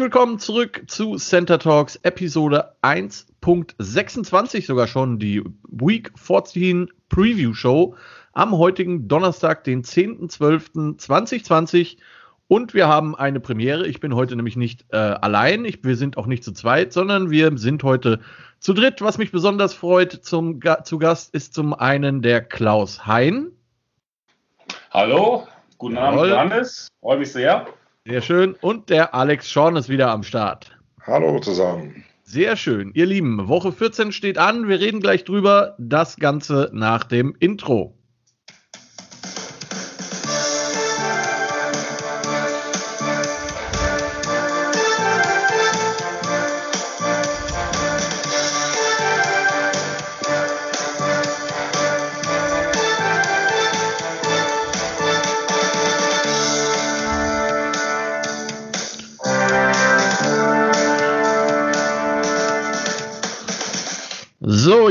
Willkommen zurück zu Center Talks Episode 1.26 sogar schon die Week 14 Preview Show am heutigen Donnerstag, den 10.12.2020 und wir haben eine Premiere. Ich bin heute nämlich nicht äh, allein, ich, wir sind auch nicht zu zweit, sondern wir sind heute zu dritt. Was mich besonders freut, zum, zu Gast ist zum einen der Klaus Hein. Hallo, guten Abend, Johannes. Freue mich sehr. Sehr schön. Und der Alex Schorn ist wieder am Start. Hallo zusammen. Sehr schön. Ihr Lieben, Woche 14 steht an. Wir reden gleich drüber. Das Ganze nach dem Intro.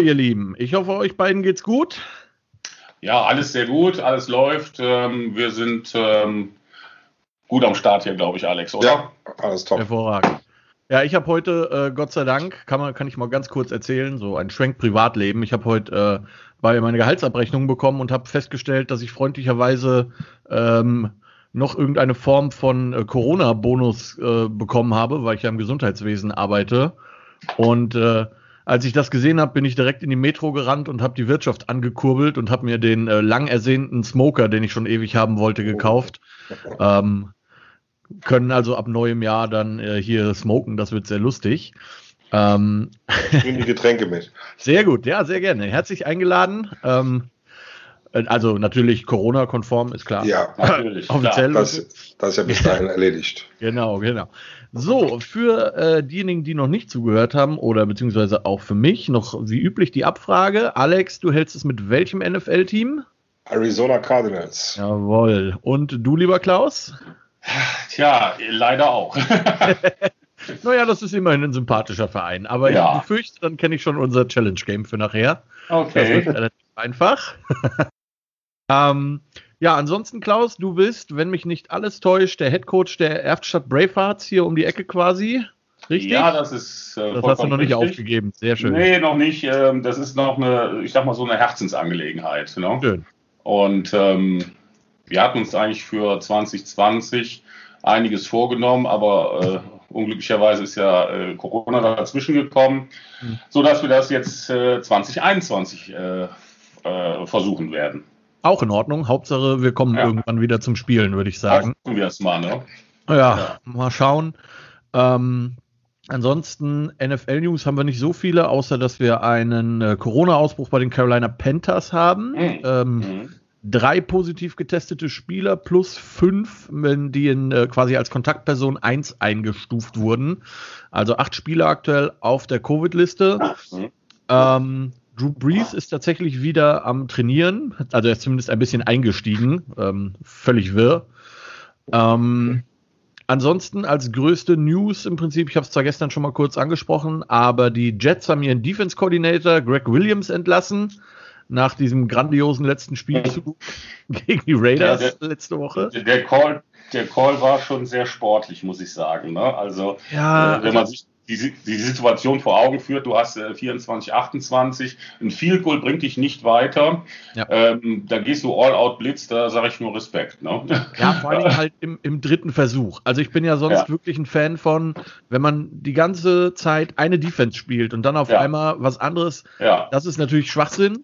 Ihr Lieben, ich hoffe, euch beiden geht's gut. Ja, alles sehr gut, alles läuft. Ähm, wir sind ähm, gut am Start hier, glaube ich, Alex, oder? Ja, alles top. Hervorragend. Ja, ich habe heute, äh, Gott sei Dank, kann, man, kann ich mal ganz kurz erzählen, so ein Schwenk Privatleben. Ich habe heute äh, bei meine Gehaltsabrechnung bekommen und habe festgestellt, dass ich freundlicherweise ähm, noch irgendeine Form von äh, Corona-Bonus äh, bekommen habe, weil ich ja im Gesundheitswesen arbeite. Und äh, als ich das gesehen habe, bin ich direkt in die Metro gerannt und habe die Wirtschaft angekurbelt und habe mir den äh, lang ersehnten Smoker, den ich schon ewig haben wollte, gekauft. Ähm, können also ab neuem Jahr dann äh, hier smoken, das wird sehr lustig. Ähm, ich bringe die Getränke mit. Sehr gut, ja, sehr gerne. Herzlich eingeladen. Ähm, äh, also natürlich Corona-konform, ist klar. Ja, natürlich. Offiziell. Das, das ist ja bis dahin erledigt. Genau, genau. So, für äh, diejenigen, die noch nicht zugehört haben, oder beziehungsweise auch für mich, noch wie üblich die Abfrage. Alex, du hältst es mit welchem NFL-Team? Arizona Cardinals. Jawohl. Und du, lieber Klaus? Tja, leider auch. naja, das ist immerhin ein sympathischer Verein. Aber ja. ich befürchte, dann kenne ich schon unser Challenge-Game für nachher. Okay. Das wird relativ einfach. Ähm, ja, ansonsten, Klaus, du bist, wenn mich nicht alles täuscht, der Headcoach der Erftstadt Bravehearts hier um die Ecke quasi. Richtig? Ja, das ist. Äh, das hast du noch nicht richtig. aufgegeben. Sehr schön. Nee, noch nicht. Ähm, das ist noch eine, ich sag mal, so eine Herzensangelegenheit. Ne? Schön. Und ähm, wir hatten uns eigentlich für 2020 einiges vorgenommen, aber äh, unglücklicherweise ist ja äh, Corona dazwischen gekommen, hm. sodass wir das jetzt äh, 2021 äh, äh, versuchen werden. Auch in Ordnung. Hauptsache, wir kommen ja. irgendwann wieder zum Spielen, würde ich sagen. Hoffen wir es mal, ne? Ja, ja. mal schauen. Ähm, ansonsten, NFL-News haben wir nicht so viele, außer dass wir einen äh, Corona-Ausbruch bei den Carolina Panthers haben. Mhm. Ähm, mhm. Drei positiv getestete Spieler plus fünf, wenn die in, äh, quasi als Kontaktperson 1 eingestuft wurden. Also acht Spieler aktuell auf der Covid-Liste. Mhm. Ähm, Drew Brees ist tatsächlich wieder am Trainieren, also er ist zumindest ein bisschen eingestiegen, ähm, völlig wirr. Ähm, ansonsten als größte News im Prinzip, ich habe es zwar gestern schon mal kurz angesprochen, aber die Jets haben ihren Defense Coordinator Greg Williams entlassen nach diesem grandiosen letzten Spielzug gegen die Raiders ja, der, letzte Woche. Der Call, der Call war schon sehr sportlich, muss ich sagen. Ne? Also ja, äh, wenn man sich die, die Situation vor Augen führt, du hast äh, 24, 28, ein Field Goal bringt dich nicht weiter. Ja. Ähm, da gehst du all out Blitz, da sage ich nur Respekt. Ne? Ja, vor allem halt im, im, dritten Versuch. Also ich bin ja sonst ja. wirklich ein Fan von, wenn man die ganze Zeit eine Defense spielt und dann auf ja. einmal was anderes, das ist natürlich Schwachsinn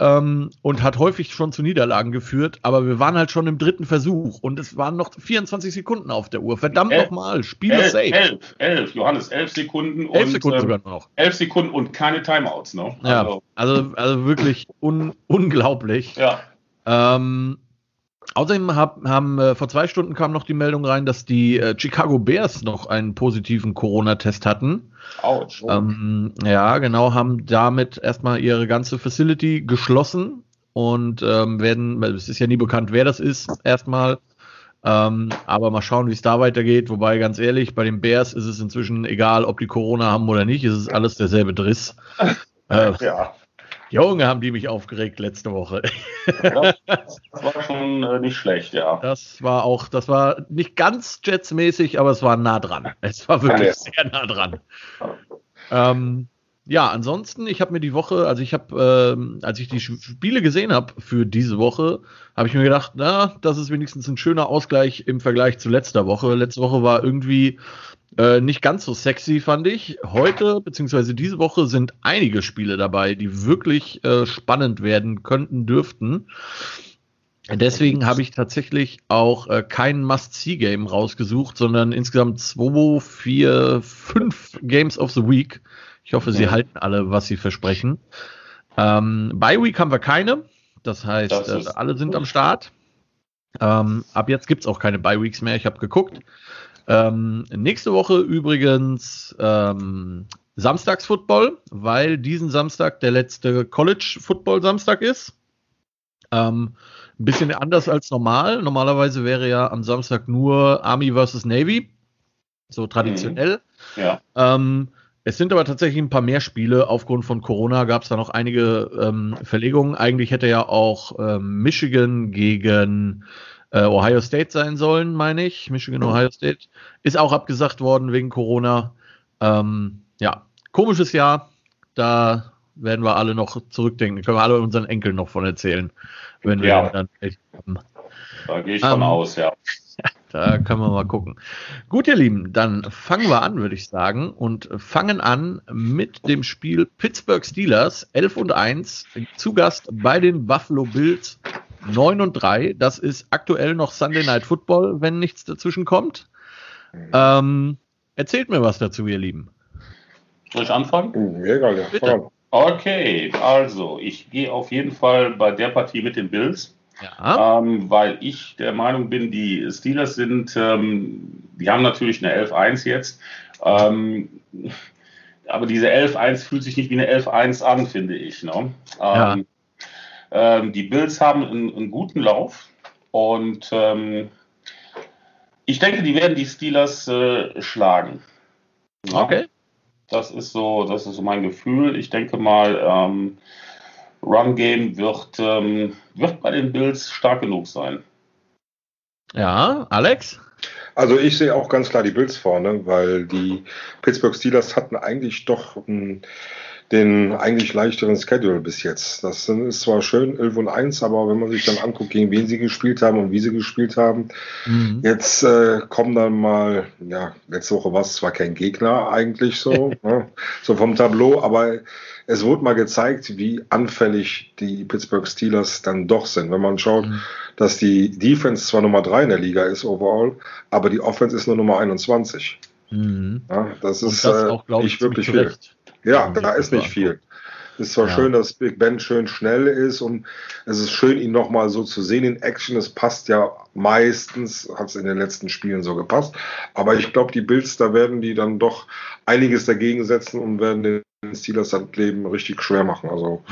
ähm, und hat häufig schon zu Niederlagen geführt, aber wir waren halt schon im dritten Versuch und es waren noch 24 Sekunden auf der Uhr. Verdammt nochmal, Spiel elf, safe. Elf, elf, Johannes, elf Sekunden elf und Sekunden ähm, sogar noch. elf Sekunden und keine Timeouts, ne? Ja, also, also, also wirklich un unglaublich. Ja. Ähm, Außerdem hab, haben äh, vor zwei Stunden kam noch die Meldung rein, dass die äh, Chicago Bears noch einen positiven Corona-Test hatten. Autsch. Ähm, ja, genau, haben damit erstmal ihre ganze Facility geschlossen und ähm, werden, es ist ja nie bekannt, wer das ist, erstmal. Ähm, aber mal schauen, wie es da weitergeht. Wobei, ganz ehrlich, bei den Bears ist es inzwischen egal, ob die Corona haben oder nicht. Es ist alles derselbe Driss. äh, ja. Junge, haben die mich aufgeregt letzte Woche. das war schon äh, nicht schlecht, ja. Das war auch, das war nicht ganz Jets-mäßig, aber es war nah dran. Es war wirklich ja, sehr nah dran. Ähm, ja, ansonsten, ich habe mir die Woche, also ich habe, ähm, als ich die Spiele gesehen habe für diese Woche, habe ich mir gedacht, na, das ist wenigstens ein schöner Ausgleich im Vergleich zu letzter Woche. Letzte Woche war irgendwie äh, nicht ganz so sexy, fand ich. Heute, beziehungsweise diese Woche, sind einige Spiele dabei, die wirklich äh, spannend werden könnten, dürften. Deswegen habe ich tatsächlich auch äh, kein Must-See-Game rausgesucht, sondern insgesamt zwei, vier, fünf Games of the Week. Ich hoffe, sie halten alle, was sie versprechen. Ähm, By Week haben wir keine. Das heißt, das äh, alle sind am Start. Ähm, ab jetzt gibt es auch keine By Weeks mehr. Ich habe geguckt. Ähm, nächste Woche übrigens ähm, Samstags-Football, weil diesen Samstag der letzte College-Football-Samstag ist. Ähm, ein bisschen anders als normal. Normalerweise wäre ja am Samstag nur Army versus Navy. So traditionell. Mhm. Ja. Ähm, es sind aber tatsächlich ein paar mehr Spiele. Aufgrund von Corona gab es da noch einige ähm, Verlegungen. Eigentlich hätte ja auch ähm, Michigan gegen äh, Ohio State sein sollen, meine ich. Michigan, Ohio State. Ist auch abgesagt worden wegen Corona. Ähm, ja, komisches Jahr. Da werden wir alle noch zurückdenken. Da können wir alle unseren Enkeln noch von erzählen, wenn wir ja. dann echt haben. Da gehe ich von ähm, aus, ja. Da können wir mal gucken. Gut, ihr Lieben, dann fangen wir an, würde ich sagen, und fangen an mit dem Spiel Pittsburgh Steelers 11 und 1 zu Gast bei den Buffalo Bills 9 und 3. Das ist aktuell noch Sunday Night Football, wenn nichts dazwischen kommt. Ähm, erzählt mir was dazu, ihr Lieben. Soll ich anfangen? Egal, ja. Bitte. Okay, also ich gehe auf jeden Fall bei der Partie mit den Bills. Ja. Ähm, weil ich der Meinung bin, die Steelers sind, ähm, die haben natürlich eine 11-1 jetzt. Ähm, aber diese 11-1 fühlt sich nicht wie eine 11-1 an, finde ich. Ne? Ja. Ähm, ähm, die Bills haben einen, einen guten Lauf und ähm, ich denke, die werden die Steelers äh, schlagen. Ja? Okay. Das ist so, das ist so mein Gefühl. Ich denke mal, ähm, Run Game wird, ähm, wird bei den Bills stark genug sein. Ja, Alex? Also ich sehe auch ganz klar die Bills vorne, weil die Pittsburgh Steelers hatten eigentlich doch ein den eigentlich leichteren Schedule bis jetzt. Das ist zwar schön, 11 und 1, aber wenn man sich dann anguckt, gegen wen sie gespielt haben und wie sie gespielt haben, mhm. jetzt äh, kommen dann mal, ja, letzte Woche war es zwar kein Gegner eigentlich so, ne, so vom Tableau, aber es wurde mal gezeigt, wie anfällig die Pittsburgh Steelers dann doch sind. Wenn man schaut, mhm. dass die Defense zwar Nummer 3 in der Liga ist overall, aber die Offense ist nur Nummer 21. Mhm. Ja, das ist das äh, auch, nicht wirklich viel. Ja, da ist nicht viel. Es ist zwar ja. schön, dass Big Ben schön schnell ist und es ist schön, ihn nochmal so zu sehen in Action. Es passt ja meistens, hat es in den letzten Spielen so gepasst. Aber ich glaube, die Bills, da werden die dann doch einiges dagegen setzen und werden den Steelers das Leben richtig schwer machen. Also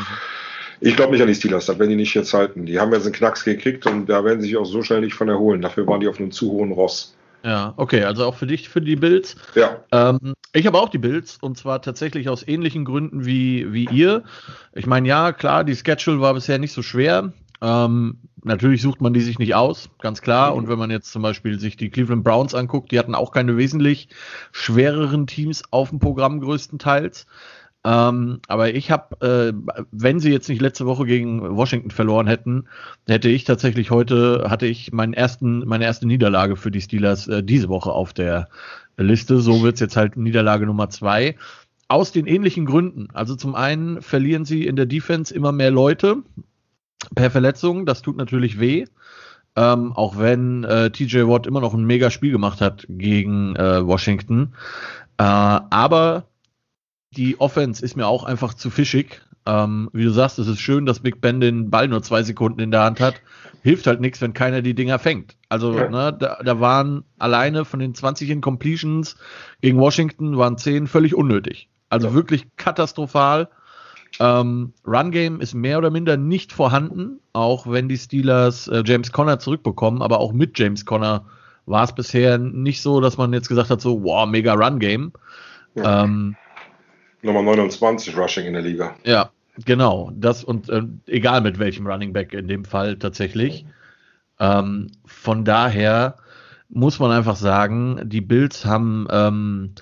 ich glaube nicht an die Steelers, das werden die nicht jetzt halten. Die haben jetzt einen Knacks gekriegt und da werden sie sich auch so schnell nicht von erholen. Dafür waren die auf einem zu hohen Ross. Ja, okay, also auch für dich, für die Bills. Ja. Ähm, ich habe auch die Bills und zwar tatsächlich aus ähnlichen Gründen wie, wie ihr. Ich meine, ja, klar, die Schedule war bisher nicht so schwer. Ähm, natürlich sucht man die sich nicht aus, ganz klar. Und wenn man jetzt zum Beispiel sich die Cleveland Browns anguckt, die hatten auch keine wesentlich schwereren Teams auf dem Programm größtenteils. Ähm, aber ich habe, äh, wenn sie jetzt nicht letzte Woche gegen Washington verloren hätten, hätte ich tatsächlich heute, hatte ich meinen ersten, meine erste Niederlage für die Steelers äh, diese Woche auf der Liste. So wird's jetzt halt Niederlage Nummer zwei. Aus den ähnlichen Gründen. Also zum einen verlieren sie in der Defense immer mehr Leute per Verletzung. Das tut natürlich weh. Ähm, auch wenn äh, TJ Watt immer noch ein mega Spiel gemacht hat gegen äh, Washington. Äh, aber die Offense ist mir auch einfach zu fischig. Ähm, wie du sagst, es ist schön, dass Big Ben den Ball nur zwei Sekunden in der Hand hat. Hilft halt nichts, wenn keiner die Dinger fängt. Also, ja. ne, da, da, waren alleine von den 20 Incompletions gegen Washington waren 10 völlig unnötig. Also ja. wirklich katastrophal. Ähm, Run Game ist mehr oder minder nicht vorhanden, auch wenn die Steelers äh, James Conner zurückbekommen, aber auch mit James Conner war es bisher nicht so, dass man jetzt gesagt hat, so, wow, mega Run Game. Ja. Ähm, Nummer 29 Rushing in der Liga. Ja, Genau, das und äh, egal mit welchem Running Back in dem Fall tatsächlich. Ähm, von daher muss man einfach sagen, die Bills haben, ähm,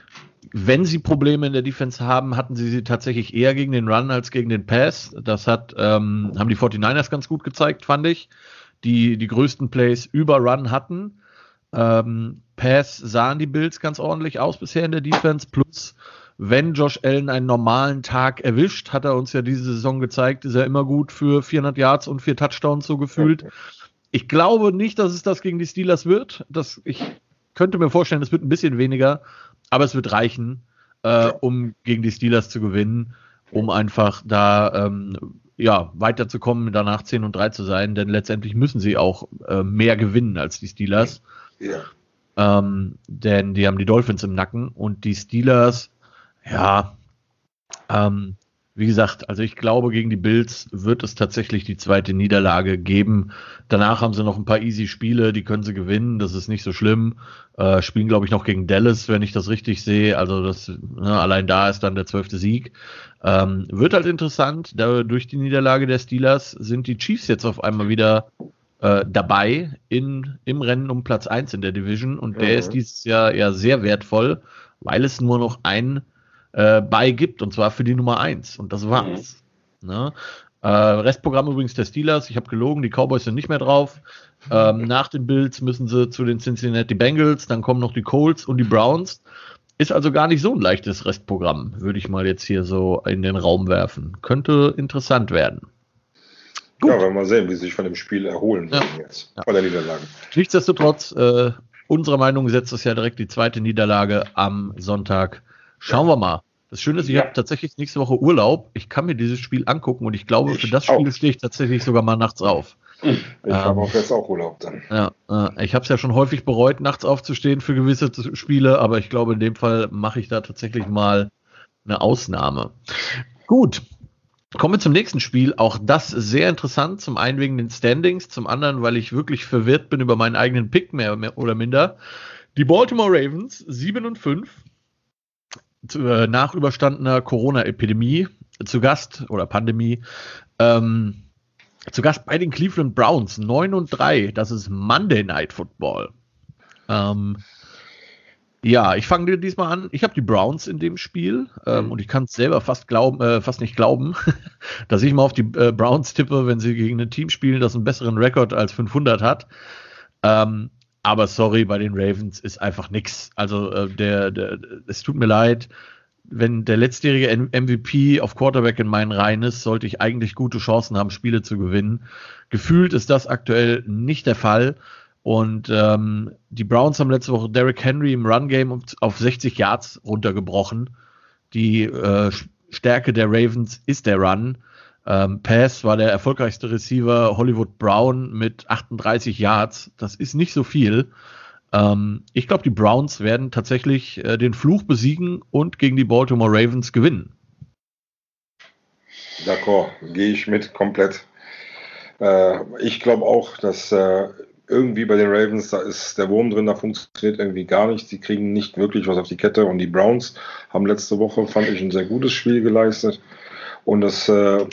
wenn sie Probleme in der Defense haben, hatten sie sie tatsächlich eher gegen den Run als gegen den Pass. Das hat, ähm, haben die 49ers ganz gut gezeigt, fand ich, die die größten Plays über Run hatten. Ähm, Pass sahen die Bills ganz ordentlich aus bisher in der Defense, plus wenn Josh Allen einen normalen Tag erwischt, hat er uns ja diese Saison gezeigt, ist er immer gut für 400 Yards und vier Touchdowns so gefühlt. Okay. Ich glaube nicht, dass es das gegen die Steelers wird. Das, ich könnte mir vorstellen, es wird ein bisschen weniger, aber es wird reichen, äh, um gegen die Steelers zu gewinnen, um einfach da ähm, ja, weiterzukommen, danach 10 und 3 zu sein, denn letztendlich müssen sie auch äh, mehr gewinnen als die Steelers. Ja. Ähm, denn die haben die Dolphins im Nacken und die Steelers, ja, ähm, wie gesagt, also ich glaube, gegen die Bills wird es tatsächlich die zweite Niederlage geben. Danach haben sie noch ein paar easy Spiele, die können sie gewinnen, das ist nicht so schlimm. Äh, spielen, glaube ich, noch gegen Dallas, wenn ich das richtig sehe. Also das, ne, allein da ist dann der zwölfte Sieg. Ähm, wird halt interessant, da durch die Niederlage der Steelers sind die Chiefs jetzt auf einmal wieder äh, dabei in, im Rennen um Platz 1 in der Division und der mhm. ist dieses Jahr ja sehr wertvoll, weil es nur noch einen äh, beigibt, und zwar für die Nummer 1. Und das war's. Mhm. Ne? Äh, Restprogramm übrigens der Steelers. Ich habe gelogen, die Cowboys sind nicht mehr drauf. Ähm, nach den Bills müssen sie zu den Cincinnati Bengals, dann kommen noch die Colts und die Browns. Ist also gar nicht so ein leichtes Restprogramm, würde ich mal jetzt hier so in den Raum werfen. Könnte interessant werden. Gut. Ja, wir mal sehen, wie sie sich von dem Spiel erholen ja. jetzt. Ja. Von der Niederlage. Nichtsdestotrotz, äh, unserer Meinung setzt es ja direkt die zweite Niederlage am Sonntag. Schauen wir mal. Das Schöne ist, ich ja. habe tatsächlich nächste Woche Urlaub. Ich kann mir dieses Spiel angucken und ich glaube, für das Spiel stehe ich tatsächlich sogar mal nachts auf. Ich ähm, habe auch jetzt auch Urlaub dann. Ja, äh, ich habe es ja schon häufig bereut, nachts aufzustehen für gewisse Spiele, aber ich glaube, in dem Fall mache ich da tatsächlich mal eine Ausnahme. Gut. Kommen wir zum nächsten Spiel. Auch das sehr interessant. Zum einen wegen den Standings, zum anderen, weil ich wirklich verwirrt bin über meinen eigenen Pick mehr, mehr oder minder. Die Baltimore Ravens 7 und 5 äh, nach überstandener Corona-Epidemie zu Gast oder Pandemie ähm, zu Gast bei den Cleveland Browns 9 und 3. Das ist Monday Night Football. Ähm, ja, ich fange diesmal an. Ich habe die Browns in dem Spiel ähm, mhm. und ich kann es selber fast glauben, äh, fast nicht glauben, dass ich mal auf die äh, Browns tippe, wenn sie gegen ein Team spielen, das einen besseren Rekord als 500 hat. Ähm, aber sorry, bei den Ravens ist einfach nichts. Also äh, der, der, es tut mir leid, wenn der letztjährige MVP auf Quarterback in meinen Reihen ist, sollte ich eigentlich gute Chancen haben, Spiele zu gewinnen. Gefühlt ist das aktuell nicht der Fall. Und ähm, die Browns haben letzte Woche Derrick Henry im Run-Game auf 60 Yards runtergebrochen. Die äh, Stärke der Ravens ist der Run. Ähm, Pass war der erfolgreichste Receiver Hollywood Brown mit 38 Yards. Das ist nicht so viel. Ähm, ich glaube, die Browns werden tatsächlich äh, den Fluch besiegen und gegen die Baltimore Ravens gewinnen. D'accord, gehe ich mit komplett. Äh, ich glaube auch, dass äh, irgendwie bei den Ravens, da ist der Wurm drin, da funktioniert irgendwie gar nichts. Die kriegen nicht wirklich was auf die Kette. Und die Browns haben letzte Woche, fand ich, ein sehr gutes Spiel geleistet. Und das äh,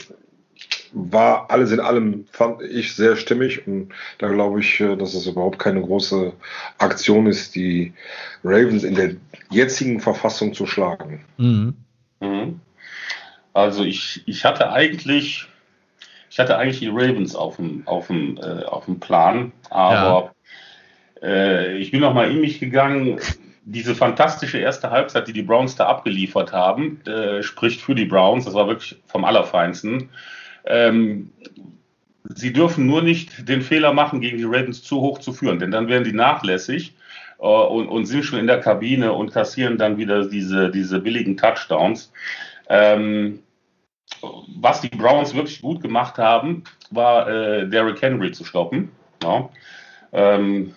war alles in allem, fand ich, sehr stimmig. Und da glaube ich, äh, dass es überhaupt keine große Aktion ist, die Ravens in der jetzigen Verfassung zu schlagen. Mhm. Mhm. Also ich, ich hatte eigentlich, ich hatte eigentlich die Ravens auf dem, auf dem, äh, auf dem Plan, aber ja. äh, ich bin noch mal in mich gegangen. Diese fantastische erste Halbzeit, die die Browns da abgeliefert haben, äh, spricht für die Browns. Das war wirklich vom Allerfeinsten. Ähm, sie dürfen nur nicht den Fehler machen, gegen die Ravens zu hoch zu führen, denn dann werden die nachlässig äh, und, und, sind schon in der Kabine und kassieren dann wieder diese, diese billigen Touchdowns. Ähm, was die Browns wirklich gut gemacht haben, war äh, Derrick Henry zu stoppen. Ja. Ähm,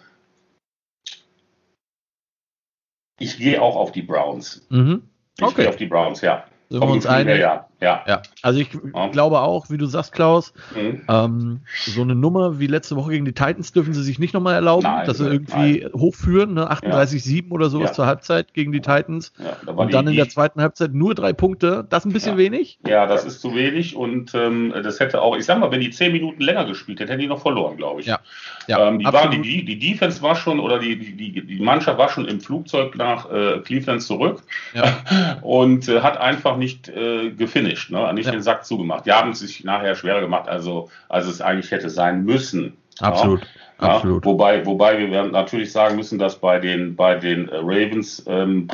ich gehe auch auf die Browns. Mhm. Okay. Ich gehe auf die Browns, ja. Sind wir uns einig? Ja. Ja. ja. Also ich ja. glaube auch, wie du sagst, Klaus, mhm. ähm, so eine Nummer wie letzte Woche gegen die Titans dürfen sie sich nicht nochmal erlauben, nein, dass sie irgendwie nein. hochführen, ne? 38-7 ja. oder sowas ja. zur Halbzeit gegen die Titans. Da und dann in der zweiten Halbzeit nur drei Punkte. Das ist ein bisschen wenig? Ja, das ist zu wenig und ähm, das hätte auch, ich sag mal, wenn die zehn Minuten länger gespielt hätten, hätten die noch verloren, glaube ich. Ja. Ähm, die, waren, die, die Defense war schon oder die, die, die Mannschaft war schon im Flugzeug nach äh, Cleveland zurück und äh, hat einfach nicht äh, gefinisht, ne? nicht den Sack zugemacht. Die haben es sich nachher schwerer gemacht, also als es eigentlich hätte sein müssen. Absolut. Ja? Absolut. wobei, wobei wir natürlich sagen müssen, dass bei den, bei den äh, Ravens ähm,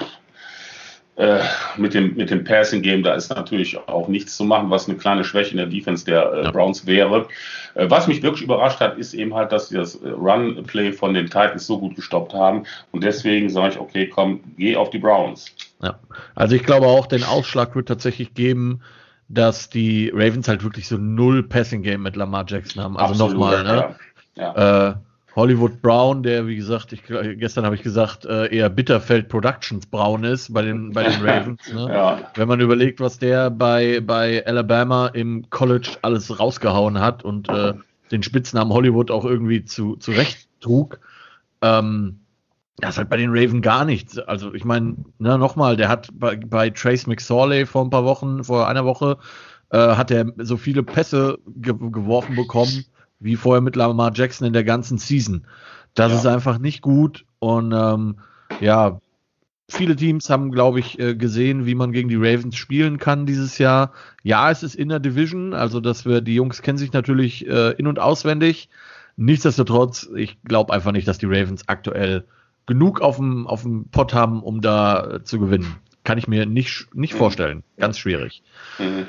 äh, mit dem, mit dem Passing Game, da ist natürlich auch nichts zu machen, was eine kleine Schwäche in der Defense der äh, ja. Browns wäre. Äh, was mich wirklich überrascht hat, ist eben halt, dass sie das Run-Play von den Titans so gut gestoppt haben. Und deswegen sage ich, okay, komm, geh auf die Browns. Ja, also ich glaube auch, den Ausschlag wird tatsächlich geben, dass die Ravens halt wirklich so null Passing Game mit Lamar Jackson haben. Also nochmal, ne? Ja. ja. Äh, Hollywood Brown, der, wie gesagt, ich, gestern habe ich gesagt, äh, eher Bitterfeld Productions Brown ist bei den, bei den Ravens. Ne? ja. Wenn man überlegt, was der bei, bei Alabama im College alles rausgehauen hat und äh, den Spitznamen Hollywood auch irgendwie zu, zurecht trug, ähm, das ist halt bei den Raven gar nichts. Also ich meine, ne, nochmal, der hat bei, bei Trace McSorley vor ein paar Wochen, vor einer Woche, äh, hat er so viele Pässe ge geworfen bekommen, wie vorher mit Lamar Jackson in der ganzen Season. Das ja. ist einfach nicht gut. Und ähm, ja, viele Teams haben, glaube ich, äh, gesehen, wie man gegen die Ravens spielen kann dieses Jahr. Ja, es ist in der Division, also dass wir, die Jungs kennen sich natürlich äh, in- und auswendig. Nichtsdestotrotz, ich glaube einfach nicht, dass die Ravens aktuell genug auf dem, auf dem Pott haben, um da äh, zu gewinnen. Kann ich mir nicht, nicht mhm. vorstellen. Ganz schwierig. Mhm.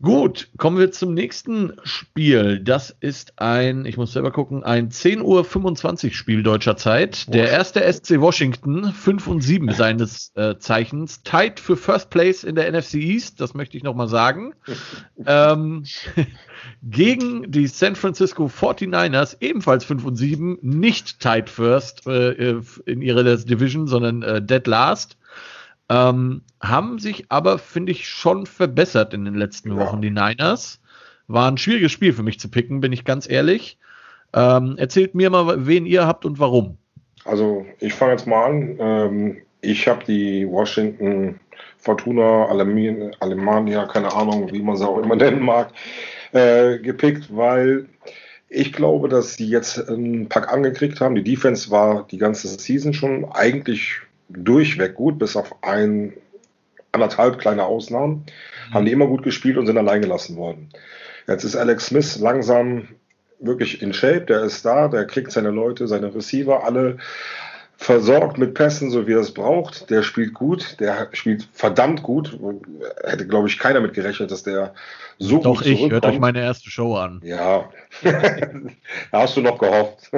Gut, kommen wir zum nächsten Spiel. Das ist ein, ich muss selber gucken, ein 10.25 Uhr Spiel deutscher Zeit. Der erste SC Washington, 5 und 7 seines äh, Zeichens, tight für First Place in der NFC East, das möchte ich nochmal sagen. ähm, gegen die San Francisco 49ers, ebenfalls 5 und 7, nicht tight first äh, in ihrer Division, sondern äh, dead last. Ähm, haben sich aber, finde ich, schon verbessert in den letzten Wochen, ja. die Niners. War ein schwieriges Spiel für mich zu picken, bin ich ganz ehrlich. Ähm, erzählt mir mal, wen ihr habt und warum. Also, ich fange jetzt mal an. Ähm, ich habe die Washington Fortuna Alemania, keine Ahnung, wie man sie auch immer nennen mag, äh, gepickt, weil ich glaube, dass sie jetzt einen Pack angekriegt haben. Die Defense war die ganze Season schon eigentlich durchweg gut, bis auf ein, anderthalb kleine Ausnahmen, mhm. haben die immer gut gespielt und sind allein gelassen worden. Jetzt ist Alex Smith langsam wirklich in Shape, der ist da, der kriegt seine Leute, seine Receiver alle versorgt mit Pässen, so wie er es braucht. Der spielt gut, der spielt verdammt gut. Hätte, glaube ich, keiner mit gerechnet, dass der so Doch gut ich, hört euch meine erste Show an. Ja, da hast du noch gehofft.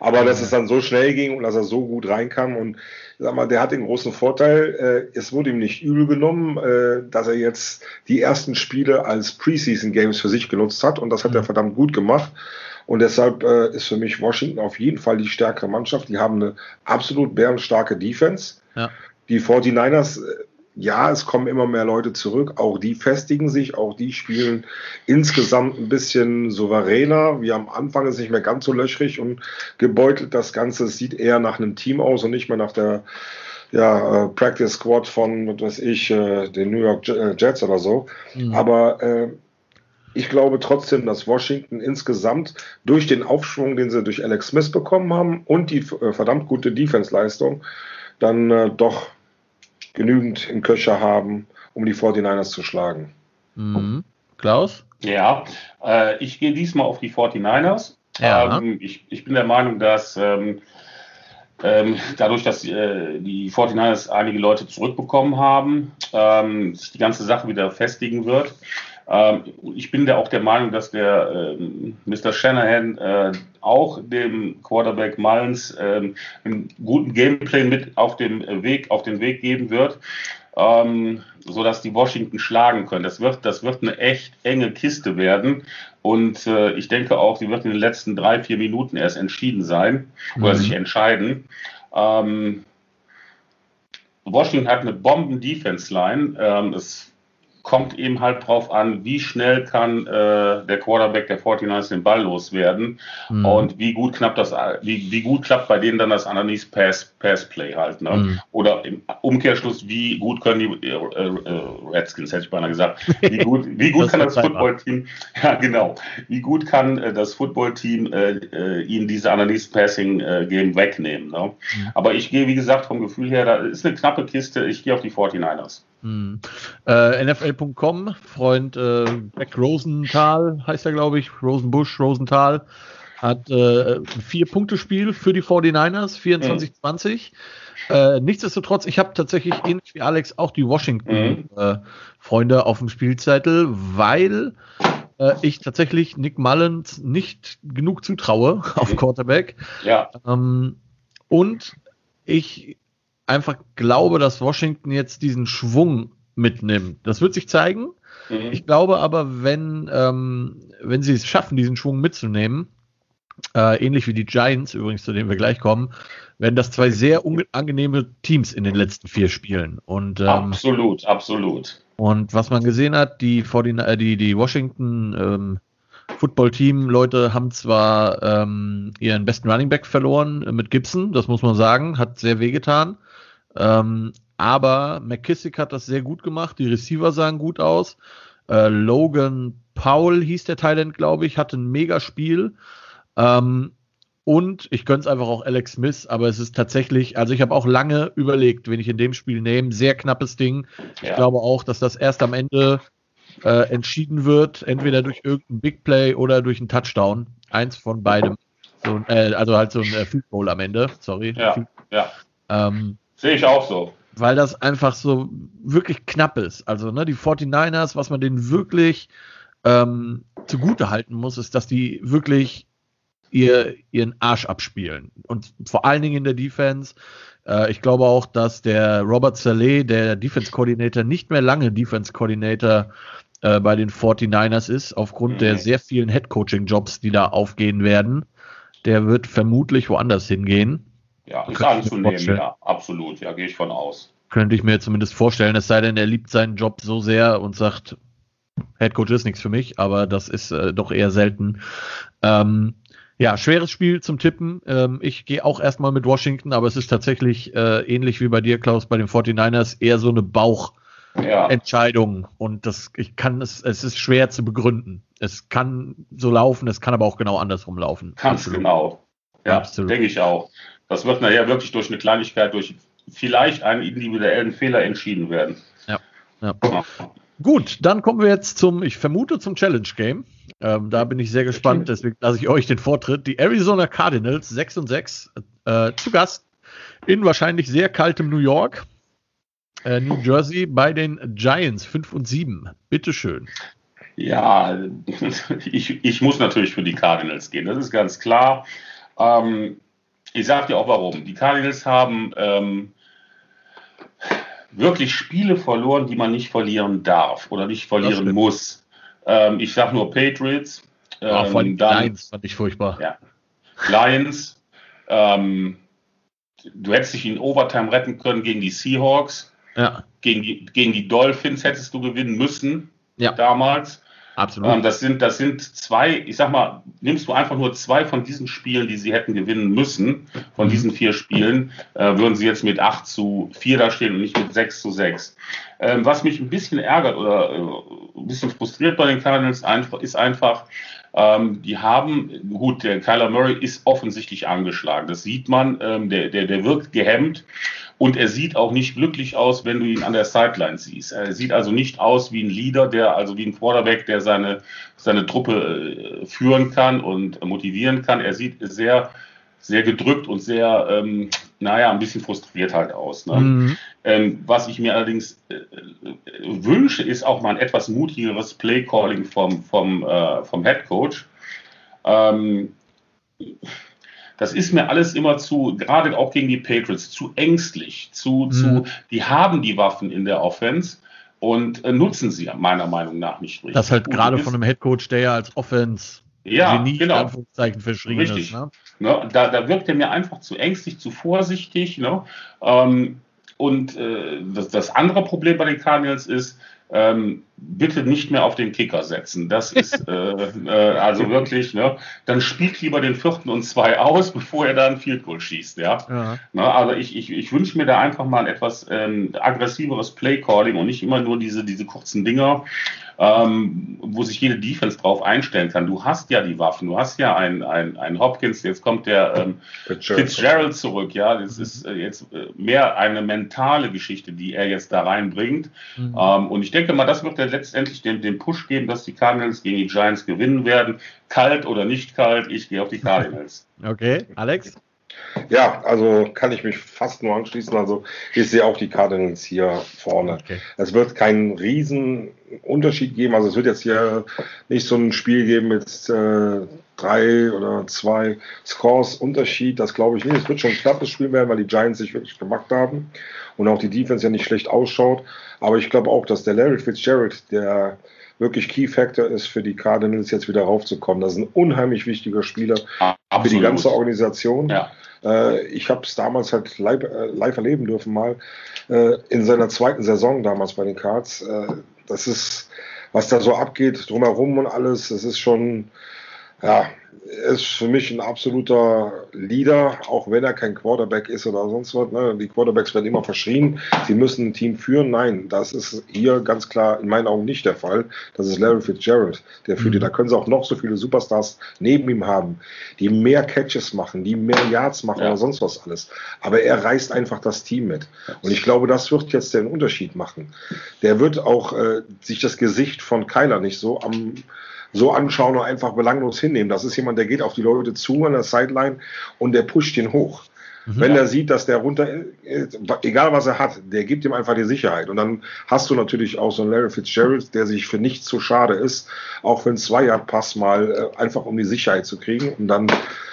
Aber dass es dann so schnell ging und dass er so gut reinkam und sag mal, der hat den großen Vorteil, äh, es wurde ihm nicht übel genommen, äh, dass er jetzt die ersten Spiele als Preseason Games für sich genutzt hat und das hat mhm. er verdammt gut gemacht. Und deshalb äh, ist für mich Washington auf jeden Fall die stärkere Mannschaft. Die haben eine absolut bärenstarke Defense. Ja. Die 49ers äh, ja, es kommen immer mehr Leute zurück. Auch die festigen sich, auch die spielen insgesamt ein bisschen souveräner. Wie am Anfang ist nicht mehr ganz so löchrig und gebeutelt. Das Ganze sieht eher nach einem Team aus und nicht mehr nach der ja, äh, Practice Squad von, was weiß ich, äh, den New York äh, Jets oder so. Mhm. Aber äh, ich glaube trotzdem, dass Washington insgesamt durch den Aufschwung, den sie durch Alex Smith bekommen haben und die verdammt gute Defense-Leistung, dann äh, doch genügend im Köcher haben, um die 49ers zu schlagen. Mhm. Klaus? Ja, äh, ich gehe diesmal auf die 49ers. Ja. Ähm, ich, ich, bin der Meinung, dass ähm, ähm, dadurch, dass äh, die 49ers einige Leute zurückbekommen haben, ähm, sich die ganze Sache wieder festigen wird. Ähm, ich bin da auch der Meinung, dass der äh, Mr. Shanahan äh, auch dem Quarterback Mullins äh, einen guten Gameplay mit auf dem Weg, auf den Weg geben wird. Ähm, so dass die Washington schlagen können. Das wird, das wird eine echt enge Kiste werden. Und äh, ich denke auch, sie wird in den letzten drei, vier Minuten erst entschieden sein mhm. oder sich entscheiden. Ähm, Washington hat eine Bomben-Defense-Line. Ähm, es kommt eben halt drauf an, wie schnell kann äh, der Quarterback der 49ers den Ball loswerden mhm. und wie gut klappt das, wie, wie gut klappt bei denen dann das Underneath Pass, Pass Play halt. Ne? Mhm. Oder im Umkehrschluss, wie gut können die äh, äh, Redskins, hätte ich beinahe gesagt, wie gut, wie gut das kann das Footballteam, ja genau, wie gut kann äh, das Footballteam äh, äh, ihnen diese Underneath Passing äh, Game wegnehmen. Ne? Mhm. Aber ich gehe, wie gesagt, vom Gefühl her, da ist eine knappe Kiste, ich gehe auf die 49ers. Hm. Äh, NFL.com, Freund äh, Beck Rosenthal heißt er, glaube ich, Rosenbusch, Rosenthal, hat äh, ein Vier-Punkte-Spiel für die 49ers, 24-20. Mhm. Äh, nichtsdestotrotz, ich habe tatsächlich ähnlich wie Alex auch die Washington-Freunde mhm. äh, auf dem Spielzettel, weil äh, ich tatsächlich Nick Mullins nicht genug zutraue auf mhm. Quarterback. Ja. Ähm, und ich einfach glaube, dass Washington jetzt diesen Schwung mitnimmt. Das wird sich zeigen. Mhm. Ich glaube aber, wenn, ähm, wenn sie es schaffen, diesen Schwung mitzunehmen, äh, ähnlich wie die Giants übrigens, zu denen wir gleich kommen, werden das zwei sehr unangenehme Teams in den letzten vier Spielen. Und, ähm, absolut, absolut. Und was man gesehen hat, die, äh, die, die Washington ähm, Football-Team-Leute haben zwar ähm, ihren besten Running Back verloren äh, mit Gibson, das muss man sagen, hat sehr wehgetan. Ähm, aber McKissick hat das sehr gut gemacht. Die Receiver sahen gut aus. Äh, Logan Powell hieß der Thailand, glaube ich, hatte ein Megaspiel. Ähm, und ich könnte es einfach auch Alex Smith, aber es ist tatsächlich, also ich habe auch lange überlegt, wen ich in dem Spiel nehme. Sehr knappes Ding. Ja. Ich glaube auch, dass das erst am Ende äh, entschieden wird, entweder durch irgendein Big Play oder durch einen Touchdown. Eins von beidem. So, äh, also halt so ein äh, Field Goal am Ende. Sorry. Ja, ja. Ähm, Sehe ich auch so. Weil das einfach so wirklich knapp ist. Also, ne, die 49ers, was man denen wirklich ähm, zugute halten muss, ist, dass die wirklich ihr, ihren Arsch abspielen. Und vor allen Dingen in der Defense. Äh, ich glaube auch, dass der Robert Saleh, der Defense Coordinator, nicht mehr lange Defense Coordinator äh, bei den 49ers ist, aufgrund mhm. der sehr vielen Head Coaching Jobs, die da aufgehen werden. Der wird vermutlich woanders hingehen. Ja, ist anzunehmen, ja, absolut, ja, gehe ich von aus. Könnte ich mir zumindest vorstellen, es sei denn, er liebt seinen Job so sehr und sagt, Headcoach ist nichts für mich, aber das ist äh, doch eher selten. Ähm, ja, schweres Spiel zum Tippen. Ähm, ich gehe auch erstmal mit Washington, aber es ist tatsächlich äh, ähnlich wie bei dir, Klaus, bei den 49ers, eher so eine Bauchentscheidung. Ja. Und das, ich kann es, es ist schwer zu begründen. Es kann so laufen, es kann aber auch genau andersrum laufen. Ganz genau. Ja, denke ich auch. Das wird nachher wirklich durch eine Kleinigkeit, durch vielleicht einen individuellen Fehler entschieden werden. Ja. ja. Gut, dann kommen wir jetzt zum, ich vermute, zum Challenge Game. Ähm, da bin ich sehr gespannt, deswegen lasse ich euch den Vortritt. Die Arizona Cardinals 6 und 6 äh, zu Gast in wahrscheinlich sehr kaltem New York. Äh, New Jersey bei den Giants 5 und 7. Bitteschön. Ja, ich, ich muss natürlich für die Cardinals gehen, das ist ganz klar. Ähm, ich sage dir auch warum. Die Cardinals haben ähm, wirklich Spiele verloren, die man nicht verlieren darf oder nicht verlieren muss. Ähm, ich sage nur Patriots. Ähm, ah, von dann, Lions fand ich furchtbar. Ja. Lions. ähm, du hättest dich in Overtime retten können gegen die Seahawks. Ja. Gegen, die, gegen die Dolphins hättest du gewinnen müssen. Ja. Damals. Absolut. Ähm, das, sind, das sind zwei, ich sag mal, nimmst du einfach nur zwei von diesen Spielen, die sie hätten gewinnen müssen, von mhm. diesen vier Spielen, äh, würden sie jetzt mit 8 zu 4 da stehen und nicht mit 6 zu 6. Ähm, was mich ein bisschen ärgert oder äh, ein bisschen frustriert bei den Cardinals einfach, ist einfach, ähm, die haben, gut, der Kyler Murray ist offensichtlich angeschlagen. Das sieht man, ähm, der, der, der wirkt gehemmt. Und er sieht auch nicht glücklich aus, wenn du ihn an der Sideline siehst. Er sieht also nicht aus wie ein Leader, der, also wie ein Quarterback, der seine, seine Truppe äh, führen kann und motivieren kann. Er sieht sehr, sehr gedrückt und sehr, ähm, naja, ein bisschen frustriert halt aus. Ne? Mhm. Ähm, was ich mir allerdings äh, wünsche, ist auch mal ein etwas mutigeres Play-Calling vom, vom, äh, vom Head Coach. Ähm, das ist mir alles immer zu, gerade auch gegen die Patriots, zu ängstlich, zu, mhm. zu, die haben die Waffen in der Offense und äh, nutzen sie meiner Meinung nach nicht richtig. Das halt gerade von einem Headcoach, der ja als Offense ja, Genie genau. Anführungszeichen verschrien Richtig. ist. Ne? Ne, da, da wirkt er mir einfach zu ängstlich, zu vorsichtig. Ne? Ähm, und äh, das, das andere Problem bei den Cardinals ist, ähm, bitte nicht mehr auf den Kicker setzen. Das ist äh, äh, also wirklich, ne, dann spielt lieber den vierten und zwei aus, bevor er da ein Field Goal schießt. Ja? ja. Ne, also ich, ich, ich wünsche mir da einfach mal ein etwas ähm, aggressiveres Play Calling und nicht immer nur diese, diese kurzen Dinger ähm, wo sich jede Defense drauf einstellen kann. Du hast ja die Waffen, du hast ja einen, einen, Hopkins, jetzt kommt der ähm, Fitzgerald zurück, ja, das ist äh, jetzt äh, mehr eine mentale Geschichte, die er jetzt da reinbringt. Mhm. Ähm, und ich denke mal, das wird ja letztendlich den, den Push geben, dass die Cardinals gegen die Giants gewinnen werden. Kalt oder nicht kalt, ich gehe auf die Cardinals. Okay, Alex? Ja, also kann ich mich fast nur anschließen. Also ich sehe auch die Cardinals hier vorne. Okay. Es wird keinen riesen Unterschied geben. Also es wird jetzt hier nicht so ein Spiel geben mit äh, drei oder zwei Scores Unterschied. Das glaube ich nicht. Es wird schon ein knappes Spiel werden, weil die Giants sich wirklich gemacht haben und auch die Defense ja nicht schlecht ausschaut. Aber ich glaube auch, dass der Larry Fitzgerald, der wirklich Key Factor ist für die Cardinals jetzt wieder raufzukommen. Das ist ein unheimlich wichtiger Spieler Absolut. für die ganze Organisation. Ja. Äh, ich habe es damals halt live, äh, live, erleben dürfen mal äh, in seiner zweiten Saison damals bei den Cards. Äh, das ist, was da so abgeht drumherum und alles, das ist schon, ja, ist für mich ein absoluter Leader, auch wenn er kein Quarterback ist oder sonst was. Ne? Die Quarterbacks werden immer verschrien, sie müssen ein Team führen. Nein, das ist hier ganz klar in meinen Augen nicht der Fall. Das ist Larry Fitzgerald, der führt mhm. Da können sie auch noch so viele Superstars neben ihm haben, die mehr Catches machen, die mehr Yards machen ja. oder sonst was alles. Aber er reißt einfach das Team mit. Und ich glaube, das wird jetzt den Unterschied machen. Der wird auch äh, sich das Gesicht von Kyler nicht so am so anschauen und einfach belanglos hinnehmen. Das ist jemand, der geht auf die Leute zu an der Sideline und der pusht ihn hoch. Mhm. Wenn er sieht, dass der runter, egal was er hat, der gibt ihm einfach die Sicherheit. Und dann hast du natürlich auch so einen Larry Fitzgerald, der sich für nichts zu schade ist, auch einen Zweier-Pass mal äh, einfach um die Sicherheit zu kriegen. Und dann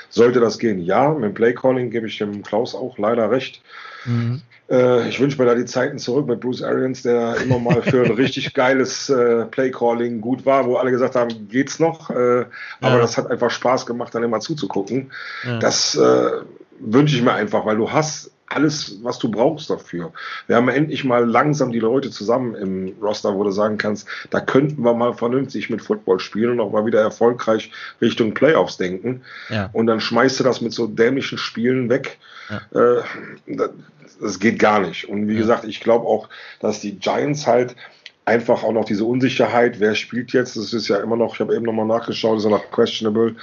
sollte das gehen. Ja, mit dem Playcalling gebe ich dem Klaus auch leider recht. Mhm. Äh, ich wünsche mir da die Zeiten zurück mit Bruce Arians, der immer mal für ein richtig geiles äh, Playcalling gut war, wo alle gesagt haben, geht's noch. Äh, aber das hat einfach Spaß gemacht, dann immer zuzugucken. Ja. Das äh, wünsche ich mir einfach, weil du hast alles, was du brauchst dafür. Wir haben endlich mal langsam die Leute zusammen im Roster, wo du sagen kannst, da könnten wir mal vernünftig mit Football spielen und auch mal wieder erfolgreich Richtung Playoffs denken. Ja. Und dann schmeißt du das mit so dämlichen Spielen weg. Ja. Äh, das geht gar nicht. Und wie ja. gesagt, ich glaube auch, dass die Giants halt einfach auch noch diese Unsicherheit, wer spielt jetzt, das ist ja immer noch, ich habe eben nochmal nachgeschaut, ist ja noch questionable,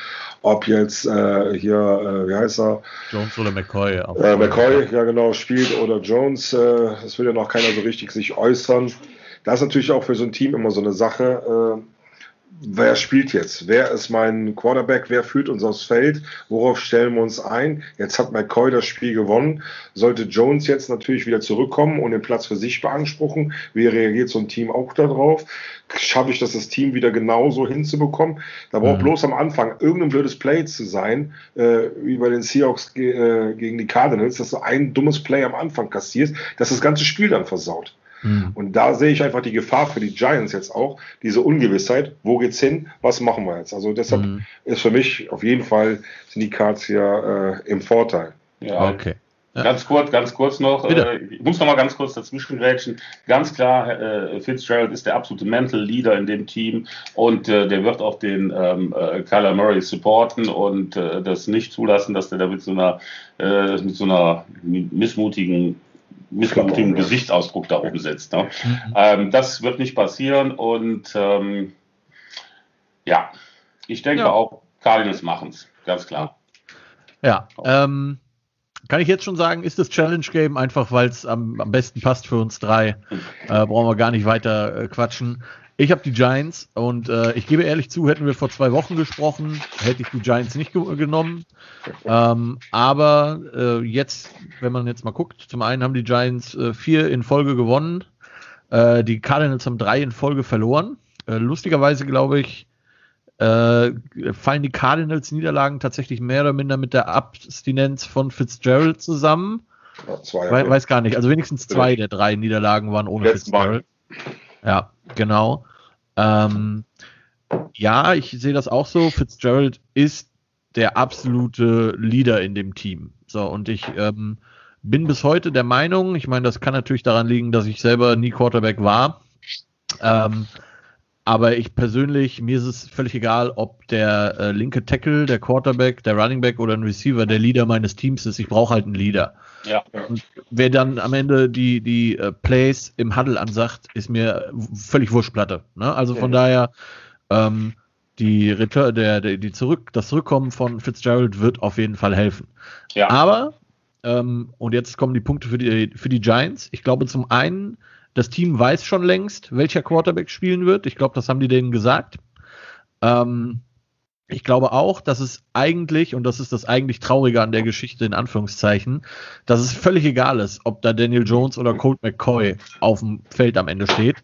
ob jetzt äh, hier, äh, wie heißt er? Jones oder McCoy. Äh, McCoy, ja genau, spielt oder Jones, äh, das will ja noch keiner so richtig sich äußern. Das ist natürlich auch für so ein Team immer so eine Sache. Wer spielt jetzt? Wer ist mein Quarterback? Wer führt uns aufs Feld? Worauf stellen wir uns ein? Jetzt hat McCoy das Spiel gewonnen. Sollte Jones jetzt natürlich wieder zurückkommen und den Platz für sich beanspruchen, wie reagiert so ein Team auch darauf? Schaffe ich das, das Team wieder genauso hinzubekommen? Da braucht mhm. bloß am Anfang irgendein blödes Play zu sein, äh, wie bei den Seahawks ge äh, gegen die Cardinals, dass du ein dummes Play am Anfang kassierst, dass das ganze Spiel dann versaut. Mhm. Und da sehe ich einfach die Gefahr für die Giants jetzt auch, diese Ungewissheit, wo geht's hin, was machen wir jetzt? Also deshalb mhm. ist für mich auf jeden Fall sind die Cards hier äh, im Vorteil. Ja, okay. Ganz kurz, ganz kurz noch. Äh, ich muss noch mal ganz kurz dazwischen grätschen. Ganz klar, äh, Fitzgerald ist der absolute Mental Leader in dem Team und äh, der wird auch den ähm, äh, Kyler Murray supporten und äh, das nicht zulassen, dass der da mit so einer, äh, mit so einer missmutigen missmutigen Gesichtsausdruck da oben sitzt. Ne? Mhm. Ähm, das wird nicht passieren und ähm, ja, ich denke ja. auch, Cardinals machen es, ganz klar. Ja, ähm, kann ich jetzt schon sagen, ist das Challenge Game einfach, weil es am, am, besten passt für uns drei. Äh, brauchen wir gar nicht weiter äh, quatschen. Ich habe die Giants und äh, ich gebe ehrlich zu, hätten wir vor zwei Wochen gesprochen, hätte ich die Giants nicht ge genommen. Ähm, aber äh, jetzt, wenn man jetzt mal guckt, zum einen haben die Giants äh, vier in Folge gewonnen, äh, die Cardinals haben drei in Folge verloren. Äh, lustigerweise glaube ich, äh, fallen die Cardinals Niederlagen tatsächlich mehr oder minder mit der Abstinenz von Fitzgerald zusammen. Ja, zwei, We weiß gar nicht. Also wenigstens zwei der drei Niederlagen waren ohne Fitzgerald. Ja, genau. Ähm, ja, ich sehe das auch so. Fitzgerald ist der absolute Leader in dem Team. So, und ich ähm, bin bis heute der Meinung, ich meine, das kann natürlich daran liegen, dass ich selber nie Quarterback war. Ähm, aber ich persönlich, mir ist es völlig egal, ob der äh, linke Tackle, der Quarterback, der Running Back oder ein Receiver der Leader meines Teams ist. Ich brauche halt einen Leader. Ja. Und wer dann am Ende die, die äh, Plays im Huddle ansagt, ist mir völlig Wurstplatte. Ne? Also von ja. daher, ähm, die Return, der, der, die zurück, das Zurückkommen von Fitzgerald wird auf jeden Fall helfen. Ja. Aber, ähm, und jetzt kommen die Punkte für die, für die Giants. Ich glaube, zum einen, das Team weiß schon längst, welcher Quarterback spielen wird. Ich glaube, das haben die denen gesagt. Ähm, ich glaube auch, dass es eigentlich, und das ist das eigentlich Traurige an der Geschichte in Anführungszeichen, dass es völlig egal ist, ob da Daniel Jones oder Colt McCoy auf dem Feld am Ende steht.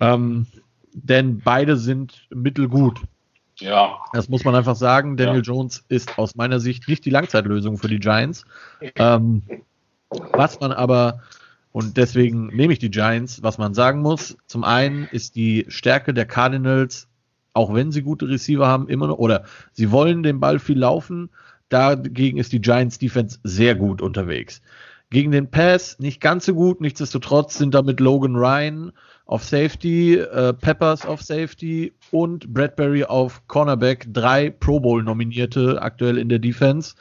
Ähm, denn beide sind mittelgut. Ja. Das muss man einfach sagen. Daniel ja. Jones ist aus meiner Sicht nicht die Langzeitlösung für die Giants. Ähm, was man aber, und deswegen nehme ich die Giants, was man sagen muss, zum einen ist die Stärke der Cardinals, auch wenn sie gute Receiver haben, immer noch, oder sie wollen den Ball viel laufen, dagegen ist die Giants Defense sehr gut unterwegs. Gegen den Pass nicht ganz so gut, nichtsdestotrotz sind damit Logan Ryan auf Safety, äh, Peppers auf Safety und Bradbury auf Cornerback. Drei Pro Bowl Nominierte aktuell in der Defense.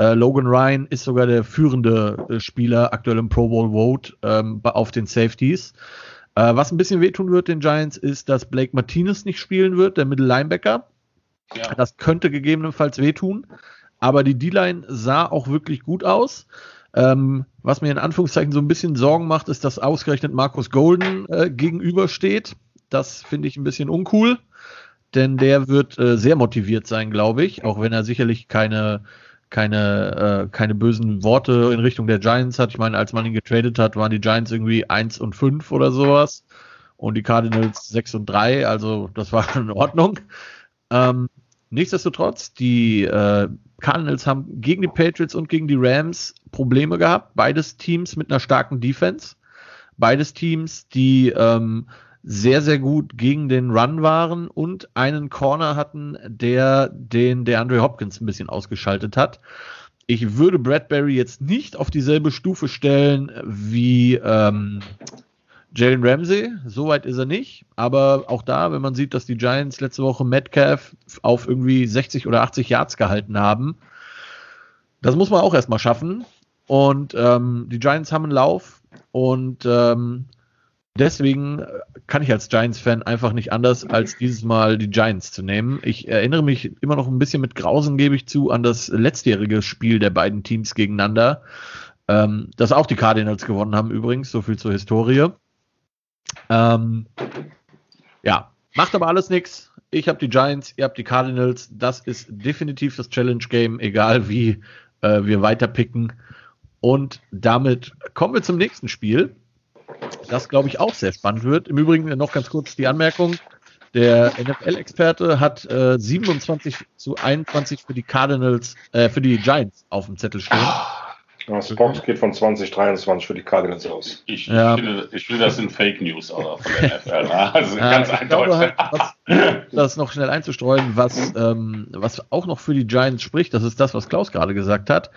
Äh, Logan Ryan ist sogar der führende äh, Spieler aktuell im Pro Bowl Vote ähm, auf den Safeties. Äh, was ein bisschen wehtun wird den Giants ist, dass Blake Martinez nicht spielen wird, der Middle Linebacker. Ja. Das könnte gegebenenfalls wehtun. Aber die D-Line sah auch wirklich gut aus. Ähm, was mir in Anführungszeichen so ein bisschen Sorgen macht, ist, dass ausgerechnet Markus Golden äh, gegenübersteht. Das finde ich ein bisschen uncool, denn der wird äh, sehr motiviert sein, glaube ich, auch wenn er sicherlich keine keine, äh, keine bösen Worte in Richtung der Giants hat. Ich meine, als man ihn getradet hat, waren die Giants irgendwie 1 und 5 oder sowas und die Cardinals 6 und 3, also das war in Ordnung. Ähm, nichtsdestotrotz, die äh, Cardinals haben gegen die Patriots und gegen die Rams Probleme gehabt. Beides Teams mit einer starken Defense. Beides Teams, die ähm, sehr, sehr gut gegen den Run waren und einen Corner hatten, der den der Andre Hopkins ein bisschen ausgeschaltet hat. Ich würde Bradbury jetzt nicht auf dieselbe Stufe stellen wie ähm, Jalen Ramsey, soweit ist er nicht, aber auch da, wenn man sieht, dass die Giants letzte Woche Metcalf auf irgendwie 60 oder 80 Yards gehalten haben, das muss man auch erstmal schaffen. Und ähm, die Giants haben einen Lauf und ähm, deswegen kann ich als Giants-Fan einfach nicht anders, als dieses Mal die Giants zu nehmen. Ich erinnere mich immer noch ein bisschen mit Grausen, gebe ich zu, an das letztjährige Spiel der beiden Teams gegeneinander, ähm, das auch die Cardinals gewonnen haben übrigens, so viel zur Historie. Ähm, ja, macht aber alles nichts. Ich habe die Giants, ihr habt die Cardinals. Das ist definitiv das Challenge Game, egal wie äh, wir weiterpicken. Und damit kommen wir zum nächsten Spiel, das glaube ich auch sehr spannend wird. Im Übrigen noch ganz kurz die Anmerkung. Der NFL-Experte hat äh, 27 zu 21 für die Cardinals, äh, für die Giants auf dem Zettel stehen. Das Box geht von 2023 für die Cardinals aus. Ich, ja. finde, ich finde, das sind Fake News oder, von der NFL. Ne? Also ja, ganz eindeutig. Halt, was, das noch schnell einzustreuen, was, ähm, was auch noch für die Giants spricht, das ist das, was Klaus gerade gesagt hat.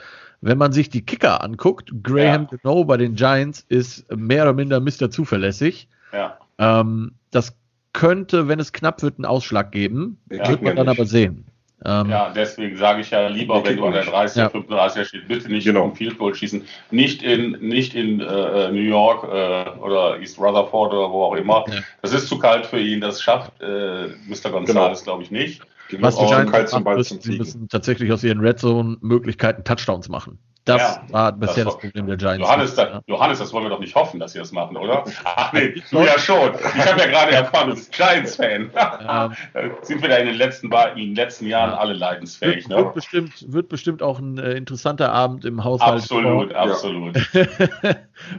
Wenn man sich die Kicker anguckt, Graham ja. Gano bei den Giants ist mehr oder minder Mr. zuverlässig. Ja. Ähm, das könnte, wenn es knapp wird, einen Ausschlag geben. Ja, wird man dann nicht. aber sehen. Ähm, ja, deswegen sage ich ja lieber, wenn du an der 30, ja. 35 steht, bitte nicht genau. um Field Goal schießen. Nicht in, nicht in äh, New York äh, oder East Rutherford oder wo auch immer. Ja. Das ist zu kalt für ihn. Das schafft äh, Mr. Gonzalez, genau. glaube ich, nicht. Was die Giants Ball müssen, zum müssen tatsächlich aus ihren Red Zone Möglichkeiten Touchdowns machen. Das ja, war bisher das, das, Problem der Giants. Johannes, da, Johannes, das wollen wir doch nicht hoffen, dass sie das machen, oder? Ach nee, du ja schon. Ich habe ja gerade erfahren, du bist Giants-Fan. Ja. Sind wir da in den letzten, in den letzten Jahren ja. alle leidensfähig. Wird, ne? wird, bestimmt, wird bestimmt auch ein äh, interessanter Abend im Haushalt. Absolut, absolut.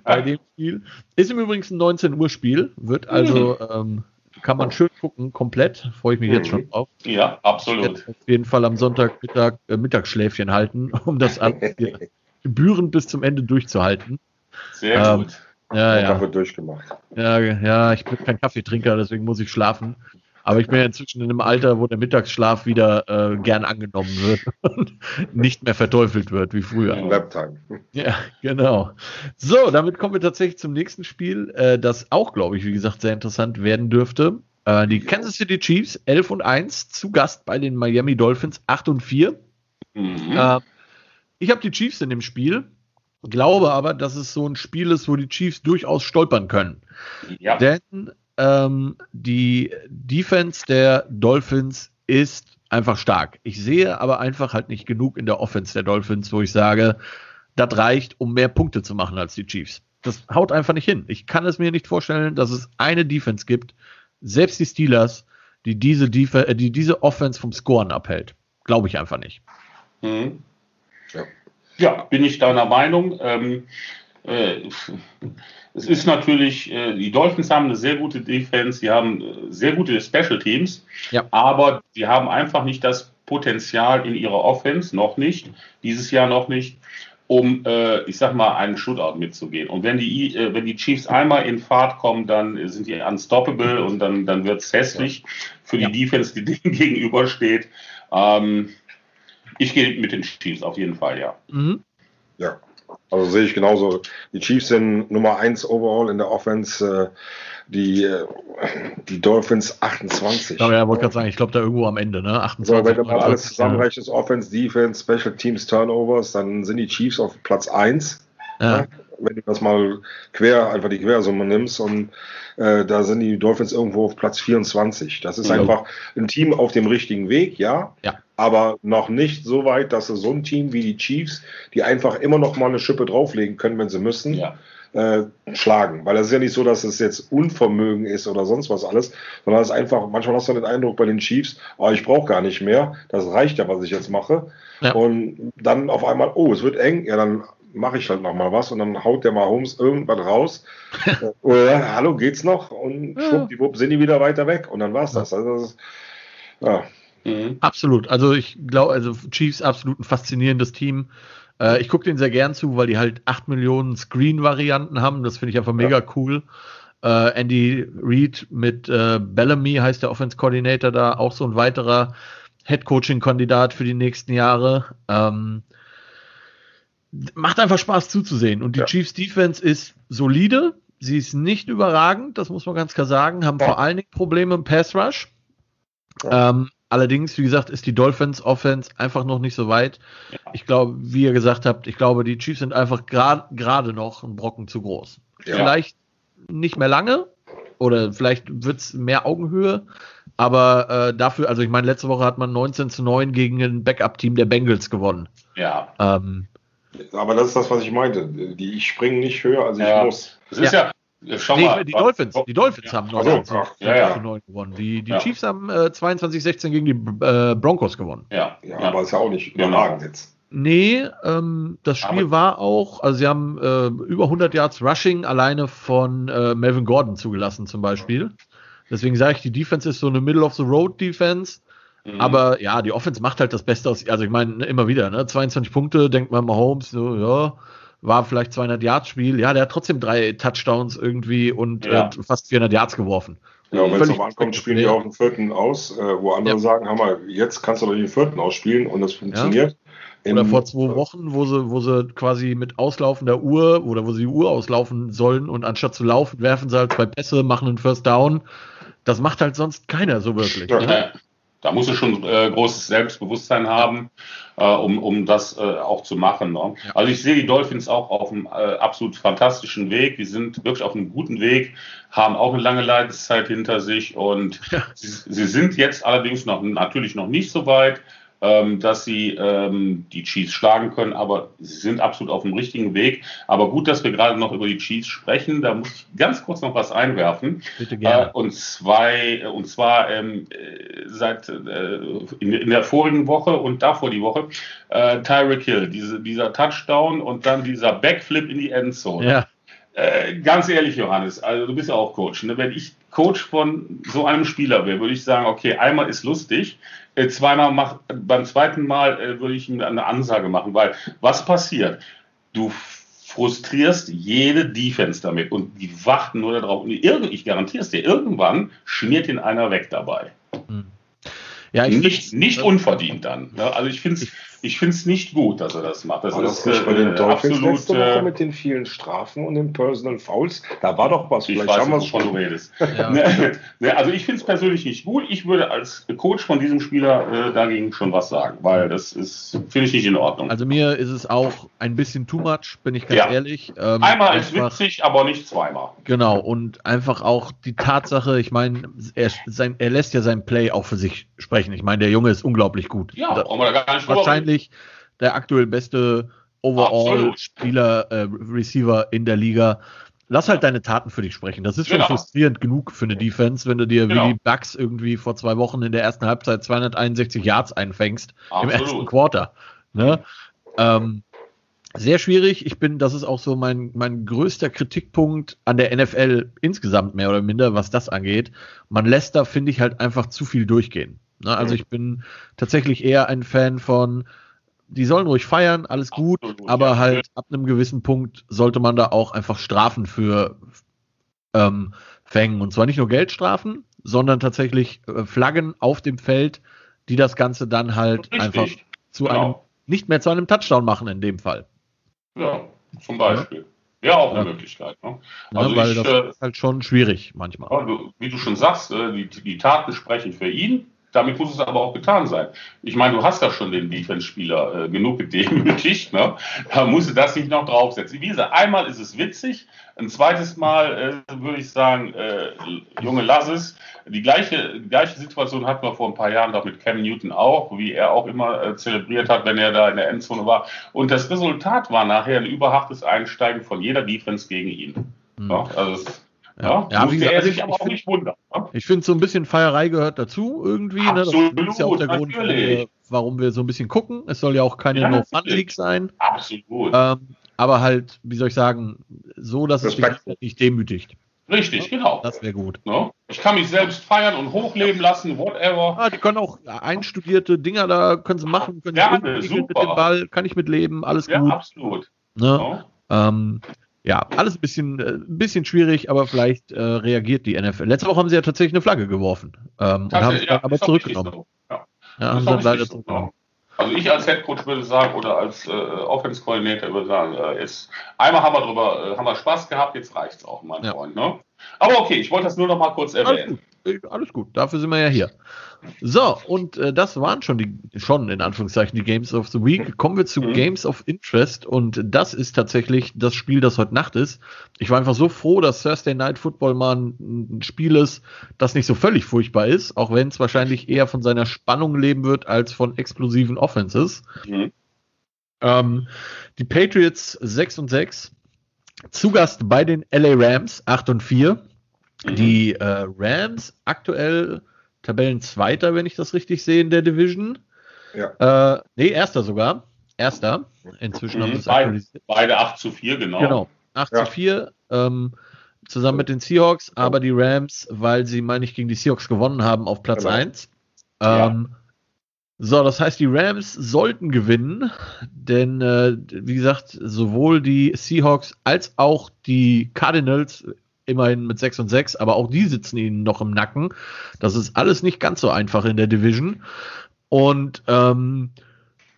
Bei dem Spiel. Ist im Übrigen ein 19 Uhr Spiel, wird also mhm. ähm, kann man schön gucken, komplett. Freue ich mich jetzt schon drauf. Ja, absolut. auf jeden Fall am Sonntagmittag äh, Mittagsschläfchen halten, um das alles gebührend bis zum Ende durchzuhalten. Sehr ähm, gut. Ja, ja. Kaffee durchgemacht. Ja, ja, ich bin kein Kaffeetrinker, deswegen muss ich schlafen. Aber ich bin ja inzwischen in einem Alter, wo der Mittagsschlaf wieder äh, gern angenommen wird und nicht mehr verteufelt wird wie früher. Webtime. Ja, genau. So, damit kommen wir tatsächlich zum nächsten Spiel, äh, das auch, glaube ich, wie gesagt, sehr interessant werden dürfte. Äh, die Kansas City Chiefs 11 und 1 zu Gast bei den Miami Dolphins 8 und 4. Mhm. Äh, ich habe die Chiefs in dem Spiel, glaube aber, dass es so ein Spiel ist, wo die Chiefs durchaus stolpern können. Ja. Denn ähm, die Defense der Dolphins ist einfach stark. Ich sehe aber einfach halt nicht genug in der Offense der Dolphins, wo ich sage, das reicht, um mehr Punkte zu machen als die Chiefs. Das haut einfach nicht hin. Ich kann es mir nicht vorstellen, dass es eine Defense gibt, selbst die Steelers, die diese, Def äh, die diese Offense vom Scoren abhält. Glaube ich einfach nicht. Mhm. Ja. ja. bin ich deiner Meinung. Ähm, äh, es ist natürlich, äh, die Dolphins haben eine sehr gute Defense, sie haben äh, sehr gute Special Teams, ja. aber sie haben einfach nicht das Potenzial in ihrer Offense, noch nicht, dieses Jahr noch nicht, um, äh, ich sag mal, einen Shootout mitzugehen. Und wenn die, äh, wenn die Chiefs einmal in Fahrt kommen, dann sind die unstoppable und dann, dann wird es hässlich für die ja. Defense, die denen gegenübersteht. Ähm, ich gehe mit den Chiefs auf jeden Fall, ja. Mhm. Ja, also sehe ich genauso. Die Chiefs sind Nummer 1 overall in der Offense. Äh, die, äh, die Dolphins 28. Ja, ja wollte gerade sagen, ich glaube da irgendwo am Ende, ne? 28. So, wenn du mal alles zusammenrechnest, Offense, Defense, Special Teams, Turnovers, dann sind die Chiefs auf Platz 1. Ja. Ne? Wenn du das mal quer, einfach die Quersumme nimmst und äh, da sind die Dolphins irgendwo auf Platz 24. Das ist ja. einfach ein Team auf dem richtigen Weg, ja. Ja aber noch nicht so weit, dass so ein Team wie die Chiefs, die einfach immer noch mal eine Schippe drauflegen können, wenn sie müssen, ja. äh, schlagen. Weil es ist ja nicht so, dass es jetzt Unvermögen ist oder sonst was alles, sondern es ist einfach, manchmal hast du den Eindruck bei den Chiefs, oh, ich brauche gar nicht mehr, das reicht ja, was ich jetzt mache. Ja. Und dann auf einmal, oh, es wird eng, ja, dann mache ich halt noch mal was und dann haut der Mahomes irgendwas raus. oder, hallo, geht's noch? Und schwuppdiwupp sind die wieder weiter weg und dann war's das. Also das ist, ja. Mhm. Absolut. Also ich glaube, also Chiefs absolut ein faszinierendes Team. Äh, ich gucke denen sehr gern zu, weil die halt 8 Millionen Screen-Varianten haben. Das finde ich einfach mega ja. cool. Äh, Andy Reid mit äh, Bellamy heißt der Offense Coordinator da, auch so ein weiterer Head Coaching-Kandidat für die nächsten Jahre. Ähm, macht einfach Spaß zuzusehen. Und die ja. Chiefs Defense ist solide. Sie ist nicht überragend, das muss man ganz klar sagen. Haben ja. vor allen Dingen Probleme im Pass Rush. Ähm, Allerdings, wie gesagt, ist die Dolphins Offense einfach noch nicht so weit. Ja. Ich glaube, wie ihr gesagt habt, ich glaube, die Chiefs sind einfach gerade grad, noch ein Brocken zu groß. Ja. Vielleicht nicht mehr lange oder vielleicht wird es mehr Augenhöhe, aber äh, dafür, also ich meine, letzte Woche hat man 19 zu 9 gegen ein Backup-Team der Bengals gewonnen. Ja. Ähm, aber das ist das, was ich meinte. Die springen nicht höher, als ich muss. Das ist ja, Schau nee, mal. Die Dolphins, die Dolphins ja. haben 29 ja, ja. 9 gewonnen. Die, die Chiefs haben äh, 22-16 gegen die äh, Broncos gewonnen. Ja. ja, aber ist ja auch nicht überragend jetzt. Nee, ähm, das Spiel aber war auch, also sie haben äh, über 100 Yards Rushing alleine von äh, Melvin Gordon zugelassen zum Beispiel. Deswegen sage ich, die Defense ist so eine Middle-of-the-Road-Defense. Mhm. Aber ja, die Offense macht halt das Beste aus. Also ich meine, immer wieder, ne? 22 Punkte, denkt man mal Holmes, so, ja war vielleicht 200 Yards Spiel. Ja, der hat trotzdem drei Touchdowns irgendwie und ja. äh, fast 400 Yards geworfen. Ja, und wenn es darauf ankommt, spielen die auch den vierten aus, äh, wo andere ja. sagen, wir, jetzt kannst du doch den vierten ausspielen und das funktioniert. Ja. Oder vor zwei Wochen, wo sie, wo sie quasi mit Auslaufen der Uhr oder wo sie die Uhr auslaufen sollen und anstatt zu laufen, werfen sie halt zwei Pässe, machen einen First Down. Das macht halt sonst keiner so wirklich. Ja. Ne? Da muss es schon äh, großes Selbstbewusstsein haben, äh, um, um das äh, auch zu machen. Ne? Also ich sehe die Dolphins auch auf einem äh, absolut fantastischen Weg. Die sind wirklich auf einem guten Weg, haben auch eine lange Leidenszeit hinter sich und ja. sie, sie, sind jetzt allerdings noch natürlich noch nicht so weit ähm, dass sie ähm, die Chiefs schlagen können, aber sie sind absolut auf dem richtigen Weg. Aber gut, dass wir gerade noch über die Chiefs sprechen. Da muss ich ganz kurz noch was einwerfen. Bitte gerne. Äh, und, zwei, und zwar ähm, äh, seit äh, in, in, der vorigen Woche und davor die Woche äh, Tyreek Hill, diese, dieser Touchdown und dann dieser Backflip in die Endzone. Ja. Äh, ganz ehrlich, Johannes, also du bist ja auch Coach. Ne? Wenn ich Coach von so einem Spieler wäre, würde ich sagen, okay, einmal ist lustig, äh, zweimal mach, beim zweiten Mal äh, würde ich ihm eine Ansage machen, weil was passiert? Du frustrierst jede Defense damit und die warten nur darauf. Und ich garantiere es dir, irgendwann schmiert ihn einer weg dabei. Hm. Ja, nicht, nicht unverdient dann. Ne? Also ich finde es ich finde es nicht gut, dass er das macht. Das war ist das bei den äh, Dolphins absolut, letzte Woche mit den vielen Strafen und den Personal Fouls. Da war doch was. Ich Vielleicht weiß, haben wovon du redest. Ja. Ne, ne, also ich finde es persönlich nicht gut. Ich würde als Coach von diesem Spieler äh, dagegen schon was sagen, weil das ist finde ich nicht in Ordnung. Also mir ist es auch ein bisschen too much, bin ich ganz ja. ehrlich. Ähm, Einmal ist witzig, aber nicht zweimal. Genau und einfach auch die Tatsache. Ich meine, er, er lässt ja sein Play auch für sich sprechen. Ich meine, der Junge ist unglaublich gut. Ja, brauchen wir da gar nicht Wahrscheinlich sicherlich der aktuell beste Overall-Spieler, äh, Receiver in der Liga. Lass halt deine Taten für dich sprechen. Das ist schon genau. frustrierend genug für eine Defense, wenn du dir genau. wie die Bucks irgendwie vor zwei Wochen in der ersten Halbzeit 261 Yards einfängst Absolut. im ersten Quarter. Ne? Ähm, sehr schwierig. Ich bin, das ist auch so mein, mein größter Kritikpunkt an der NFL insgesamt mehr oder minder, was das angeht. Man lässt da, finde ich, halt einfach zu viel durchgehen. Ne? Also ich bin tatsächlich eher ein Fan von, die sollen ruhig feiern, alles gut, Absolut, aber ja. halt ab einem gewissen Punkt sollte man da auch einfach Strafen für ähm, fängen. Und zwar nicht nur Geldstrafen, sondern tatsächlich äh, Flaggen auf dem Feld, die das Ganze dann halt Richtig. einfach zu genau. einem, nicht mehr zu einem Touchdown machen in dem Fall. Ja, zum Beispiel. Ja, auch eine ja. Möglichkeit. Ne? Also ja, weil ich, das äh, ist halt schon schwierig manchmal. wie du schon sagst, äh, die, die Taten sprechen für ihn. Damit muss es aber auch getan sein. Ich meine, du hast ja schon den Defense-Spieler äh, genug gedemütigt. Ne? Da musst du das nicht noch draufsetzen. Wie gesagt, einmal ist es witzig, ein zweites Mal äh, würde ich sagen, äh, Junge, lass es. Die gleiche, die gleiche Situation hatten wir vor ein paar Jahren doch mit Cam Newton auch, wie er auch immer äh, zelebriert hat, wenn er da in der Endzone war. Und das Resultat war nachher ein überhachtes Einsteigen von jeder Defense gegen ihn. Mhm. Ja, also es, ja, ja musste er sich aber auch nicht wundern. Ne? Ich finde, so ein bisschen Feierei gehört dazu irgendwie. Absolut, ne? Das ist ja auch der Grund, wir, warum wir so ein bisschen gucken. Es soll ja auch keine ja, No-Fun-League sein. Absolut. Ähm, aber halt, wie soll ich sagen, so, dass es dich nicht demütigt. Richtig, genau. Das wäre gut. No? Ich kann mich selbst feiern und hochleben lassen, whatever. Ah, die können auch einstudierte Dinger da, können sie machen, können ja, sie mit dem Ball, kann ich mitleben, alles ja, gut. Ja, absolut. Ne? No? Ähm, ja, alles ein bisschen, äh, ein bisschen schwierig, aber vielleicht äh, reagiert die NFL. Letzte Woche haben sie ja tatsächlich eine Flagge geworfen ähm, und haben es ja, aber zurückgenommen. So. Ja. ja haben dann leider zurückgenommen. Also ich als Headcoach würde sagen, oder als äh, Offense-Coordinator würde sagen, äh, ist, einmal haben wir drüber, äh, haben wir Spaß gehabt, jetzt reicht's auch, mein ja. Freund. Ne? Aber okay, ich wollte das nur noch mal kurz erwähnen. Alles gut, alles gut. dafür sind wir ja hier. So, und äh, das waren schon die, schon in Anführungszeichen die Games of the Week. Kommen wir zu mhm. Games of Interest und das ist tatsächlich das Spiel, das heute Nacht ist. Ich war einfach so froh, dass Thursday Night Football mal ein, ein Spiel ist, das nicht so völlig furchtbar ist, auch wenn es wahrscheinlich eher von seiner Spannung leben wird als von explosiven Offenses. Mhm. Ähm, die Patriots 6 und 6, zu Gast bei den LA Rams 8 und 4. Mhm. Die äh, Rams aktuell Tabellenzweiter, wenn ich das richtig sehe, in der Division. Ja. Äh, nee, erster sogar. Erster. Inzwischen mhm, haben wir es aktualisiert. Beide 8 zu 4, genau. Genau. 8 ja. zu 4. Ähm, zusammen mit den Seahawks, aber die Rams, weil sie, meine ich, gegen die Seahawks gewonnen haben, auf Platz genau. 1. Ähm, ja. So, das heißt, die Rams sollten gewinnen, denn äh, wie gesagt, sowohl die Seahawks als auch die Cardinals immerhin mit 6 und 6, aber auch die sitzen ihnen noch im Nacken. Das ist alles nicht ganz so einfach in der Division. Und ähm,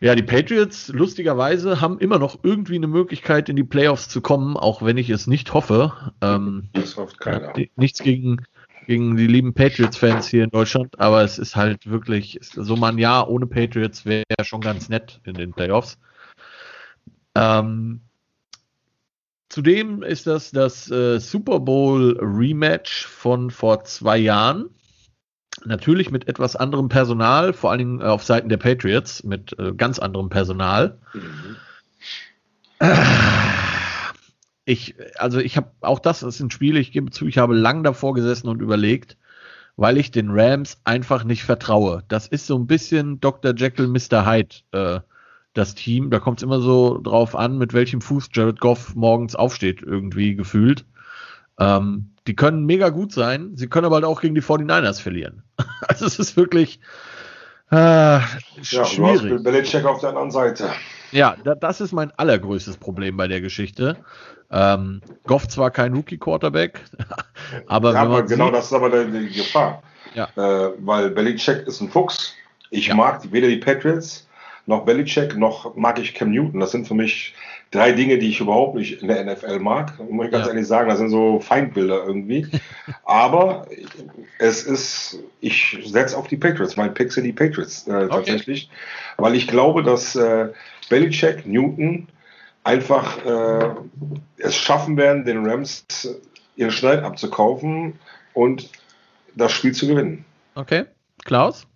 ja, die Patriots, lustigerweise, haben immer noch irgendwie eine Möglichkeit, in die Playoffs zu kommen, auch wenn ich es nicht hoffe. Ähm, das hofft keiner. Nichts gegen, gegen die lieben Patriots-Fans hier in Deutschland, aber es ist halt wirklich, so mal ein Jahr ohne Patriots wäre ja schon ganz nett in den Playoffs. Ähm, Zudem ist das das äh, Super Bowl Rematch von vor zwei Jahren. Natürlich mit etwas anderem Personal, vor allen Dingen äh, auf Seiten der Patriots, mit äh, ganz anderem Personal. Mhm. Ich, also ich habe auch das ist ein Spiel, ich gebe zu, ich habe lang davor gesessen und überlegt, weil ich den Rams einfach nicht vertraue. Das ist so ein bisschen Dr. Jekyll, Mr. Hyde äh, das Team. Da kommt es immer so drauf an, mit welchem Fuß Jared Goff morgens aufsteht, irgendwie gefühlt. Ähm, die können mega gut sein, sie können aber halt auch gegen die 49ers verlieren. also es ist wirklich äh, ja, schwierig. Du hast Belichick auf der anderen Seite. Ja, da, das ist mein allergrößtes Problem bei der Geschichte. Ähm, Goff zwar kein Rookie-Quarterback, aber, ja, aber genau sieht, das ist aber die, Gefahr. Ja. Äh, weil Belichick ist ein Fuchs. Ich ja. mag weder die Patriots noch Belichick noch mag ich Cam Newton. Das sind für mich drei Dinge, die ich überhaupt nicht in der NFL mag. Muss ich ganz ja. ehrlich sagen, das sind so Feindbilder irgendwie. Aber es ist, ich setze auf die Patriots. Mein Pick sind die Patriots äh, okay. tatsächlich, weil ich glaube, dass äh, Belichick, Newton einfach äh, es schaffen werden, den Rams ihren Schneid abzukaufen und das Spiel zu gewinnen. Okay, Klaus?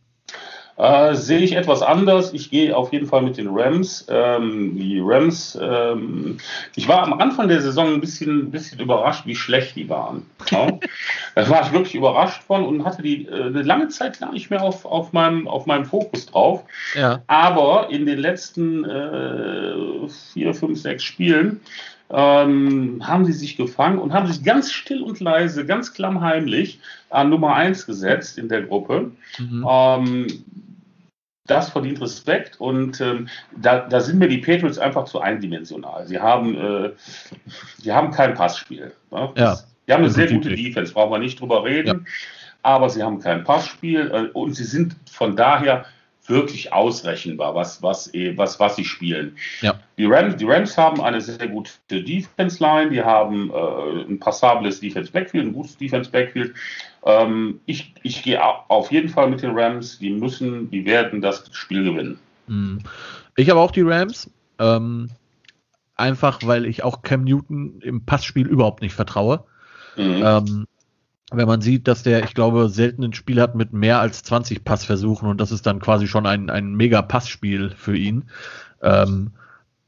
Äh, sehe ich etwas anders. Ich gehe auf jeden Fall mit den Rams. Ähm, die Rams, ähm, ich war am Anfang der Saison ein bisschen, bisschen überrascht, wie schlecht die waren. Ja? da war ich wirklich überrascht von und hatte die äh, eine lange Zeit gar nicht mehr auf, auf, meinem, auf meinem Fokus drauf. Ja. Aber in den letzten äh, vier, fünf, sechs Spielen ähm, haben sie sich gefangen und haben sich ganz still und leise, ganz klammheimlich an Nummer 1 gesetzt in der Gruppe. Mhm. Ähm, das verdient Respekt und ähm, da, da, sind mir die Patriots einfach zu eindimensional. Sie haben, äh, sie haben kein Passspiel. Ne? Ja, sie haben eine sehr gute Defense, brauchen wir nicht drüber reden, ja. aber sie haben kein Passspiel äh, und sie sind von daher wirklich ausrechenbar, was, was, eh, was, was sie spielen. Ja. Die, Rams, die Rams haben eine sehr gute Defense-Line, die haben äh, ein passables Defense-Backfield, ein gutes Defense-Backfield. Ähm, ich, ich gehe auf jeden Fall mit den Rams. Die müssen, die werden das Spiel gewinnen. Hm. Ich habe auch die Rams. Ähm, einfach, weil ich auch Cam Newton im Passspiel überhaupt nicht vertraue. Mhm. Ähm, wenn man sieht, dass der, ich glaube, selten ein Spiel hat mit mehr als 20 Passversuchen und das ist dann quasi schon ein, ein mega Passspiel für ihn. Ähm,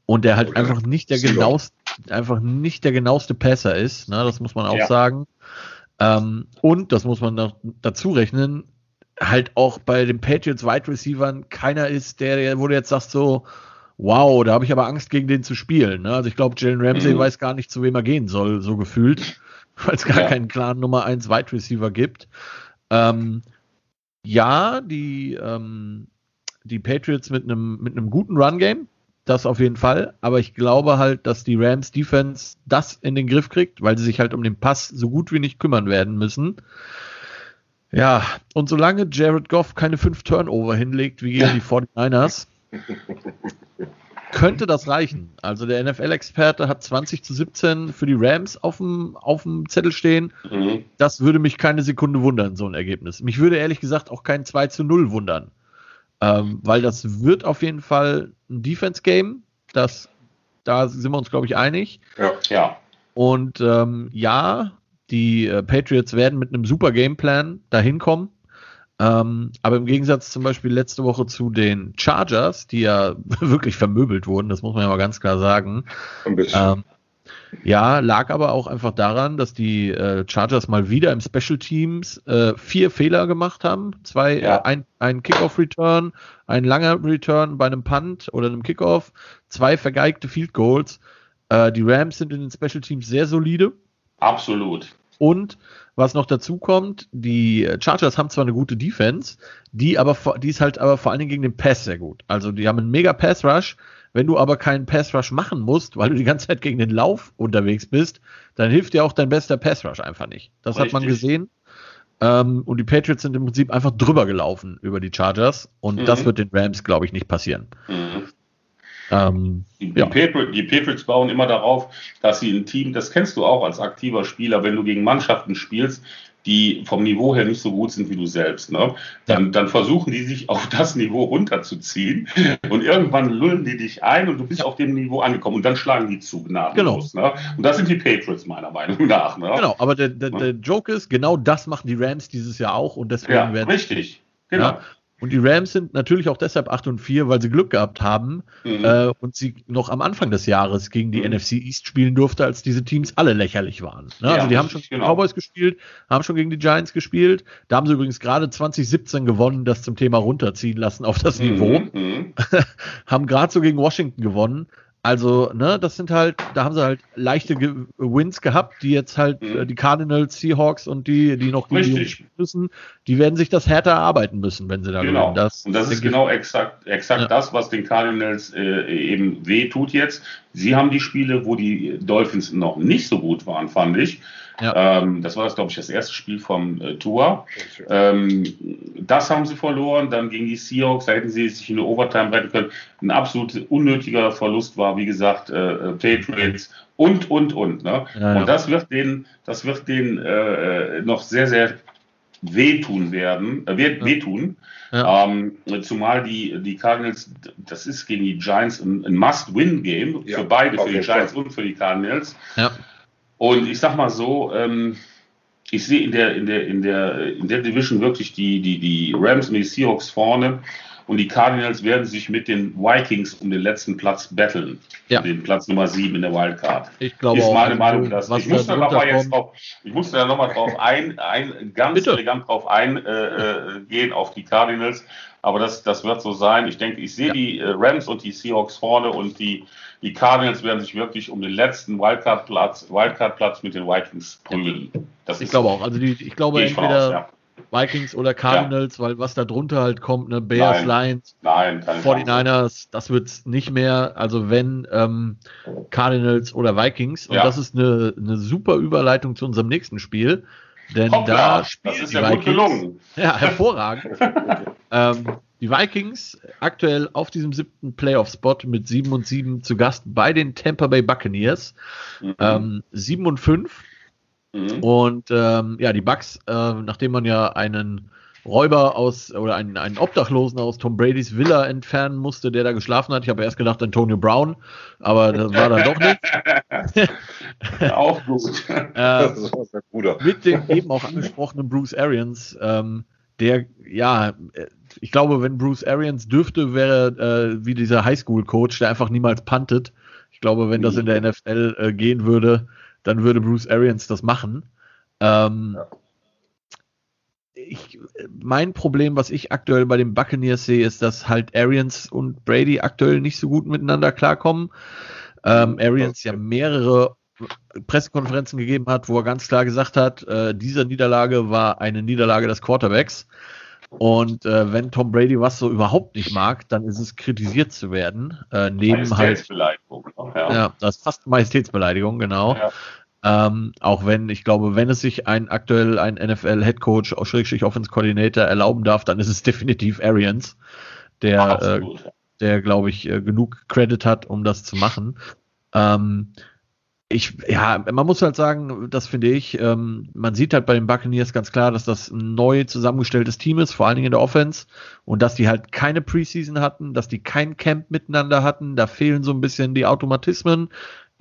und der halt okay. einfach nicht der genaueste, einfach nicht der genaueste Passer ist, ne, das muss man auch ja. sagen. Ähm, und, das muss man noch dazu rechnen, halt auch bei den Patriots Wide Receivern keiner ist, der, wo du jetzt sagst so, wow, da habe ich aber Angst, gegen den zu spielen. Ne? Also ich glaube, Jalen Ramsey mhm. weiß gar nicht, zu wem er gehen soll, so gefühlt, weil es gar ja. keinen klaren Nummer 1 Wide Receiver gibt. Ähm, ja, die, ähm, die Patriots mit einem mit einem guten Run-Game, das auf jeden Fall. Aber ich glaube halt, dass die Rams Defense das in den Griff kriegt, weil sie sich halt um den Pass so gut wie nicht kümmern werden müssen. Ja, und solange Jared Goff keine fünf Turnover hinlegt wie gegen die 49ers, könnte das reichen. Also der NFL-Experte hat 20 zu 17 für die Rams auf dem, auf dem Zettel stehen. Mhm. Das würde mich keine Sekunde wundern, so ein Ergebnis. Mich würde ehrlich gesagt auch kein 2 zu 0 wundern. Ähm, weil das wird auf jeden Fall ein Defense-Game. Das, da sind wir uns, glaube ich, einig. Ja. ja. Und ähm, ja, die äh, Patriots werden mit einem super Gameplan dahin kommen. Ähm, aber im Gegensatz zum Beispiel letzte Woche zu den Chargers, die ja wirklich vermöbelt wurden, das muss man ja mal ganz klar sagen. Ein bisschen. Ähm, ja, lag aber auch einfach daran, dass die äh, Chargers mal wieder im Special Teams äh, vier Fehler gemacht haben. Zwei, ja. äh, ein, ein Kickoff-Return, ein langer Return bei einem Punt oder einem Kickoff, zwei vergeigte Field Goals. Äh, die Rams sind in den Special Teams sehr solide. Absolut. Und was noch dazu kommt, die Chargers haben zwar eine gute Defense, die aber die ist halt aber vor allen Dingen gegen den Pass sehr gut. Also die haben einen mega Pass Rush, wenn du aber keinen Pass Rush machen musst, weil du die ganze Zeit gegen den Lauf unterwegs bist, dann hilft dir auch dein bester Pass Rush einfach nicht. Das Richtig. hat man gesehen. Ähm, und die Patriots sind im Prinzip einfach drüber gelaufen über die Chargers. Und mhm. das wird den Rams, glaube ich, nicht passieren. Mhm. Ähm, die, ja. die, Patriots bauen immer darauf, dass sie ein Team, das kennst du auch als aktiver Spieler, wenn du gegen Mannschaften spielst, die vom Niveau her nicht so gut sind wie du selbst. Ne? Dann, dann versuchen die sich auf das Niveau runterzuziehen und irgendwann lullen die dich ein und du bist auf dem Niveau angekommen und dann schlagen die zu gnadenlos. Genau. Ne? Und das sind die Patriots meiner Meinung nach. Ne? Genau, aber der, der, der Joke ist, genau das machen die Rams dieses Jahr auch und deswegen ja, werden. Richtig. Genau. Ja, und die Rams sind natürlich auch deshalb 8 und 4, weil sie Glück gehabt haben mhm. äh, und sie noch am Anfang des Jahres gegen die mhm. NFC East spielen durfte, als diese Teams alle lächerlich waren. Ne? Ja, also die haben schon gegen genau. Cowboys gespielt, haben schon gegen die Giants gespielt. Da haben sie übrigens gerade 2017 gewonnen, das zum Thema runterziehen lassen auf das mhm. Niveau. Mhm. haben gerade so gegen Washington gewonnen. Also, ne, das sind halt, da haben sie halt leichte Ge Wins gehabt, die jetzt halt mhm. äh, die Cardinals, Seahawks und die, die noch Richtig. müssen, die werden sich das härter erarbeiten müssen, wenn sie da genau. gewinnen. Das, und das ist genau exakt, exakt ja. das, was den Cardinals äh, eben weh tut jetzt. Sie haben die Spiele, wo die Dolphins noch nicht so gut waren, fand ich. Ja. Ähm, das war das, glaube ich, das erste Spiel vom äh, Tour. Ähm, das haben sie verloren. Dann gegen die Seahawks, da hätten sie sich in der Overtime retten können. Ein absolut unnötiger Verlust war, wie gesagt, äh, äh Patriots und, und, und. Ne? Ja, ja. Und das wird den, das wird den äh, noch sehr, sehr wehtun werden, äh, wehtun. Ja. Ähm, zumal die, die Cardinals, das ist gegen die Giants ein, ein Must-Win-Game für beide, für die Giants und für die Cardinals. Und ich sag mal so, ähm, ich sehe in der, in der, in der, in der Division wirklich die, die, die Rams und die Seahawks vorne und die Cardinals werden sich mit den Vikings um den letzten Platz battlen. Ja. Den Platz Nummer 7 in der Wildcard. Ich glaube ist meine auch, Meinung, dass ich muss da nochmal jetzt drauf, ich muss da nochmal drauf ein, ein ganz Bitte. elegant drauf eingehen äh, äh, auf die Cardinals. Aber das, das wird so sein. Ich denke, ich sehe ja. die äh, Rams und die Seahawks vorne und die die Cardinals werden sich wirklich um den letzten Wildcard-Platz Wildcard mit den Vikings prügeln. Das ich glaube auch. Also die, ich glaube ich entweder aus, ja. Vikings oder Cardinals, ja. weil was da drunter halt kommt, ne, Bears, Nein. Lions, Nein, 49ers, das wird es nicht mehr. Also wenn ähm, Cardinals oder Vikings. Und das ist eine, eine super Überleitung zu unserem nächsten Spiel. Denn Hoppla, da spielt das ist ja Vikings, gut gelungen. Ja, hervorragend. ähm, die Vikings aktuell auf diesem siebten Playoff-Spot mit 7 und 7 zu Gast bei den Tampa Bay Buccaneers. Mhm. Ähm, 7 und 5. Mhm. Und ähm, ja, die Bucks, äh, nachdem man ja einen Räuber aus oder einen, einen Obdachlosen aus Tom Bradys Villa entfernen musste, der da geschlafen hat. Ich habe erst gedacht Antonio Brown, aber das war dann doch nicht. auch gut. äh, mit dem eben auch angesprochenen Bruce Arians, ähm, der ja ich glaube, wenn Bruce Arians dürfte, wäre äh, wie dieser Highschool-Coach, der einfach niemals puntet. Ich glaube, wenn das in der NFL äh, gehen würde, dann würde Bruce Arians das machen. Ähm, ja. Ich, mein Problem, was ich aktuell bei den Buccaneers sehe, ist, dass halt Arians und Brady aktuell nicht so gut miteinander klarkommen. Ähm, Arians ja mehrere Pressekonferenzen gegeben hat, wo er ganz klar gesagt hat, äh, diese Niederlage war eine Niederlage des Quarterbacks. Und äh, wenn Tom Brady was so überhaupt nicht mag, dann ist es kritisiert zu werden. Äh, neben halt. Ja. ja, das ist fast Majestätsbeleidigung, genau. Ja. Ähm, auch wenn, ich glaube, wenn es sich ein aktuell ein NFL-Headcoach, Schrägstrich Offense Coordinator erlauben darf, dann ist es definitiv Arians, der, äh, der glaube ich, äh, genug Credit hat, um das zu machen. Ähm, ich, ja, man muss halt sagen, das finde ich, ähm, man sieht halt bei den Buccaneers ganz klar, dass das ein neu zusammengestelltes Team ist, vor allen Dingen in der Offense, und dass die halt keine Preseason hatten, dass die kein Camp miteinander hatten, da fehlen so ein bisschen die Automatismen,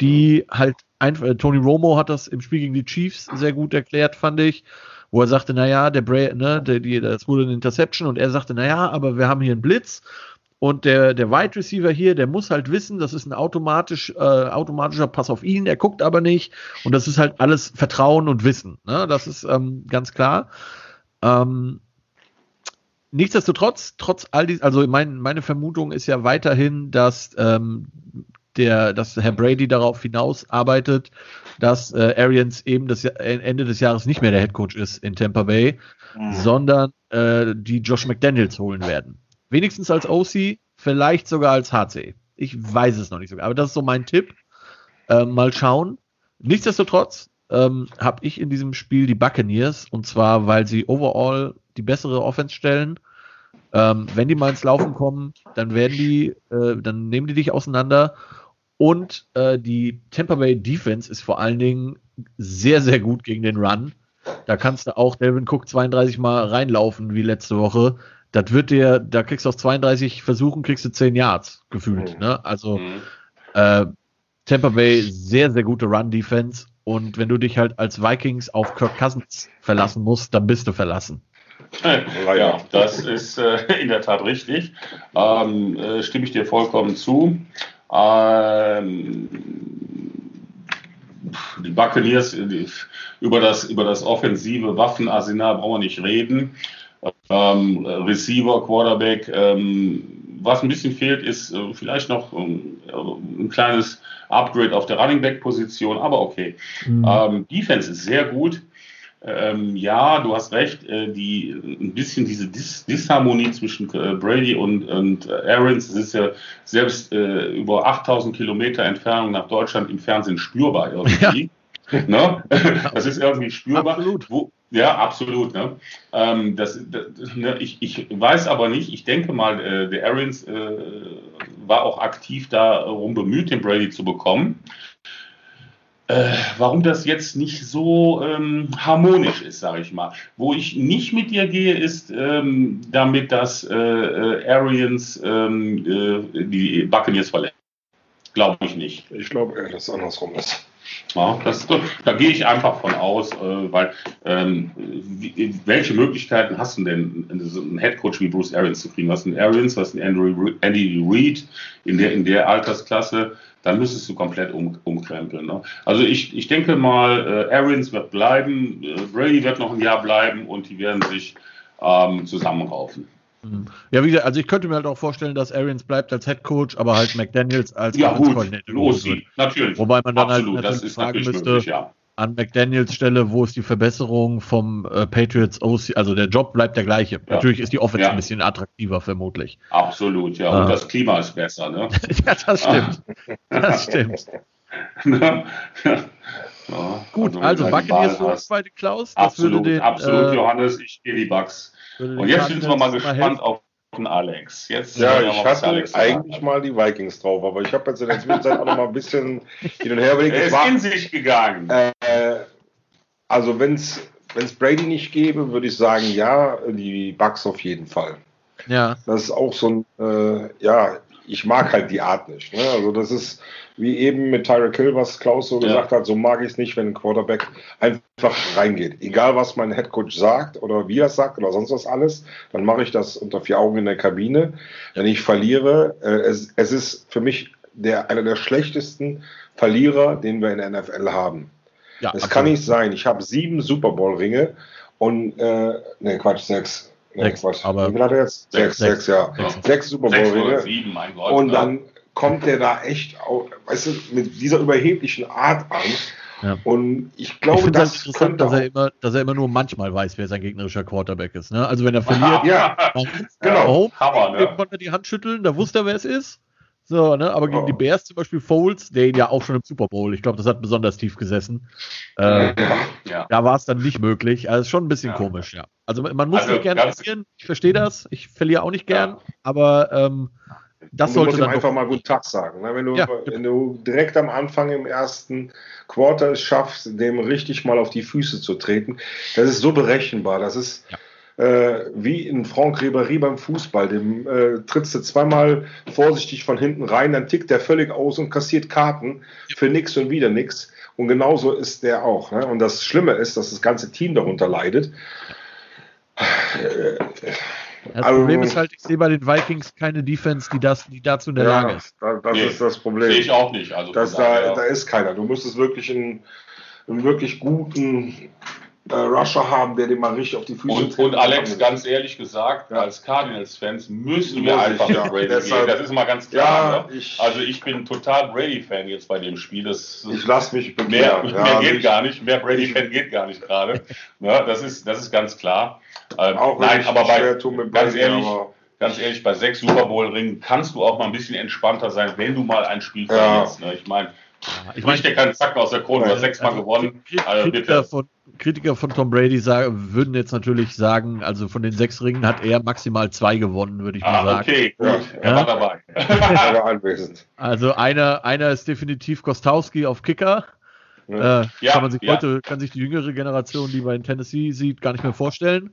die halt einfach, äh, Tony Romo hat das im Spiel gegen die Chiefs sehr gut erklärt, fand ich, wo er sagte, naja, der Bray, ne, der, die, das wurde eine Interception und er sagte, naja, aber wir haben hier einen Blitz und der, der Wide Receiver hier, der muss halt wissen, das ist ein automatisch, äh, automatischer Pass auf ihn, er guckt aber nicht. Und das ist halt alles Vertrauen und Wissen. Ne? Das ist ähm, ganz klar. Ähm, nichtsdestotrotz, trotz all dies, also mein, meine Vermutung ist ja weiterhin, dass ähm, der, dass Herr Brady darauf hinaus arbeitet, dass äh, Arians eben das Ende des Jahres nicht mehr der Head Coach ist in Tampa Bay, mhm. sondern äh, die Josh McDaniels holen werden. Wenigstens als OC, vielleicht sogar als HC. Ich weiß es noch nicht sogar, aber das ist so mein Tipp. Ähm, mal schauen. Nichtsdestotrotz ähm, habe ich in diesem Spiel die Buccaneers und zwar, weil sie overall die bessere Offense stellen. Ähm, wenn die mal ins Laufen kommen, dann werden die, äh, dann nehmen die dich auseinander. Und äh, die Tampa Bay Defense ist vor allen Dingen sehr, sehr gut gegen den Run. Da kannst du auch Delvin Cook 32 Mal reinlaufen wie letzte Woche das wird dir, da kriegst du aus 32 Versuchen, kriegst du 10 Yards gefühlt. Mhm. Ne? Also mhm. äh, Tampa Bay sehr, sehr gute Run-Defense und wenn du dich halt als Vikings auf Kirk Cousins verlassen musst, dann bist du verlassen. Ja, das ist äh, in der Tat richtig. Ähm, äh, stimme ich dir vollkommen zu. Ähm, die Buccaneers, über das, über das offensive Waffenarsenal brauchen wir nicht reden ähm, Receiver, Quarterback, ähm, was ein bisschen fehlt, ist äh, vielleicht noch ähm, ein kleines Upgrade auf der Running Back Position, aber okay. Mhm. Ähm, Defense ist sehr gut. Ähm, ja, du hast recht, äh, die, ein bisschen diese Dis Disharmonie zwischen äh, Brady und, und äh, Arians, das ist ja selbst äh, über 8000 Kilometer Entfernung nach Deutschland im Fernsehen spürbar irgendwie. Ja. ne? Das ist irgendwie spürbar. Absolut. Wo, ja, absolut. Ne? Ähm, das, das, ne, ich, ich weiß aber nicht, ich denke mal, äh, der Arians äh, war auch aktiv darum bemüht, den Brady zu bekommen. Äh, warum das jetzt nicht so ähm, harmonisch ist, sage ich mal. Wo ich nicht mit dir gehe, ist ähm, damit, dass äh, äh Arians ähm, äh, die Buccaneers verletzt. Glaube ich nicht. Ich glaube eher, dass es andersrum ist. Ja, das, da gehe ich einfach von aus, äh, weil ähm, welche Möglichkeiten hast du denn, einen Headcoach wie Bruce Arians zu kriegen? Was ein Arians, was ein Andy, Andy Reid in der, in der Altersklasse? dann müsstest du komplett um, umkrempeln. Ne? Also ich, ich denke mal, äh, Arians wird bleiben, äh, Brady wird noch ein Jahr bleiben und die werden sich ähm, zusammenraufen. Mhm. Ja, wie gesagt, also ich könnte mir halt auch vorstellen, dass Arians bleibt als Head Coach, aber halt McDaniels als ja, gut, los, natürlich. Wobei man dann halt Absolut, halt natürlich fragen müsste, möglich, ja an McDaniels Stelle, wo ist die Verbesserung vom äh, Patriots OC? Also der Job bleibt der gleiche. Ja. Natürlich ist die Offense ja. ein bisschen attraktiver, vermutlich. Absolut, ja. Und ah. das Klima ist besser, ne? ja, das stimmt. das stimmt. ja. Gut, also, also Buccaneers uns beide Klaus. Das absolut, den, absolut, äh, Johannes. Ich gehe die Bugs. Und jetzt sind wir mal gespannt auf Alex. Jetzt ja, ich hatte Alex eigentlich mal die Vikings drauf, aber ich habe jetzt in der Zwischenzeit auch noch mal ein bisschen hin und her überlegt. Er ist war, in sich gegangen. Äh, also wenn es Brady nicht gäbe, würde ich sagen, ja, die Bucks auf jeden Fall. Ja. Das ist auch so ein, äh, ja, ich mag halt die Art nicht. Ne? Also das ist wie eben mit Tyreek Hill, was Klaus so ja. gesagt hat, so mag ich es nicht, wenn ein Quarterback einfach reingeht. Egal, was mein Headcoach sagt oder wie er es sagt oder sonst was alles, dann mache ich das unter vier Augen in der Kabine. Wenn ich verliere, äh, es, es ist für mich der, einer der schlechtesten Verlierer, den wir in der NFL haben. Ja, es kann nicht sein. Ich habe sieben Super Bowl-Ringe und, äh, ne, Quatsch, sechs. Sechs, Quatsch. Aber Wie hat er jetzt? Sechs, sechs, sechs ja. Sechs, sechs Super Bowl-Ringe. Und dann kommt der da echt, weißt du, mit dieser überheblichen Art an. Ja. Und ich glaube, ich das halt interessant, dass er, immer, dass er immer nur manchmal weiß, wer sein gegnerischer Quarterback ist. Ne? Also wenn er verliert, ja, genau. Hammer, ne? konnte er die Hand schütteln, da wusste er, wer es ist. So, ne? Aber gegen die Bears zum Beispiel Foles, der ihn ja auch schon im Super Bowl, ich glaube, das hat besonders tief gesessen. Äh, ja. Da war es dann nicht möglich. Also schon ein bisschen ja. komisch, ja. Also man muss also, nicht gerne verlieren, ich verstehe das, ich verliere auch nicht gern, ja. aber ähm, das sollte du musst ihm einfach mal guten Tag sagen. Ne? Wenn, du, ja. wenn du direkt am Anfang im ersten Quarter es schaffst, dem richtig mal auf die Füße zu treten, das ist so berechenbar. Das ist ja. Äh, wie in Franck Ribéry beim Fußball. Dem äh, trittst du zweimal vorsichtig von hinten rein, dann tickt der völlig aus und kassiert Karten für nichts und wieder nichts. Und genauso ist der auch. Ne? Und das Schlimme ist, dass das ganze Team darunter leidet. Äh, das also, Problem ist halt, ich sehe bei den Vikings keine Defense, die, das, die dazu in der ja, Lage ist. Da, das nee, ist das Problem. Sehe ich auch nicht. Also das, da, da ist keiner. Du müsstest wirklich einen, einen wirklich guten äh, Rusher haben, der dir mal richtig auf die Füße Und, und Alex, ganz ehrlich gesagt, ja. als Cardinals-Fans müssen wir einfach ja, Brady gehen. Das ist mal ganz klar. Ja, ne? ich, also ich bin total Brady-Fan jetzt bei dem Spiel. Das, ich lasse mich bekehren. Mehr, mehr geht gar nicht. Mehr Brady-Fan geht gar nicht gerade. ja, das, ist, das ist ganz klar. Ähm, auch nein, aber bei, ganz ehrlich, ganz ehrlich, bei sechs Super Bowl-Ringen kannst du auch mal ein bisschen entspannter sein, wenn du mal ein Spiel verlierst. Ne? Ich meine, ich meine, der keinen Zacken aus der Krone, du hast sechsmal also, gewonnen. Also Kritiker, von, Kritiker, von, Tom Brady sagen, würden jetzt natürlich sagen, also von den sechs Ringen hat er maximal zwei gewonnen, würde ich ah, mal sagen. Okay, gut, ja. er war dabei. er war anwesend. Also einer, einer ist definitiv Kostowski auf Kicker. Ja. Äh, ja, kann man sich heute, kann sich die jüngere Generation, die bei Tennessee sieht, gar nicht mehr vorstellen.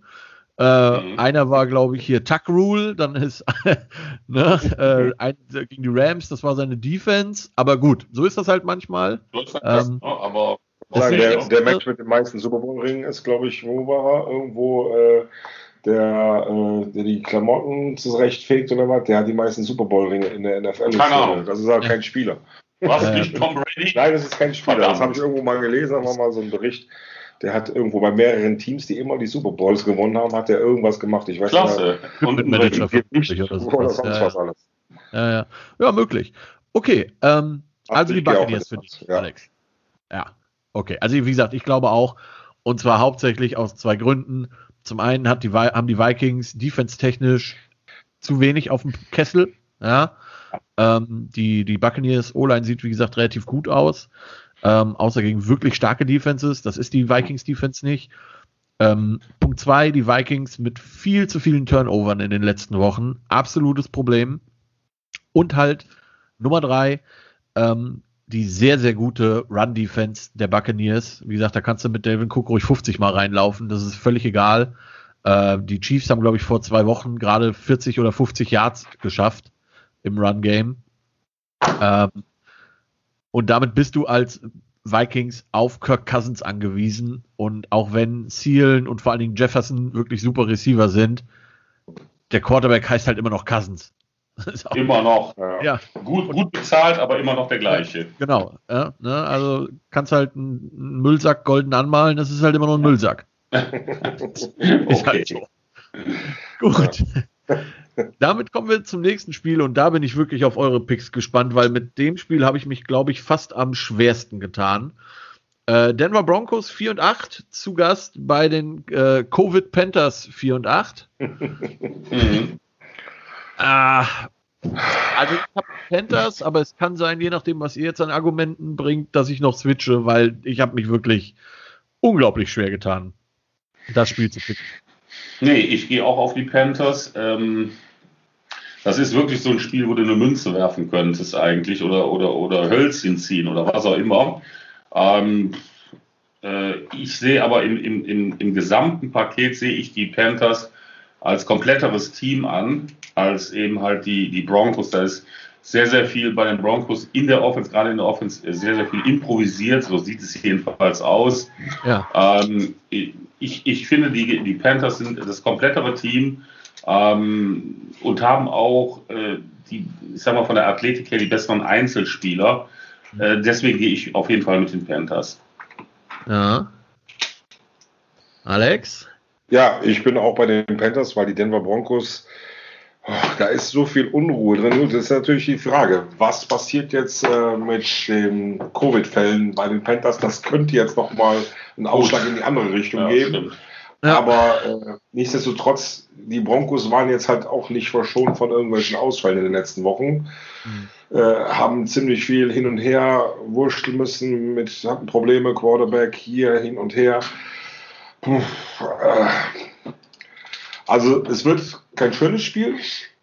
Äh, mhm. Einer war, glaube ich, hier Tuck Rule, dann ist ne, äh, ein, gegen die Rams, das war seine Defense. Aber gut, so ist das halt manchmal. Ähm, oh, aber Sagen, der, der Match mit den meisten Super Bowl-Ringen ist, glaube ich, wo war er? Irgendwo äh, der, äh, der die Klamotten zurechtfegt oder was, der hat die meisten Super Bowl-Ringe in der NFL. Keine Ahnung. Das ist aber kein Spieler. Was? Nicht Tom Brady? Nein, das ist kein Spieler. Verdammt. Das habe ich irgendwo mal gelesen, da war mal so ein Bericht. Der hat irgendwo bei mehreren Teams, die immer die Super Bowls gewonnen haben, hat er irgendwas gemacht. Ich weiß Klasse. Nicht, und Manager oder, oder sonst ja, was alles. Ja, ja. ja möglich. Okay, ähm, also die Buccaneers für dich, ja. Alex. Ja, okay. Also wie gesagt, ich glaube auch, und zwar hauptsächlich aus zwei Gründen. Zum einen hat die, haben die Vikings defense-technisch zu wenig auf dem Kessel. Ja. Ähm, die, die Buccaneers O-Line sieht, wie gesagt, relativ gut aus. Ähm, außer gegen wirklich starke Defenses. Das ist die Vikings Defense nicht. Ähm, Punkt zwei, die Vikings mit viel zu vielen Turnovern in den letzten Wochen. Absolutes Problem. Und halt Nummer drei, ähm, die sehr, sehr gute Run-Defense der Buccaneers. Wie gesagt, da kannst du mit Delvin Cook ruhig 50 Mal reinlaufen. Das ist völlig egal. Äh, die Chiefs haben, glaube ich, vor zwei Wochen gerade 40 oder 50 Yards geschafft im Run-Game. Ähm, und damit bist du als Vikings auf Kirk Cousins angewiesen. Und auch wenn Sealen und vor allen Dingen Jefferson wirklich super Receiver sind, der Quarterback heißt halt immer noch Cousins. immer noch. Ja. ja. Gut, gut bezahlt, aber immer noch der gleiche. Genau. Ja, ne, also kannst halt einen Müllsack golden anmalen, das ist halt immer noch ein Müllsack. ist halt so. Gut. Damit kommen wir zum nächsten Spiel und da bin ich wirklich auf eure Picks gespannt, weil mit dem Spiel habe ich mich, glaube ich, fast am schwersten getan. Äh, Denver Broncos 4 und 8 zu Gast bei den äh, Covid Panthers 4 und 8. mhm. ah, also ich habe Panthers, aber es kann sein, je nachdem, was ihr jetzt an Argumenten bringt, dass ich noch switche, weil ich habe mich wirklich unglaublich schwer getan, das Spiel zu picken. Nee, ich gehe auch auf die Panthers. Ähm, das ist wirklich so ein Spiel, wo du eine Münze werfen könntest eigentlich oder, oder, oder Hölzchen ziehen oder was auch immer. Ähm, äh, ich sehe aber im, im, im, im gesamten Paket sehe ich die Panthers als kompletteres Team an, als eben halt die, die Broncos. Da ist sehr, sehr viel bei den Broncos in der Offense, gerade in der Offense, sehr, sehr viel improvisiert. So sieht es jedenfalls aus. Ja. Ähm, ich, ich finde, die, die Panthers sind das komplettere Team ähm, und haben auch äh, die, ich sag mal, von der Athletik her die besseren Einzelspieler. Äh, deswegen gehe ich auf jeden Fall mit den Panthers. Ja. Alex? Ja, ich bin auch bei den Panthers, weil die Denver Broncos da ist so viel Unruhe drin. Das ist natürlich die Frage, was passiert jetzt äh, mit den Covid-Fällen bei den Panthers? Das könnte jetzt nochmal einen Ausschlag in die andere Richtung ja, geben. Ja. Aber äh, nichtsdestotrotz, die Broncos waren jetzt halt auch nicht verschont von irgendwelchen Ausfällen in den letzten Wochen. Mhm. Äh, haben ziemlich viel hin und her wurschteln müssen, mit, hatten Probleme, Quarterback hier hin und her. Puh, äh, also es wird kein schönes Spiel,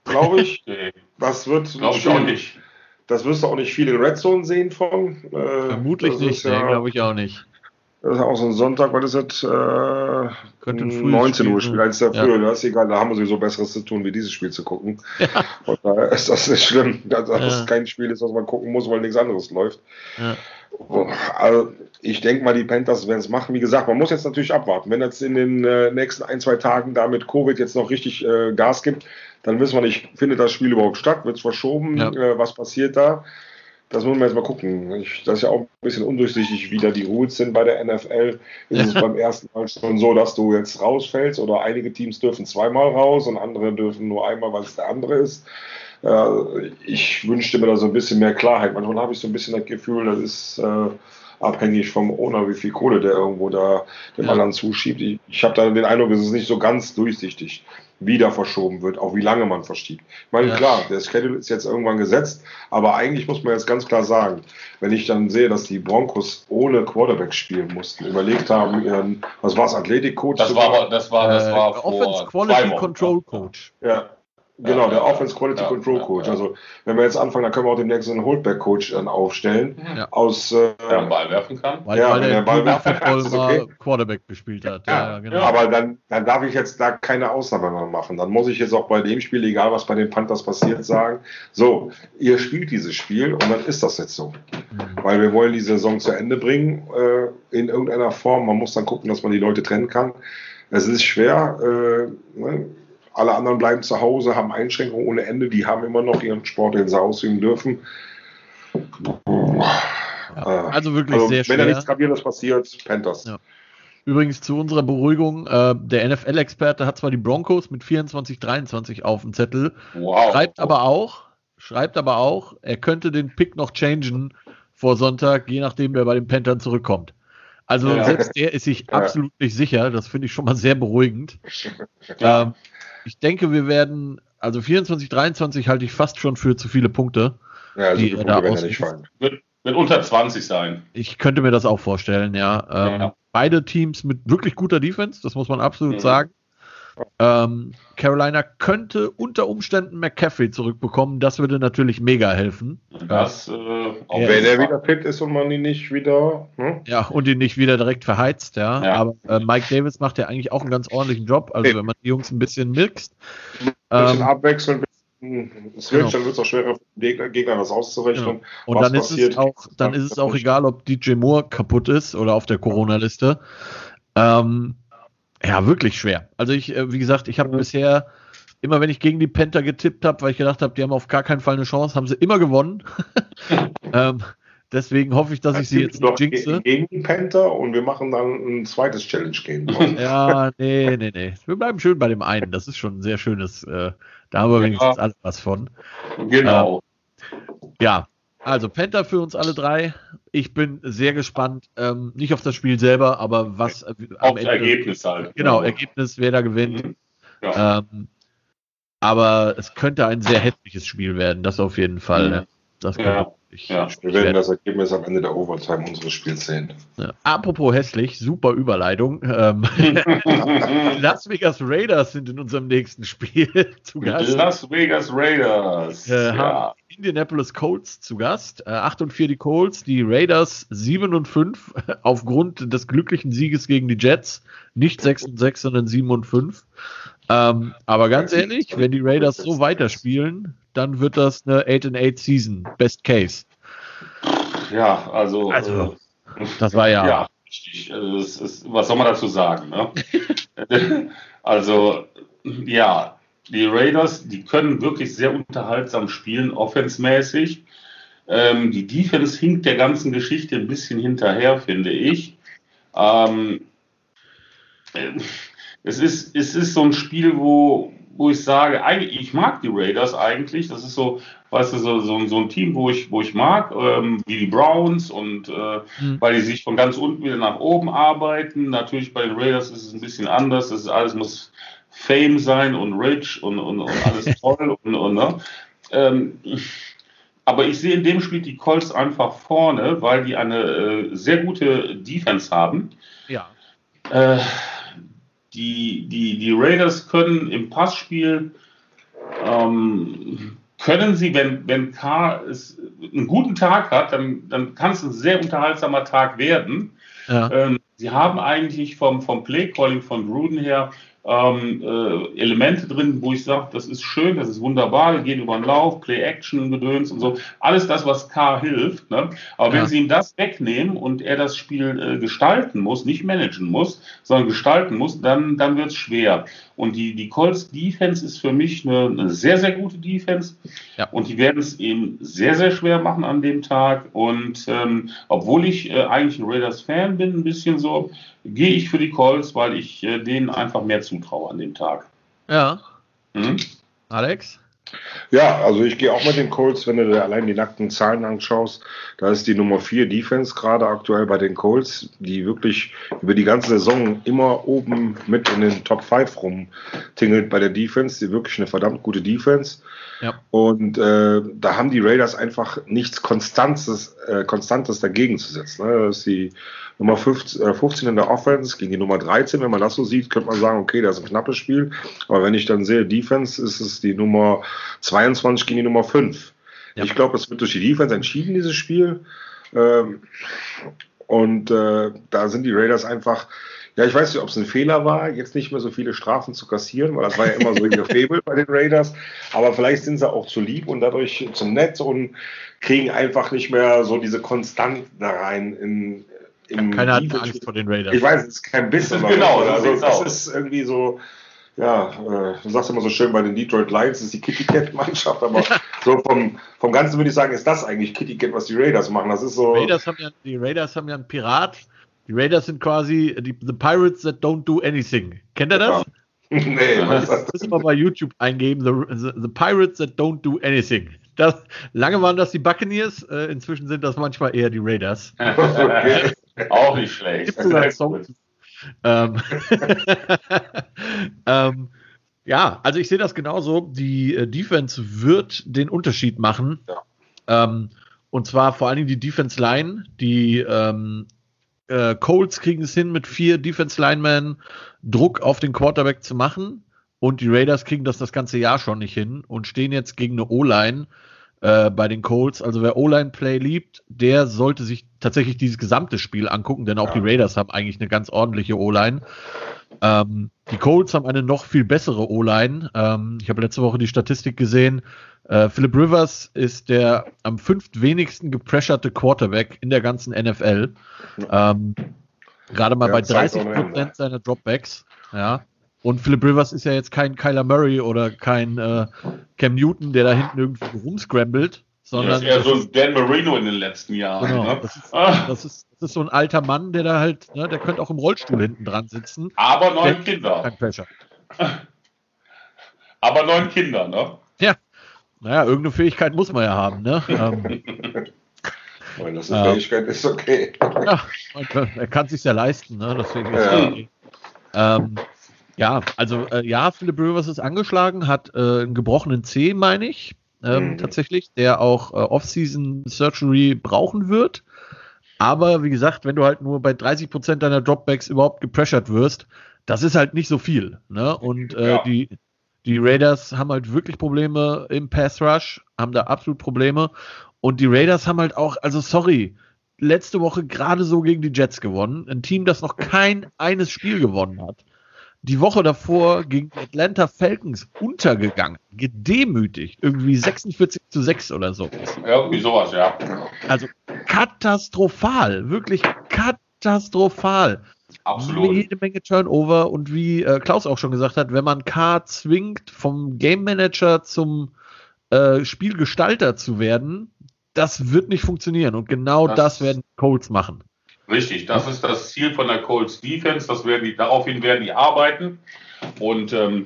glaube ich. nee. Das wird glaube ich auch nicht. Das wirst du auch nicht viel in Red Zone sehen von. Äh, Vermutlich nicht, ja, nee, glaube ich auch nicht. Das ist auch so ein Sonntag, was ist das? Äh, Könnte ein 19 Uhr Spiel, eins der ja. früher, das ist egal, da haben wir sowieso Besseres zu tun, wie dieses Spiel zu gucken. Ja. Und da ist das nicht schlimm, dass ja. das kein Spiel ist, was man gucken muss, weil nichts anderes läuft. Ja. Also, ich denke mal, die Panthers werden es machen. Wie gesagt, man muss jetzt natürlich abwarten. Wenn jetzt in den äh, nächsten ein, zwei Tagen da mit Covid jetzt noch richtig äh, Gas gibt, dann wissen wir nicht, findet das Spiel überhaupt statt, wird es verschoben, äh, was passiert da? Das müssen wir jetzt mal gucken. Ich, das ist ja auch ein bisschen undurchsichtig, wie da die Rules sind bei der NFL. Ist es beim ersten Mal schon so, dass du jetzt rausfällst oder einige Teams dürfen zweimal raus und andere dürfen nur einmal, weil es der andere ist. Äh, ich wünschte mir da so ein bisschen mehr Klarheit. Manchmal habe ich so ein bisschen das Gefühl, das ist äh, abhängig vom Owner, wie viel Kohle der irgendwo da dem ja. anderen zuschiebt. Ich, ich habe da den Eindruck, es ist nicht so ganz durchsichtig, wie da verschoben wird, auch wie lange man verschiebt. Ich meine, ja. klar, der Schedule ist jetzt irgendwann gesetzt, aber eigentlich muss man jetzt ganz klar sagen, wenn ich dann sehe, dass die Broncos ohne Quarterback spielen mussten, überlegt haben, ihren, was war es, Athletikcoach? Das war, das war, das war äh, Offense Quality Control Coach. Ja, Genau, der Offense Quality ja, Control Coach. Ja, ja. Also wenn wir jetzt anfangen, dann können wir auch demnächst einen Holdback Coach dann aufstellen. Aus, äh, der Ball werfen kann. Weil, ja, weil der, der Ball werfen kann, okay. Quarterback gespielt hat. Ja, genau. Aber dann, dann darf ich jetzt da keine Ausnahme mehr machen. Dann muss ich jetzt auch bei dem Spiel, egal was bei den Panthers passiert, sagen, so, ihr spielt dieses Spiel und dann ist das jetzt so. Mhm. Weil wir wollen die Saison zu Ende bringen äh, in irgendeiner Form. Man muss dann gucken, dass man die Leute trennen kann. Es ist schwer, äh, ne? Alle anderen bleiben zu Hause, haben Einschränkungen ohne Ende, die haben immer noch ihren Sport, den sie ausüben dürfen. Ja, also wirklich also, sehr wenn schwer. Wenn da nichts Gravierendes passiert, Panthers. Ja. Übrigens zu unserer Beruhigung, äh, der NFL-Experte hat zwar die Broncos mit 24-23 auf dem Zettel, wow. schreibt aber auch, schreibt aber auch, er könnte den Pick noch changen vor Sonntag, je nachdem, wer bei den Panthers zurückkommt. Also ja. selbst der ist sich absolut nicht sicher. Das finde ich schon mal sehr beruhigend. Ja. Ähm, ich denke, wir werden, also 24, 23 halte ich fast schon für zu viele Punkte. Ja, also die Punkte da werden ja nicht fallen. Wird, wird, unter 20 sein. Ich könnte mir das auch vorstellen, ja. Ähm, beide Teams mit wirklich guter Defense, das muss man absolut mhm. sagen. Ähm, Carolina könnte unter Umständen McCaffrey zurückbekommen. Das würde natürlich mega helfen. Das, äh, auch wenn er wieder fit ist und man ihn nicht wieder. Hm? Ja, und ihn nicht wieder direkt verheizt, ja. ja. Aber äh, Mike Davis macht ja eigentlich auch einen ganz ordentlichen Job. Also, wenn man die Jungs ein bisschen mixt. Ein bisschen ähm, abwechseln, es wird, genau. dann wird es auch schwerer für den Gegner, das auszurechnen. Genau. Und dann ist, es auch, dann ist es auch egal, ob DJ Moore kaputt ist oder auf der Corona-Liste. Ähm, ja, wirklich schwer. Also ich, äh, wie gesagt, ich habe mhm. bisher immer, wenn ich gegen die Panther getippt habe, weil ich gedacht habe, die haben auf gar keinen Fall eine Chance, haben sie immer gewonnen. ähm, deswegen hoffe ich, dass ich sie jetzt nicht jinxe. Gegen die Panther und wir machen dann ein zweites Challenge-Game. ja, nee, nee, nee. Wir bleiben schön bei dem einen. Das ist schon ein sehr schönes, äh, da haben wir wenigstens ja. alles was von. Genau. Ähm, ja, also Panther für uns alle drei. Ich bin sehr gespannt, ähm, nicht auf das Spiel selber, aber was äh, am Ende, Ergebnis halt. Genau, Ergebnis, wer da gewinnt. Mhm. Ja. Ähm, aber es könnte ein sehr hässliches Spiel werden, das auf jeden Fall. Mhm. Ne? Das ja. Ich, ja, wir werden das Ergebnis am Ende der Overtime unseres Spiels sehen. Ja. Apropos hässlich, super Überleitung. Ähm, die Las Vegas Raiders sind in unserem nächsten Spiel zu Gast. Las Vegas Raiders. Äh, ja. Indianapolis Colts zu Gast. Äh, 8 und 4 die Colts, die Raiders 7 und 5 aufgrund des glücklichen Sieges gegen die Jets. Nicht 6 und 6, sondern 7 und 5. Ähm, aber ganz ehrlich, wenn die Raiders so weiterspielen, dann wird das eine 8 and 8 Season. Best Case. Ja, also. Also, äh, das war ja. Ja, richtig. Also ist, was soll man dazu sagen? Ne? also, ja, die Raiders, die können wirklich sehr unterhaltsam spielen, offensmäßig. Ähm, die Defense hinkt der ganzen Geschichte ein bisschen hinterher, finde ich. Ähm, es, ist, es ist so ein Spiel, wo, wo ich sage, eigentlich, ich mag die Raiders eigentlich. Das ist so, weißt du, so, so, so ein Team, wo ich, wo ich mag, ähm, wie die Browns und äh, mhm. weil die sich von ganz unten wieder nach oben arbeiten. Natürlich bei den Raiders ist es ein bisschen anders. Das ist alles muss Fame sein und rich und, und, und alles toll und, und ne? Ähm, aber ich sehe in dem Spiel die Colts einfach vorne, weil die eine äh, sehr gute Defense haben. Ja. Äh, die, die, die Raiders können im Passspiel, ähm, können sie, wenn, wenn K es einen guten Tag hat, dann, dann kann es ein sehr unterhaltsamer Tag werden. Ja. Ähm, sie haben eigentlich vom, vom Play-Calling von Gruden her ähm, äh, Elemente drin, wo ich sage, das ist schön, das ist wunderbar, wir gehen über den Lauf, Play-Action, Gedöns und so. Alles das, was K hilft. Ne? Aber ja. wenn sie ihm das wegnehmen und er das Spiel äh, gestalten muss, nicht managen muss, sondern gestalten muss, dann, dann wird es schwer. Und die, die Colts Defense ist für mich eine, eine sehr, sehr gute Defense. Ja. Und die werden es eben sehr, sehr schwer machen an dem Tag. Und ähm, obwohl ich äh, eigentlich ein Raiders-Fan bin, ein bisschen so, gehe ich für die Colts, weil ich äh, denen einfach mehr zutraue an dem Tag. Ja. Mhm. Alex? Ja, also ich gehe auch mit den Colts, wenn du dir allein die nackten Zahlen anschaust. Da ist die Nummer 4 Defense gerade aktuell bei den Colts, die wirklich über die ganze Saison immer oben mit in den Top 5 rumtingelt bei der Defense. Die wirklich eine verdammt gute Defense. Ja. Und äh, da haben die Raiders einfach nichts Konstantes, äh, Konstantes dagegen zu setzen. Ne? Das ist die Nummer 15, äh, 15 in der Offense gegen die Nummer 13. Wenn man das so sieht, könnte man sagen, okay, das ist ein knappes Spiel. Aber wenn ich dann sehe, Defense, ist es die Nummer 22 gegen die Nummer 5. Ja. Ich glaube, es wird durch die Defense entschieden, dieses Spiel. Ähm, und äh, da sind die Raiders einfach, ja, ich weiß nicht, ob es ein Fehler war, jetzt nicht mehr so viele Strafen zu kassieren, weil das war ja immer so ihr Faible bei den Raiders. Aber vielleicht sind sie auch zu lieb und dadurch zu nett und kriegen einfach nicht mehr so diese Konstant da rein in, keiner hat Angst vor den Raiders. Ich weiß, es ist kein bisschen. genau, also, das ist irgendwie so, ja, äh, du sagst immer so schön, bei den Detroit Lions ist die Kitty Cat Mannschaft, aber so vom, vom Ganzen würde ich sagen, ist das eigentlich Kitty Cat, was die Raiders machen. Das ist so. Raiders haben ja, die Raiders haben ja einen Pirat Die Raiders sind quasi die the Pirates that don't do anything. Kennt ihr das? Nee, was das müssen wir bei YouTube eingeben. The, the, the, Pirates that don't do anything. Das, lange waren das die Buccaneers, äh, inzwischen sind das manchmal eher die Raiders. okay. Auch nicht schlecht. Gibt sogar Song. ähm, ähm, ja, also ich sehe das genauso. Die äh, Defense wird den Unterschied machen. Ja. Ähm, und zwar vor allen Dingen die Defense Line. Die ähm, äh, Colts kriegen es hin, mit vier Defense Linemen Druck auf den Quarterback zu machen. Und die Raiders kriegen das das ganze Jahr schon nicht hin und stehen jetzt gegen eine O-Line äh, bei den Colts. Also wer O-Line-Play liebt, der sollte sich tatsächlich dieses gesamte Spiel angucken, denn auch ja. die Raiders haben eigentlich eine ganz ordentliche O-Line. Ähm, die Colts haben eine noch viel bessere O-Line. Ähm, ich habe letzte Woche die Statistik gesehen. Äh, Philip Rivers ist der am fünftwenigsten gepresserte Quarterback in der ganzen NFL. Ähm, Gerade mal ja, bei 30 Prozent seiner Dropbacks. Ja. Und Philip Rivers ist ja jetzt kein Kyler Murray oder kein äh, Cam Newton, der da hinten irgendwie rumscramblelt, sondern. Das ist eher so ein Dan Marino in den letzten Jahren. Genau, ne? das, ist, ah. das, ist, das, ist, so ein alter Mann, der da halt, ne, der könnte auch im Rollstuhl hinten dran sitzen. Aber neun Kinder. Kein Pressure. Aber neun Kinder, ne? Ja. Naja, irgendeine Fähigkeit muss man ja haben, ne? ähm, Wenn das eine ähm, Fähigkeit ist, okay. Ja, er kann es sich ja leisten, ne? Deswegen ist ja. okay. Ähm, ja, also äh, ja, Philip Rivers ist angeschlagen, hat äh, einen gebrochenen C, meine ich, ähm, mhm. tatsächlich, der auch äh, Off-Season Surgery brauchen wird. Aber wie gesagt, wenn du halt nur bei 30 Prozent deiner Dropbacks überhaupt gepressured wirst, das ist halt nicht so viel. Ne? Und äh, ja. die, die Raiders haben halt wirklich Probleme im Pass Rush, haben da absolut Probleme. Und die Raiders haben halt auch, also sorry, letzte Woche gerade so gegen die Jets gewonnen. Ein Team, das noch kein eines Spiel gewonnen hat. Die Woche davor gegen die Atlanta Falcons untergegangen, gedemütigt, irgendwie 46 zu 6 oder so. Irgendwie sowas, ja. Also katastrophal, wirklich katastrophal. Absolut. Jede Menge Turnover und wie äh, Klaus auch schon gesagt hat, wenn man K zwingt, vom Game Manager zum äh, Spielgestalter zu werden, das wird nicht funktionieren. Und genau das, das werden Colts machen. Richtig, das ist das Ziel von der Colts Defense. Das werden die, daraufhin werden die arbeiten. Und ähm,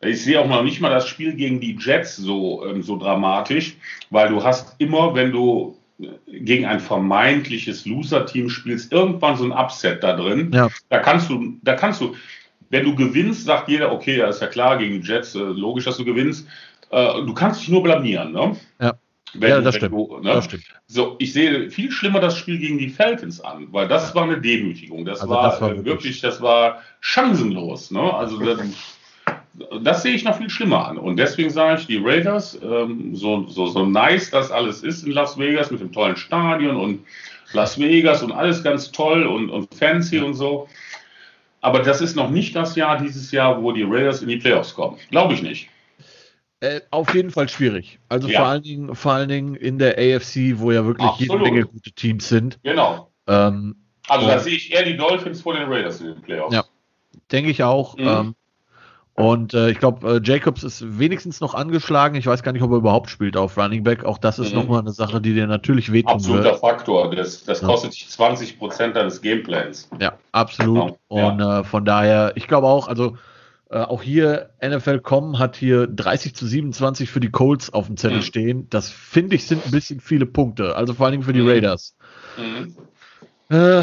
ich sehe auch noch nicht mal das Spiel gegen die Jets so, ähm, so dramatisch, weil du hast immer, wenn du gegen ein vermeintliches Loser-Team spielst, irgendwann so ein Upset da drin. Ja. Da kannst du, da kannst du, wenn du gewinnst, sagt jeder, okay, ja, ist ja klar, gegen die Jets, äh, logisch, dass du gewinnst. Äh, du kannst dich nur blamieren, ne? Ja. Wenn, ja, das, stimmt. Du, ne? das stimmt. So, ich sehe viel schlimmer das Spiel gegen die Falcons an, weil das war eine Demütigung. Das, also war, das war, wirklich, das war chancenlos. Ne? Also das, das, sehe ich noch viel schlimmer an. Und deswegen sage ich, die Raiders, ähm, so, so, so nice das alles ist in Las Vegas mit dem tollen Stadion und Las Vegas und alles ganz toll und, und fancy ja. und so. Aber das ist noch nicht das Jahr dieses Jahr, wo die Raiders in die Playoffs kommen. Glaube ich nicht. Äh, auf jeden Fall schwierig. Also ja. vor, allen Dingen, vor allen Dingen in der AFC, wo ja wirklich Absolut. jede Menge gute Teams sind. Genau. Ähm, also da sehe ich eher die Dolphins vor den Raiders in den Playoffs. Ja, denke ich auch. Mhm. Ähm, und äh, ich glaube, äh, Jacobs ist wenigstens noch angeschlagen. Ich weiß gar nicht, ob er überhaupt spielt auf Running Back. Auch das ist mhm. nochmal eine Sache, die dir natürlich wehtun Absoluter wird. Faktor. Das, das kostet dich 20 Prozent deines Gameplans. Ja, absolut. Genau. Und ja. Äh, von daher, ich glaube auch, also äh, auch hier NFL.com hat hier 30 zu 27 für die Colts auf dem Zettel mhm. stehen. Das finde ich sind ein bisschen viele Punkte. Also vor allen Dingen für die mhm. Raiders. Mhm. Äh,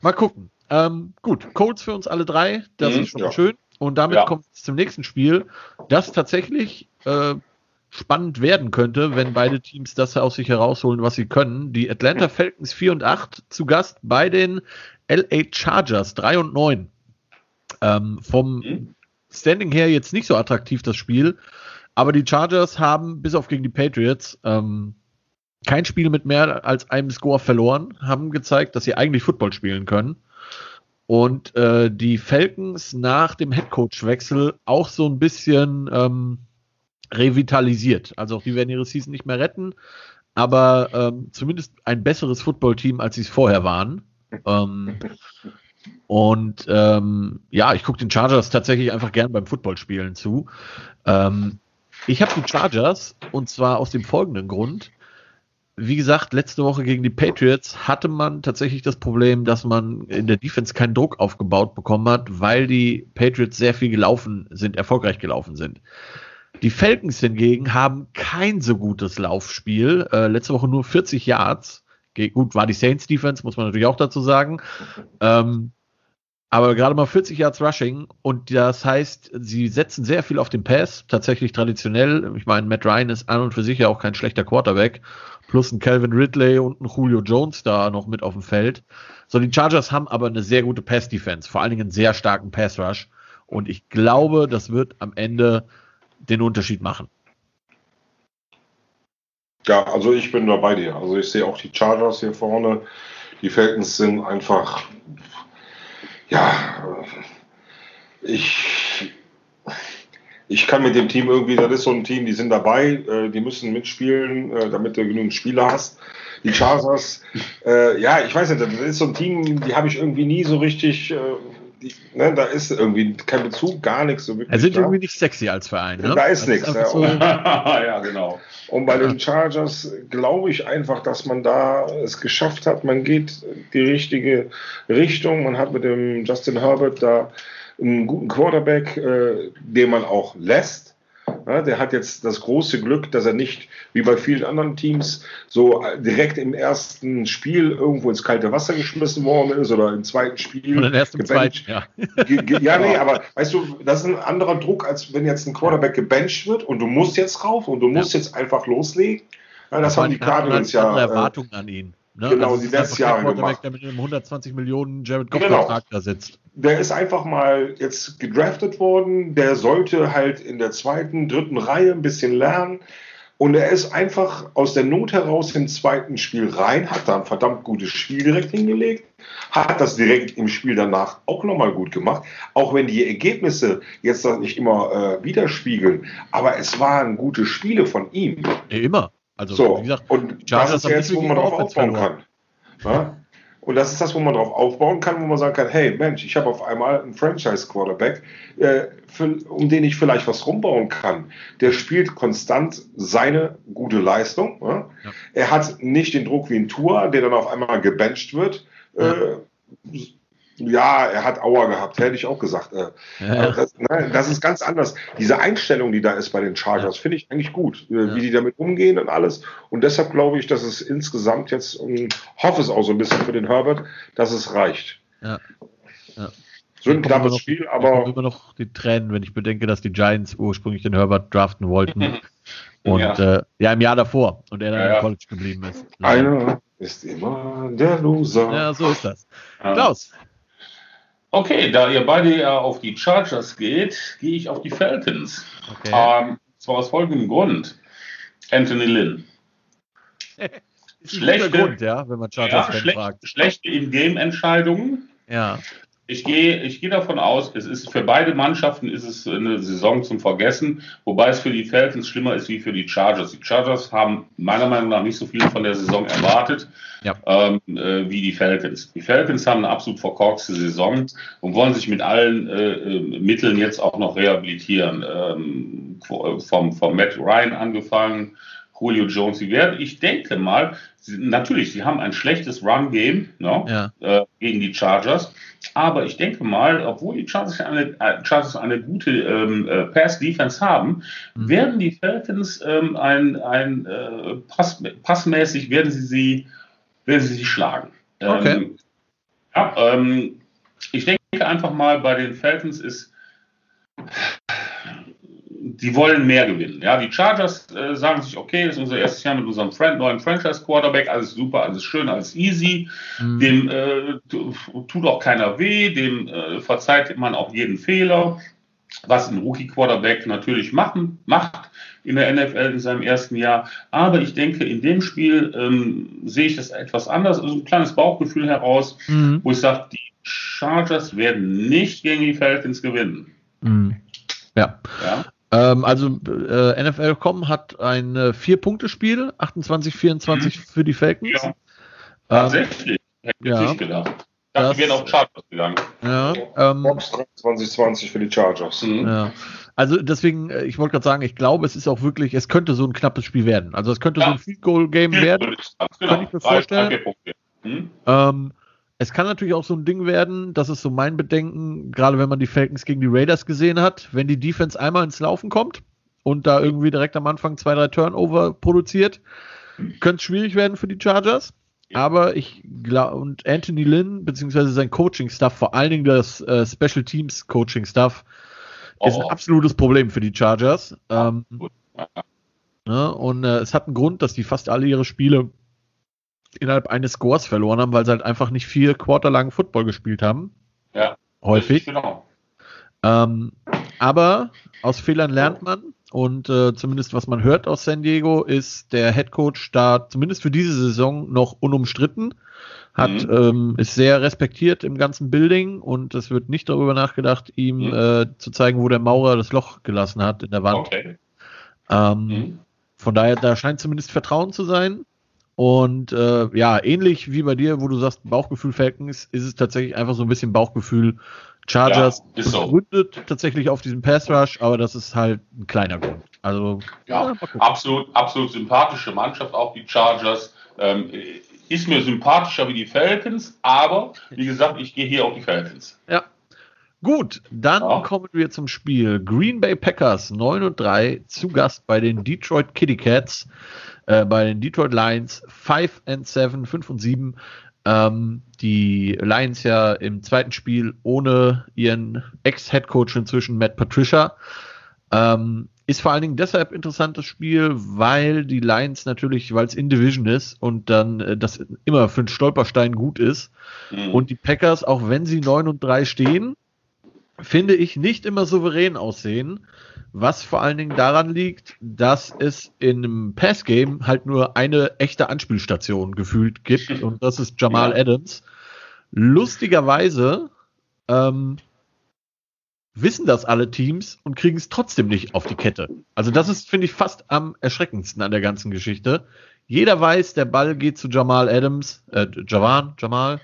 mal gucken. Ähm, gut, Colts für uns alle drei. Das mhm. ist schon ja. schön. Und damit ja. kommt es zum nächsten Spiel, das tatsächlich äh, spannend werden könnte, wenn beide Teams das aus sich herausholen, was sie können. Die Atlanta Falcons 4 und 8 zu Gast bei den LA Chargers 3 und 9. Ähm, vom mhm. Standing her jetzt nicht so attraktiv, das Spiel. Aber die Chargers haben bis auf gegen die Patriots ähm, kein Spiel mit mehr als einem Score verloren, haben gezeigt, dass sie eigentlich Football spielen können. Und äh, die Falcons nach dem Headcoach-Wechsel auch so ein bisschen ähm, revitalisiert. Also auch die werden ihre Season nicht mehr retten, aber ähm, zumindest ein besseres Football-Team, als sie es vorher waren. Ähm, und ähm, ja, ich gucke den Chargers tatsächlich einfach gern beim Footballspielen zu. Ähm, ich habe die Chargers und zwar aus dem folgenden Grund. wie gesagt, letzte Woche gegen die Patriots hatte man tatsächlich das Problem, dass man in der Defense keinen Druck aufgebaut bekommen hat, weil die Patriots sehr viel gelaufen sind, erfolgreich gelaufen sind. Die Falcons hingegen haben kein so gutes Laufspiel. Äh, letzte Woche nur 40 Yards. Gut, war die Saints Defense, muss man natürlich auch dazu sagen. Ähm, aber gerade mal 40 Yards Rushing und das heißt, sie setzen sehr viel auf den Pass, tatsächlich traditionell. Ich meine, Matt Ryan ist an und für sich ja auch kein schlechter Quarterback, plus ein Calvin Ridley und ein Julio Jones da noch mit auf dem Feld. So, die Chargers haben aber eine sehr gute Pass-Defense, vor allen Dingen einen sehr starken Pass-Rush und ich glaube, das wird am Ende den Unterschied machen. Ja, also ich bin da bei dir. Also ich sehe auch die Chargers hier vorne. Die Falcons sind einfach ja, ich, ich kann mit dem Team irgendwie, das ist so ein Team, die sind dabei, äh, die müssen mitspielen, äh, damit du genügend Spieler hast. Die Chargers, äh, ja, ich weiß nicht, das ist so ein Team, die habe ich irgendwie nie so richtig, äh, die, ne, da ist irgendwie kein Bezug, gar nichts so wirklich. Er sind da. irgendwie nicht sexy als Verein, ne? Da ist nichts. Ja. So ja, genau. Und bei den Chargers glaube ich einfach, dass man da es geschafft hat. Man geht die richtige Richtung. Man hat mit dem Justin Herbert da einen guten Quarterback, äh, den man auch lässt. Ja, der hat jetzt das große Glück, dass er nicht wie bei vielen anderen Teams so direkt im ersten Spiel irgendwo ins kalte Wasser geschmissen worden ist oder im zweiten Spiel. Oder erst im zweiten, ja. ja, nee, aber weißt du, das ist ein anderer Druck, als wenn jetzt ein Quarterback gebencht wird und du musst jetzt rauf und du musst ja. jetzt einfach loslegen. Ja, das, das haben die Cardinals ja. Andere Erwartungen äh, an ihn. Ne? Genau, also die letzten Jahre gemacht. Der mit einem 120 Millionen Jared Goff-Vertrag genau. da sitzt. Der ist einfach mal jetzt gedraftet worden. Der sollte halt in der zweiten, dritten Reihe ein bisschen lernen. Und er ist einfach aus der Not heraus im zweiten Spiel rein, hat da ein verdammt gutes Spiel direkt hingelegt, hat das direkt im Spiel danach auch nochmal gut gemacht, auch wenn die Ergebnisse jetzt nicht immer äh, widerspiegeln. Aber es waren gute Spiele von ihm. Immer. Also, so, wie gesagt, und das ist jetzt, wo man drauf aufbauen kann. Ja? Und das ist das, wo man drauf aufbauen kann, wo man sagen kann, hey Mensch, ich habe auf einmal einen Franchise-Quarterback, äh, um den ich vielleicht was rumbauen kann. Der spielt konstant seine gute Leistung. Ja? Ja. Er hat nicht den Druck wie ein Tour, der dann auf einmal gebencht wird. Äh, ja, er hat Auer gehabt, hätte ich auch gesagt. Äh, ja. das, nein, das, ist ganz anders. Diese Einstellung, die da ist bei den Chargers, finde ich eigentlich gut, äh, ja. wie die damit umgehen und alles. Und deshalb glaube ich, dass es insgesamt jetzt, und hoffe es auch so ein bisschen für den Herbert, dass es reicht. Ja. ja. So ein knappes Spiel, aber. Ich immer noch die Tränen, wenn ich bedenke, dass die Giants ursprünglich den Herbert draften wollten. und ja. Äh, ja, im Jahr davor. Und er dann ja, im College geblieben ist. Einer ist immer der Loser. Ja, so ist das. Klaus, Okay, da ihr beide ja auf die Chargers geht, gehe ich auf die Falcons. Okay. Ähm, zwar aus folgendem Grund. Anthony Lynn. schlechte, Grund, ja, wenn man Chargers ja, schlecht, fragt. Schlechte In-Game-Entscheidungen. Ja. Ich gehe, ich gehe davon aus, es ist für beide Mannschaften ist es eine Saison zum Vergessen, wobei es für die Falcons schlimmer ist wie für die Chargers. Die Chargers haben meiner Meinung nach nicht so viel von der Saison erwartet ja. ähm, äh, wie die Falcons. Die Falcons haben eine absolut verkorkste Saison und wollen sich mit allen äh, äh Mitteln jetzt auch noch rehabilitieren. Ähm, vom, vom Matt Ryan angefangen, Julio Jones. Sie werden, ich denke mal, sie, natürlich, sie haben ein schlechtes Run-Game ne, ja. äh, gegen die Chargers. Aber ich denke mal, obwohl die Chargers eine, äh, Chargers eine gute ähm, äh, Pass-Defense haben, mhm. werden die Falcons ähm, ein, ein äh, Pass, passmäßig werden sie sie, werden sie, sie schlagen. Okay. Ähm, ja, ähm, ich denke einfach mal, bei den Falcons ist die wollen mehr gewinnen. Ja, die Chargers äh, sagen sich, okay, das ist unser erstes Jahr mit unserem Friend, neuen Franchise-Quarterback, alles super, alles schön, alles easy. Mhm. Dem äh, tut auch keiner weh, dem äh, verzeiht man auch jeden Fehler, was ein Rookie-Quarterback natürlich machen, macht in der NFL in seinem ersten Jahr. Aber ich denke, in dem Spiel ähm, sehe ich das etwas anders, also ein kleines Bauchgefühl heraus, mhm. wo ich sage, die Chargers werden nicht gegen die Falcons gewinnen. Mhm. Ja. ja. Ähm, also äh, NFL.com hat ein äh, Vier-Punkte-Spiel, 28-24 mhm. für die Falcons. Ja. Tatsächlich. Ähm, Hätte ich ja. gedacht. Das, die werden auf Chargers gegangen. Ja, ähm, Box 2020 für die Chargers. Mhm. Ja. Also deswegen, äh, ich wollte gerade sagen, ich glaube, es ist auch wirklich, es könnte so ein knappes Spiel werden. Also es könnte ja. so ein Field Goal Game werden. Genau. Kann ich mir vorstellen. Mhm. Ähm, es kann natürlich auch so ein Ding werden, das ist so mein Bedenken, gerade wenn man die Falcons gegen die Raiders gesehen hat, wenn die Defense einmal ins Laufen kommt und da irgendwie direkt am Anfang zwei, drei Turnover produziert, könnte es schwierig werden für die Chargers. Aber ich glaube, und Anthony Lynn, beziehungsweise sein Coaching-Staff, vor allen Dingen das äh, Special Teams Coaching-Staff, oh. ist ein absolutes Problem für die Chargers. Ähm, ne, und äh, es hat einen Grund, dass die fast alle ihre Spiele innerhalb eines Scores verloren haben, weil sie halt einfach nicht vier Quarter lang Football gespielt haben. Ja. Häufig. Genau. Ähm, aber aus Fehlern lernt man. Und äh, zumindest was man hört aus San Diego, ist der Head Coach da zumindest für diese Saison noch unumstritten. Hat, mhm. ähm, ist sehr respektiert im ganzen Building und es wird nicht darüber nachgedacht, ihm mhm. äh, zu zeigen, wo der Maurer das Loch gelassen hat in der Wand. Okay. Ähm, mhm. Von daher, da scheint zumindest Vertrauen zu sein. Und äh, ja, ähnlich wie bei dir, wo du sagst, Bauchgefühl Falcons, ist es tatsächlich einfach so ein bisschen Bauchgefühl Chargers ja, so. tatsächlich auf diesem Pass Rush, aber das ist halt ein kleiner Grund. Also ja, ja absolut, absolut sympathische Mannschaft, auch die Chargers. Ähm, ist mir sympathischer wie die Falcons, aber wie gesagt, ich gehe hier auf die Falcons. Ja. Gut, dann ja. kommen wir zum Spiel. Green Bay Packers 9 und 3 zu Gast bei den Detroit Kitty Cats, äh, bei den Detroit Lions 5 and 7, 5 und 7. Ähm, die Lions ja im zweiten Spiel ohne ihren Ex-Headcoach inzwischen Matt Patricia. Ähm, ist vor allen Dingen deshalb interessantes Spiel, weil die Lions natürlich, weil es in Division ist und dann äh, das immer für einen Stolperstein gut ist. Mhm. Und die Packers, auch wenn sie 9 und 3 stehen, finde ich nicht immer souverän aussehen. Was vor allen Dingen daran liegt, dass es in einem Passgame halt nur eine echte Anspielstation gefühlt gibt und das ist Jamal ja. Adams. Lustigerweise ähm, wissen das alle Teams und kriegen es trotzdem nicht auf die Kette. Also das ist, finde ich, fast am erschreckendsten an der ganzen Geschichte. Jeder weiß, der Ball geht zu Jamal Adams, äh, Javan, Jamal,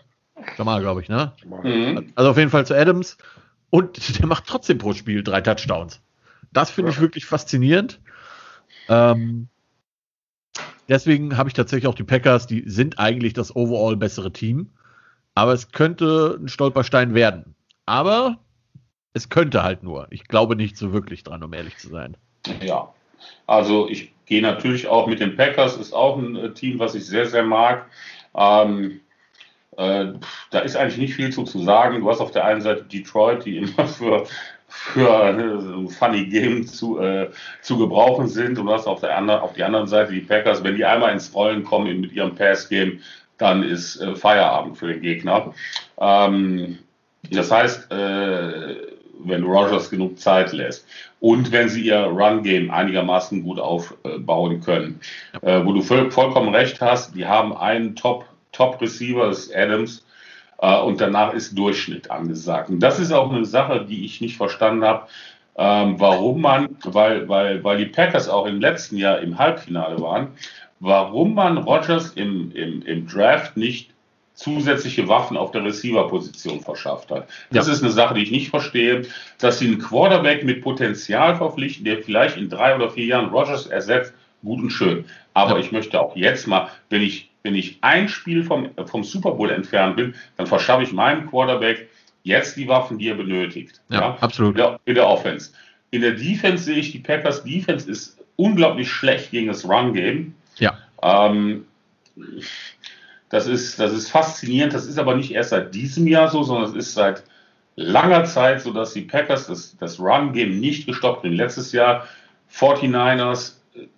Jamal, glaube ich, ne? Mhm. Also auf jeden Fall zu Adams und der macht trotzdem pro Spiel drei Touchdowns. Das finde ich wirklich faszinierend. Ähm, deswegen habe ich tatsächlich auch die Packers, die sind eigentlich das overall bessere Team. Aber es könnte ein Stolperstein werden. Aber es könnte halt nur. Ich glaube nicht so wirklich dran, um ehrlich zu sein. Ja, also ich gehe natürlich auch mit den Packers, ist auch ein äh, Team, was ich sehr, sehr mag. Ähm, äh, da ist eigentlich nicht viel zu, zu sagen. Du hast auf der einen Seite Detroit, die immer für für ein Funny Game zu, äh, zu gebrauchen sind. Und du hast auf der anderen, auf die anderen Seite die Packers, wenn die einmal ins Rollen kommen mit ihrem Pass-Game, dann ist äh, Feierabend für den Gegner. Ähm, das heißt, äh, wenn Rogers genug Zeit lässt und wenn sie ihr Run-Game einigermaßen gut aufbauen können. Äh, wo du voll, vollkommen recht hast, die haben einen Top das ist Adams, äh, und danach ist Durchschnitt angesagt. Und das ist auch eine Sache, die ich nicht verstanden habe, ähm, warum man, weil, weil, weil die Packers auch im letzten Jahr im Halbfinale waren, warum man Rogers im, im, im Draft nicht zusätzliche Waffen auf der Receiver-Position verschafft hat. Das ja. ist eine Sache, die ich nicht verstehe, dass sie einen Quarterback mit Potenzial verpflichten, der vielleicht in drei oder vier Jahren Rogers ersetzt, gut und schön. Aber ja. ich möchte auch jetzt mal, wenn ich wenn ich ein Spiel vom, vom Super Bowl entfernt bin, dann verschaffe ich meinem Quarterback jetzt die Waffen, die er benötigt. Ja, ja? absolut. In der, in der, Offense. In der Defense sehe ich, die Packers Defense ist unglaublich schlecht gegen das Run-Game. Ja. Ähm, das, ist, das ist faszinierend. Das ist aber nicht erst seit diesem Jahr so, sondern es ist seit langer Zeit so, dass die Packers das, das Run-Game nicht gestoppt haben. Letztes Jahr 49ers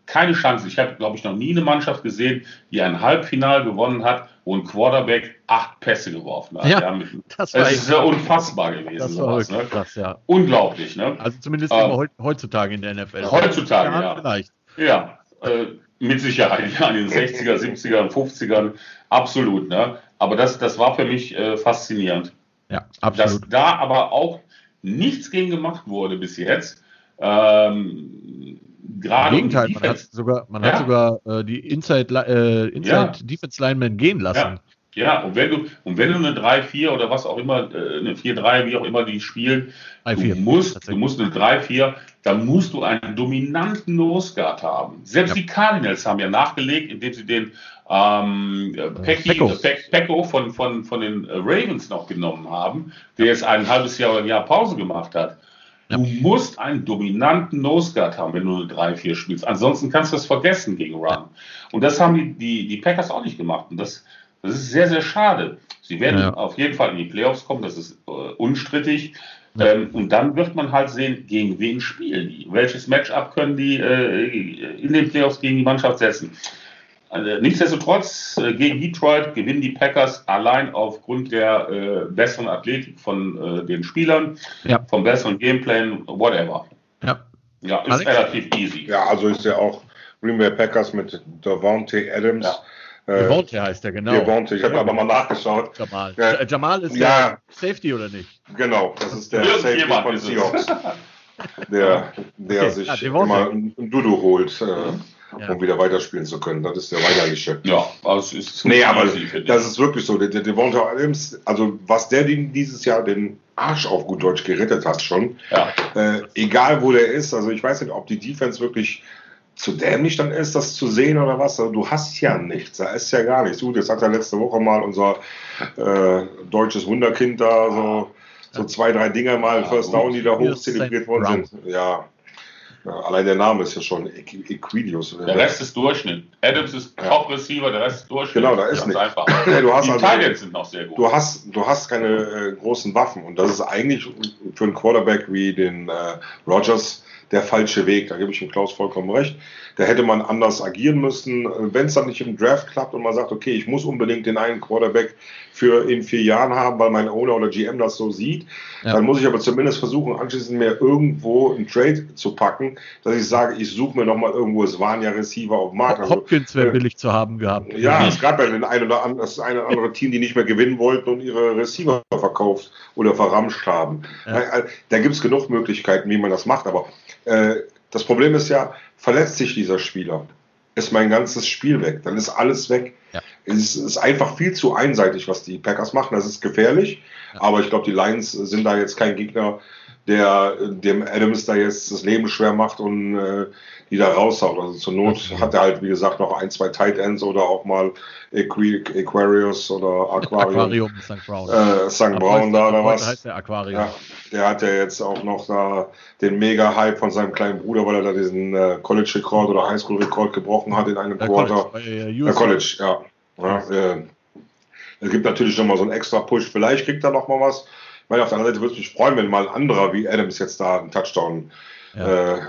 keine Chance. Ich habe, glaube ich, noch nie eine Mannschaft gesehen, die ein Halbfinal gewonnen hat, wo ein Quarterback acht Pässe geworfen hat. Ja, ja mit, das, das ist ja unfassbar gewesen. Das war sowas, ne? krass, ja. Unglaublich, ne? Also zumindest ähm, heutzutage in der NFL. Heutzutage, ja. Vielleicht. Ja, äh, mit Sicherheit, ja, in den 60er, 70er, 50ern, absolut, ne? Aber das, das war für mich äh, faszinierend. Ja, absolut. Dass da aber auch nichts gegen gemacht wurde bis jetzt. Ähm, gerade. Im Gegenteil, man hat sogar, man ja. hat sogar äh, die Inside, äh, Inside ja. Defense Lineman gehen lassen. Ja, und wenn du, und wenn du eine 3-4 oder was auch immer, äh, eine 4-3, wie auch immer die spielen, du musst, du musst eine 3-4, dann musst du einen dominanten Nose-Guard haben. Selbst ja. die Cardinals haben ja nachgelegt, indem sie den ähm, Pecky, Pecco. Pecco von, von, von den Ravens noch genommen haben, der jetzt ein halbes Jahr oder ein Jahr Pause gemacht hat. Du musst einen dominanten Nose-Guard haben, wenn du eine 3-4 spielst. Ansonsten kannst du das vergessen gegen Run. Und das haben die, die, die Packers auch nicht gemacht. Und das, das ist sehr, sehr schade. Sie werden ja. auf jeden Fall in die Playoffs kommen, das ist äh, unstrittig. Ähm, und dann wird man halt sehen, gegen wen spielen die. Welches Matchup können die äh, in den Playoffs gegen die Mannschaft setzen. Also, nichtsdestotrotz, äh, gegen Detroit gewinnen die Packers allein aufgrund der äh, besseren Athletik von äh, den Spielern, ja. vom besseren Gameplan, whatever. Ja, ja ist Alex? relativ easy. Ja, also ist ja auch Green Bay Packers mit Davante Adams. Ja äh, Devonte heißt er, genau. Devonte, ich habe aber mal nachgeschaut. Jamal. Ja, Jamal ist ja, der Safety oder nicht? Genau, das ist der Safety von Seahawks. Der, der okay. sich ja, immer ein Dudu holt, äh, ja. um wieder weiterspielen zu können. Das ist der weinerliche. Ja, also es ist Nee, aber das ist wirklich so. Der, der Devonta Adams, also was der dieses Jahr den Arsch auf gut Deutsch gerettet hat schon. Ja. Äh, egal wo der ist, also ich weiß nicht, ob die Defense wirklich zu dämlich dann ist, das zu sehen oder was. Also, du hast ja nichts, da ist ja gar nichts. Gut, jetzt hat ja letzte Woche mal unser äh, deutsches Wunderkind da so, so zwei, drei Dinger mal ja, First Down, die da hoch zelebriert worden sind. Ja. Ja. allein der Name ist ja schon Equidius. Der Rest ist Durchschnitt. Adams ist Top-Receiver, der Rest ist Durchschnitt. Genau, da ist nichts. Einfach. Ja, du hast die also, sind noch sehr gut. Du hast, du hast keine äh, großen Waffen und das ist eigentlich für einen Quarterback wie den äh, Rogers der falsche Weg. Da gebe ich dem Klaus vollkommen recht. Da hätte man anders agieren müssen. Wenn es dann nicht im Draft klappt und man sagt, okay, ich muss unbedingt den einen Quarterback für in vier Jahren haben, weil mein Owner oder GM das so sieht, ja. dann muss ich aber zumindest versuchen, anschließend mir irgendwo einen Trade zu packen, dass ich sage, ich suche mir nochmal irgendwo es waren ja Receiver auf dem Markt. Also, Hopkins wäre äh, billig zu haben gehabt. Ja, es gab ja den ein oder anderen, das eine oder andere Team, die nicht mehr gewinnen wollten und ihre Receiver verkauft oder verramscht haben. Ja. Äh, da gibt es genug Möglichkeiten, wie man das macht, aber äh, das Problem ist ja, verletzt sich dieser Spieler, ist mein ganzes Spiel weg. Dann ist alles weg. Ja. Es ist einfach viel zu einseitig, was die Packers machen. Das ist gefährlich. Ja. Aber ich glaube, die Lions sind da jetzt kein Gegner, der dem Adams da jetzt das Leben schwer macht und äh, die da raushaut. Also zur Not hat er halt, wie gesagt, noch ein, zwei Tight Ends oder auch mal Equi Aquarius oder Aquarium. Aquarium St. Brown. Äh, St. Brown da oder was. Heißt der, Aquarium. Ja, der hat ja jetzt auch noch da den Mega-Hype von seinem kleinen Bruder, weil er da diesen äh, College-Rekord oder Highschool-Rekord gebrochen hat in einem Quarter. College, äh, College, ja. ja äh, es gibt natürlich noch mal so einen extra Push. Vielleicht kriegt er noch mal was. Meine, auf der anderen Seite würde es mich freuen, wenn mal ein anderer wie Adams jetzt da einen Touchdown ja. äh,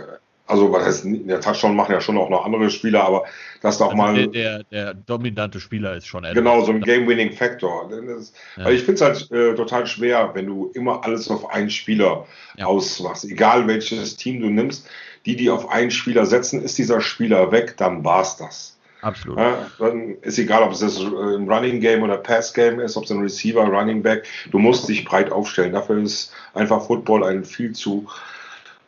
also was heißt, der Touchdown machen ja schon auch noch andere Spieler, aber dass da auch also mal. Der, der, der, dominante Spieler ist schon Adams. Genau, so ein Game-Winning-Factor. Ja. Also ich finde es halt äh, total schwer, wenn du immer alles auf einen Spieler ja. ausmachst. Egal welches Team du nimmst, die, die auf einen Spieler setzen, ist dieser Spieler weg, dann war's das. Absolut. Ja, dann ist egal, ob es das ein Running Game oder Pass Game ist, ob es ein Receiver, Running Back. Du musst dich breit aufstellen. Dafür ist einfach Football ein viel zu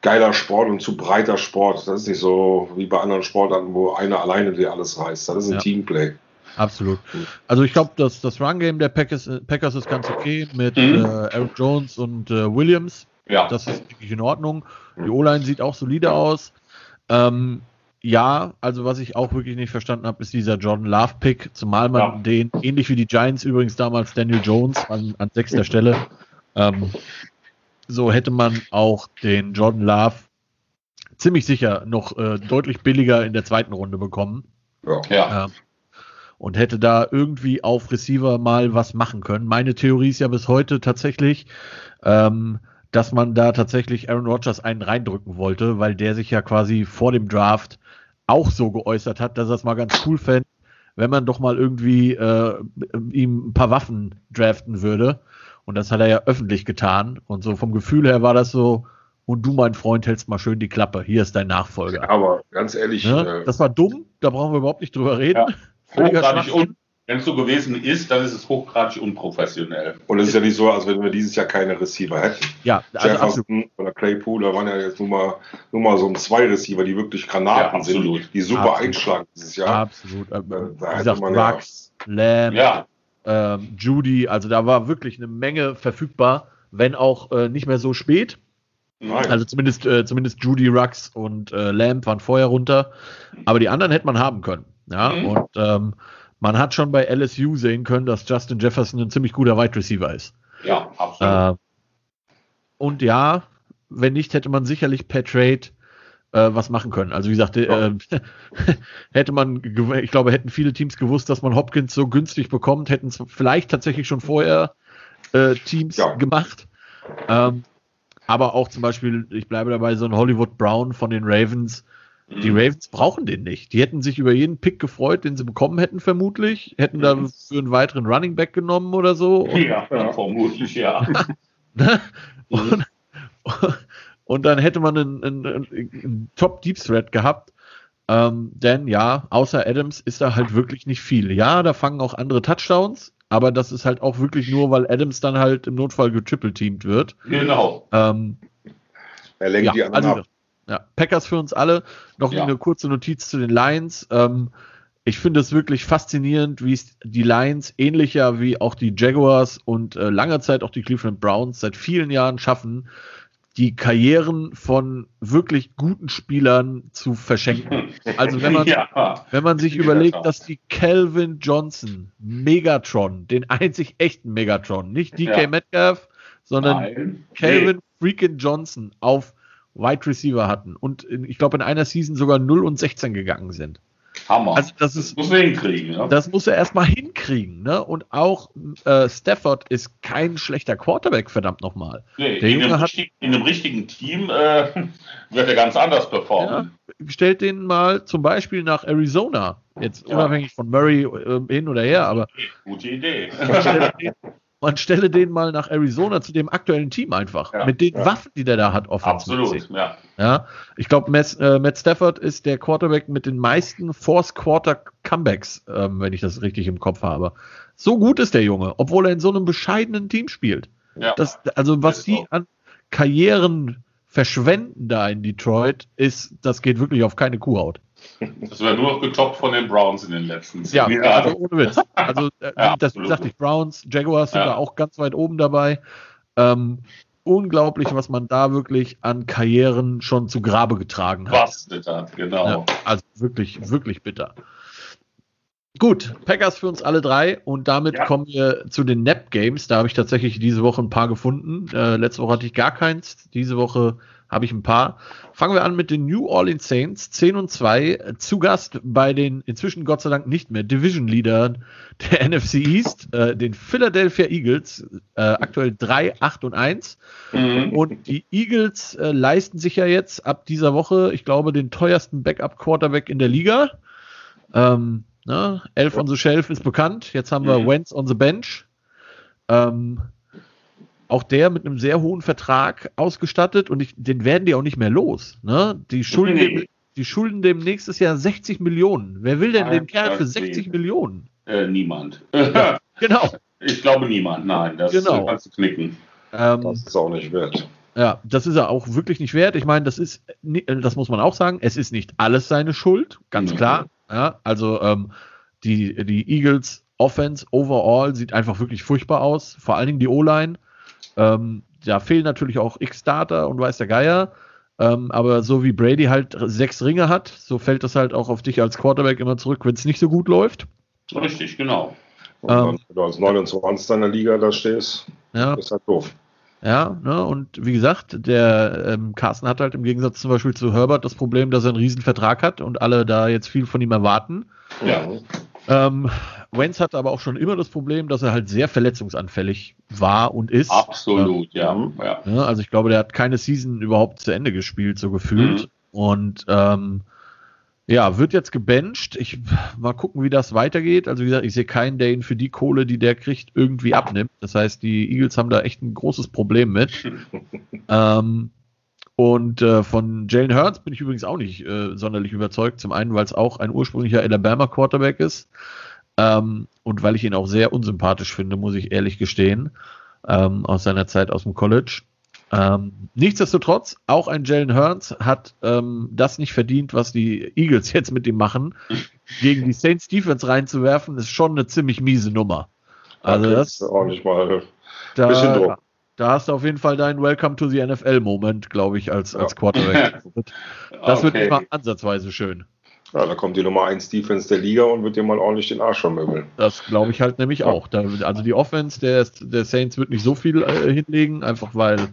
geiler Sport und zu breiter Sport. Das ist nicht so wie bei anderen Sportarten, wo einer alleine dir alles reißt. Das ist ein ja. Teamplay. Absolut. Also ich glaube, dass das Run-Game der Packers, Packers ist ganz okay mit mhm. äh, Eric Jones und äh, Williams. Ja. Das ist wirklich in Ordnung. Die O-Line sieht auch solide aus. Ähm, ja, also was ich auch wirklich nicht verstanden habe, ist dieser Jordan Love Pick, zumal man ja. den, ähnlich wie die Giants übrigens damals Daniel Jones an, an sechster Stelle, ähm, so hätte man auch den Jordan Love ziemlich sicher noch äh, deutlich billiger in der zweiten Runde bekommen. Ja. ja. Ähm, und hätte da irgendwie auf Receiver mal was machen können. Meine Theorie ist ja bis heute tatsächlich, ähm, dass man da tatsächlich Aaron Rodgers einen reindrücken wollte, weil der sich ja quasi vor dem Draft auch so geäußert hat, dass er es mal ganz cool fände, wenn man doch mal irgendwie äh, ihm ein paar Waffen draften würde. Und das hat er ja öffentlich getan. Und so vom Gefühl her war das so, und du, mein Freund, hältst mal schön die Klappe. Hier ist dein Nachfolger. Aber ganz ehrlich. Ne? Äh, das war dumm, da brauchen wir überhaupt nicht drüber reden. Ja. Wenn es so gewesen ist, dann ist es hochgradig unprofessionell. Und es ist ja nicht so, als wenn wir dieses Jahr keine Receiver hätten. Ja, also Jefferson oder Claypool, da waren ja jetzt nur mal, nur mal so ein zwei Receiver, die wirklich Granaten ja, sind, die super absolut. einschlagen dieses Jahr. Absolut. Da Wie gesagt, Max, ja, Lamb, ja. ähm, Judy, also da war wirklich eine Menge verfügbar, wenn auch äh, nicht mehr so spät. Nein. Also zumindest, äh, zumindest Judy Rux und äh, Lamb waren vorher runter. Aber die anderen hätte man haben können. Ja, mhm. und ähm, man hat schon bei LSU sehen können, dass Justin Jefferson ein ziemlich guter Wide Receiver ist. Ja, absolut. Äh, und ja, wenn nicht, hätte man sicherlich per Trade äh, was machen können. Also wie gesagt, äh, hätte man, ich glaube, hätten viele Teams gewusst, dass man Hopkins so günstig bekommt, hätten es vielleicht tatsächlich schon vorher äh, Teams ja. gemacht. Ähm, aber auch zum Beispiel, ich bleibe dabei, so ein Hollywood Brown von den Ravens. Die mhm. Ravens brauchen den nicht. Die hätten sich über jeden Pick gefreut, den sie bekommen hätten, vermutlich. Hätten mhm. da für einen weiteren Running Back genommen oder so. Und, ja, ja, vermutlich, ja. Ne? und, und, dann hätte man einen, einen, einen Top Deep Threat gehabt. Ähm, denn ja, außer Adams ist da halt wirklich nicht viel. Ja, da fangen auch andere Touchdowns, aber das ist halt auch wirklich nur, weil Adams dann halt im Notfall getriple-teamed wird. Genau. Ähm, er lenkt ja, die anderen also, ab. Ja, Packers für uns alle. Noch ja. eine kurze Notiz zu den Lions. Ähm, ich finde es wirklich faszinierend, wie es die Lions ähnlicher wie auch die Jaguars und äh, lange Zeit auch die Cleveland Browns seit vielen Jahren schaffen, die Karrieren von wirklich guten Spielern zu verschenken. Also wenn man, ja, wenn man sich überlegt, dass die Calvin Johnson Megatron, den einzig echten Megatron, nicht DK ja. Metcalf, sondern Nein. Calvin nee. freaking Johnson auf Wide Receiver hatten und in, ich glaube in einer Season sogar 0 und 16 gegangen sind. Hammer. Also das, ist, das muss er hinkriegen. Ja? Das muss er erstmal hinkriegen. Ne? Und auch äh, Stafford ist kein schlechter Quarterback, verdammt nochmal. Nee, in, einem in, einem richtigen Team äh, wird er ganz anders performen. Ja, stellt den mal zum Beispiel nach Arizona. Jetzt ja. unabhängig von Murray äh, hin oder her, aber. Gute Idee. man stelle den mal nach Arizona zu dem aktuellen Team einfach. Ja, mit den ja. Waffen, die der da hat, Absolut, ja. ja. Ich glaube, Matt, äh, Matt, Stafford ist der Quarterback mit den meisten Force Quarter Comebacks, ähm, wenn ich das richtig im Kopf habe. So gut ist der Junge, obwohl er in so einem bescheidenen Team spielt. Ja. Das, also was die an Karrieren verschwenden da in Detroit, ist, das geht wirklich auf keine Kuhhaut. Das wäre nur noch getoppt von den Browns in den letzten zehn Jahren. Ja, also ohne Witz. Also, äh, ja, das sagte ich, Browns, Jaguars sind ja. da auch ganz weit oben dabei. Ähm, unglaublich, was man da wirklich an Karrieren schon zu Grabe getragen hat. Was bitter, genau. Ja, also wirklich, wirklich bitter. Gut, Packers für uns alle drei und damit ja. kommen wir zu den Nap Games. Da habe ich tatsächlich diese Woche ein paar gefunden. Äh, letzte Woche hatte ich gar keins. Diese Woche habe ich ein paar. Fangen wir an mit den New Orleans Saints, 10 und 2, zu Gast bei den inzwischen Gott sei Dank nicht mehr Division Leadern der NFC East, äh, den Philadelphia Eagles, äh, aktuell 3, 8 und 1. Mhm. Und die Eagles äh, leisten sich ja jetzt ab dieser Woche, ich glaube, den teuersten Backup-Quarterback in der Liga. Ähm, ne? Elf on the Shelf ist bekannt. Jetzt haben wir mhm. Wentz on the Bench. Ähm, auch der mit einem sehr hohen Vertrag ausgestattet und ich, den werden die auch nicht mehr los. Ne? Die, schulden nee. dem, die schulden dem nächstes Jahr 60 Millionen. Wer will denn den Kerl für 60 nee. Millionen? Äh, niemand. Ja, genau. Ich glaube niemand, nein, das genau. kannst du knicken. Ähm, das ist auch nicht wert. Ja, das ist er auch wirklich nicht wert. Ich meine, das ist, das muss man auch sagen, es ist nicht alles seine Schuld, ganz mhm. klar. Ja, also ähm, die, die Eagles Offense overall sieht einfach wirklich furchtbar aus. Vor allen Dingen die O-Line. Ähm, da fehlen natürlich auch X-Starter und weiß der Geier. Ähm, aber so wie Brady halt sechs Ringe hat, so fällt das halt auch auf dich als Quarterback immer zurück, wenn es nicht so gut läuft. Richtig, genau. Und ähm, wenn du als 29 in der Liga da stehst, ja. ist halt doof. Ja, ne, und wie gesagt, der ähm, Carsten hat halt im Gegensatz zum Beispiel zu Herbert das Problem, dass er einen riesen Vertrag hat und alle da jetzt viel von ihm erwarten. Ja. Ähm, Wentz hatte aber auch schon immer das Problem, dass er halt sehr verletzungsanfällig war und ist. Absolut, ja. ja. ja. Also ich glaube, der hat keine Season überhaupt zu Ende gespielt, so gefühlt. Mhm. Und ähm, ja, wird jetzt gebencht. Ich mal gucken, wie das weitergeht. Also wie gesagt, ich sehe keinen, der ihn für die Kohle, die der kriegt, irgendwie abnimmt. Das heißt, die Eagles haben da echt ein großes Problem mit. ähm, und äh, von Jalen Hurts bin ich übrigens auch nicht äh, sonderlich überzeugt. Zum einen, weil es auch ein ursprünglicher Alabama Quarterback ist. Ähm, und weil ich ihn auch sehr unsympathisch finde, muss ich ehrlich gestehen, ähm, aus seiner Zeit aus dem College. Ähm, nichtsdestotrotz, auch ein Jalen Hurts hat ähm, das nicht verdient, was die Eagles jetzt mit ihm machen. Gegen die Saints Defense reinzuwerfen, ist schon eine ziemlich miese Nummer. Also da das ordentlich mal da, bisschen Druck. Da hast du auf jeden Fall deinen Welcome to the NFL-Moment, glaube ich, als, als Quarterback. Das okay. wird nicht mal ansatzweise schön. Ja, da kommt die Nummer 1 Defense der Liga und wird dir mal ordentlich den Arsch vermöbeln. Das glaube ich halt nämlich auch. Da, also die Offense der, der Saints wird nicht so viel äh, hinlegen, einfach weil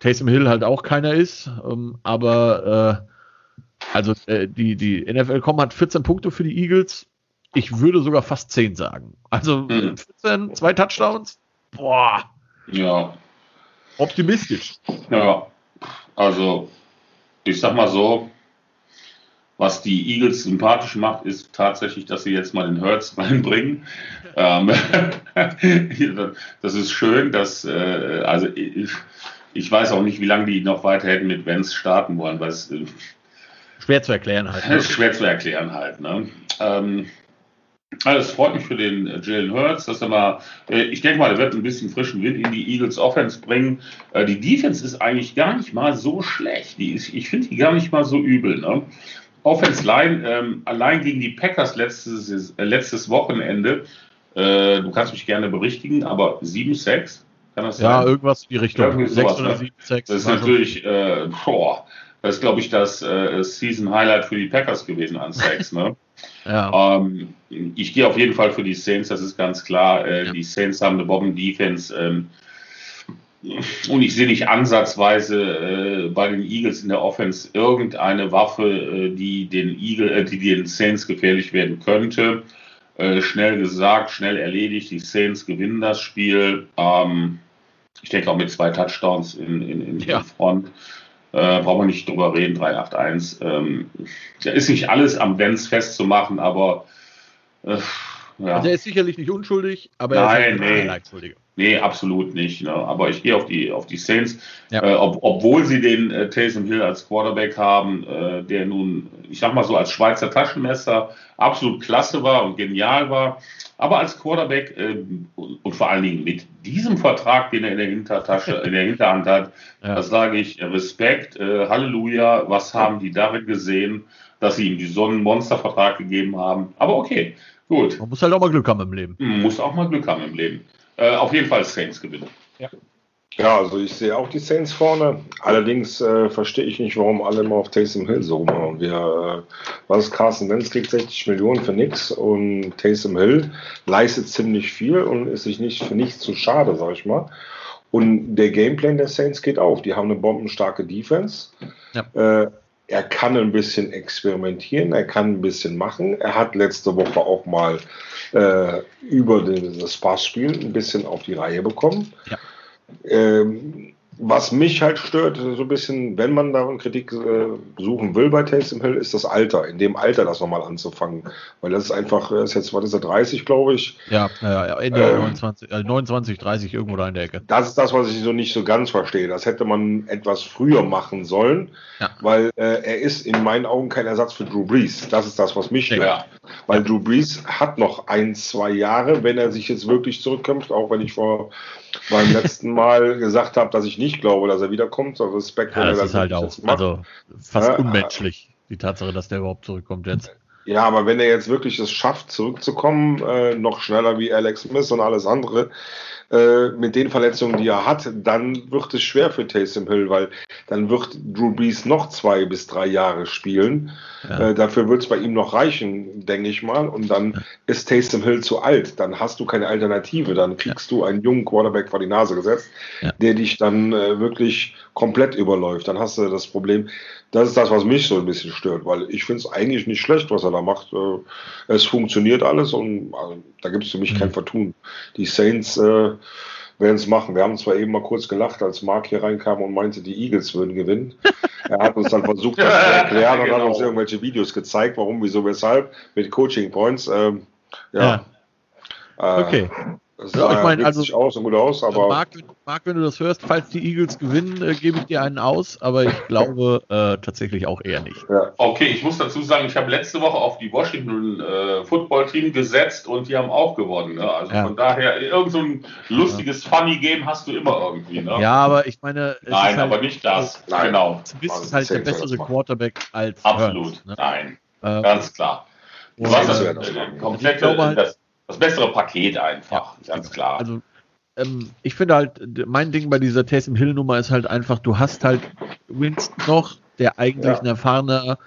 Taysom Hill halt auch keiner ist. Ähm, aber äh, also äh, die, die NFL.com hat 14 Punkte für die Eagles. Ich würde sogar fast 10 sagen. Also mhm. 14, zwei Touchdowns. Boah. Ja. Optimistisch. Ja. Also, ich sag mal so, was die Eagles sympathisch macht, ist tatsächlich, dass sie jetzt mal den Hertz reinbringen. ähm, das ist schön, dass, äh, also ich, weiß auch nicht, wie lange die noch weiter hätten mit Vance starten wollen, weil es äh, schwer zu erklären halt. Ne? Schwer zu erklären halt. Ne? Ähm, also es freut mich für den äh, Jalen Hurts, dass er mal, ich denke mal, er wird ein bisschen frischen Wind in die Eagles Offense bringen. Die Defense ist eigentlich gar nicht mal so schlecht. Die ist, ich finde die gar nicht mal so übel. Ne? Offense Line, ähm, allein gegen die Packers letztes, äh, letztes Wochenende, äh, du kannst mich gerne berichtigen, aber 7-6, kann das ja, sein? Ja, irgendwas in die Richtung. Irgendwie 6 sowas, oder ne? 7, 6. Das ist natürlich, äh, boah, das ist, glaube ich, das äh, Season Highlight für die Packers gewesen an Sex. Ne? ja. ähm, ich gehe auf jeden Fall für die Saints, das ist ganz klar. Äh, ja. Die Saints haben eine Bomben-Defense. Ähm, und ich sehe nicht ansatzweise äh, bei den Eagles in der Offense irgendeine Waffe, äh, die den Eagle, äh, die den Saints gefährlich werden könnte. Äh, schnell gesagt, schnell erledigt. Die Saints gewinnen das Spiel. Ähm, ich denke auch mit zwei Touchdowns in, in, in ja. Front. Äh, brauchen wir nicht drüber reden, 381. Ähm, da ist nicht alles am Benz festzumachen, aber äh, ja. Also er ist sicherlich nicht unschuldig, aber er ist nee. ein Nee, absolut nicht. Ne? Aber ich gehe auf die, auf die Saints, ja. äh, ob, obwohl sie den äh, Taysom Hill als Quarterback haben, äh, der nun, ich sag mal so, als Schweizer Taschenmesser absolut klasse war und genial war. Aber als Quarterback äh, und vor allen Dingen mit diesem Vertrag, den er in der Hintertasche, in der Hinterhand hat, ja. das sage ich, Respekt, äh, Halleluja, was haben die darin gesehen, dass sie ihm die Sonnenmonstervertrag gegeben haben. Aber okay, gut. Man muss halt auch mal Glück haben im Leben. Man muss auch mal Glück haben im Leben. Äh, auf jeden Fall Saints gewinnen. Ja. Ja, also ich sehe auch die Saints vorne. Allerdings äh, verstehe ich nicht, warum alle immer auf Taysom Hill so rumhauen. Wir, äh, was ist Carson Wentz kriegt 60 Millionen für nichts und Taysom Hill leistet ziemlich viel und ist sich nicht für nichts zu schade, sag ich mal. Und der Gameplan der Saints geht auf. Die haben eine bombenstarke Defense. Ja. Äh, er kann ein bisschen experimentieren, er kann ein bisschen machen. Er hat letzte Woche auch mal äh, über das Passspiel ein bisschen auf die Reihe bekommen. Ja. Ähm, was mich halt stört, so ein bisschen, wenn man da Kritik äh, suchen will bei Taysom Hill, ist das Alter. In dem Alter das nochmal anzufangen. Weil das ist einfach, er ist jetzt, was ist er, 30, glaube ich. Ja, ja, ja Ende ähm, 29, äh, 29, 30, irgendwo da in der Ecke. Das ist das, was ich so nicht so ganz verstehe. Das hätte man etwas früher machen sollen, ja. weil äh, er ist in meinen Augen kein Ersatz für Drew Brees. Das ist das, was mich stört. Ja. Weil. Drew Brees hat noch ein, zwei Jahre, wenn er sich jetzt wirklich zurückkämpft, auch wenn ich vor beim letzten Mal gesagt habe, dass ich nicht glaube, dass er wiederkommt. So Respekt, ja, das ist halt auch also fast ja, unmenschlich, die Tatsache, dass der überhaupt zurückkommt jetzt. Ja, aber wenn er jetzt wirklich es schafft, zurückzukommen, äh, noch schneller wie Alex Smith und alles andere, äh, mit den Verletzungen, die er hat, dann wird es schwer für Taysom Hill, weil dann wird Drew Brees noch zwei bis drei Jahre spielen. Ja. Äh, dafür wird es bei ihm noch reichen, denke ich mal. Und dann ja. ist Taysom Hill zu alt. Dann hast du keine Alternative. Dann kriegst ja. du einen jungen Quarterback vor die Nase gesetzt, der dich dann äh, wirklich komplett überläuft. Dann hast du das Problem, das ist das, was mich so ein bisschen stört, weil ich finde es eigentlich nicht schlecht, was er da macht. Äh, es funktioniert alles und also, da gibt es für mich mhm. kein Vertun. Die Saints äh, werden es machen. Wir haben zwar eben mal kurz gelacht, als Mark hier reinkam und meinte, die Eagles würden gewinnen. er hat uns dann versucht, das zu erklären und genau. hat uns irgendwelche Videos gezeigt, warum, wieso, weshalb, mit Coaching Points. Ähm, ja. ja. Äh, okay. Das ja, ich meine, also aus und gut aus, aber. Marc, Marc, wenn du das hörst, falls die Eagles gewinnen, äh, gebe ich dir einen aus, aber ich glaube äh, tatsächlich auch eher nicht. Ja. Okay, ich muss dazu sagen, ich habe letzte Woche auf die Washington äh, Football Team gesetzt und die haben auch gewonnen. Ne? Also ja. von daher, irgend so ein lustiges Funny Game hast du immer irgendwie. Ne? Ja, aber ich meine. Nein, halt, aber nicht das. Nein. Genau. Smith ist halt der bessere Quarterback als. Absolut. Hurts, ne? Nein. Ähm, Ganz klar. Du hast das, äh, komplett. Ich glaube halt, das, das bessere Paket einfach, ja, ganz klar. Also ähm, ich finde halt, mein Ding bei dieser Taysom Hill Nummer ist halt einfach, du hast halt Winston noch, der eigentlich ja. ein erfahrener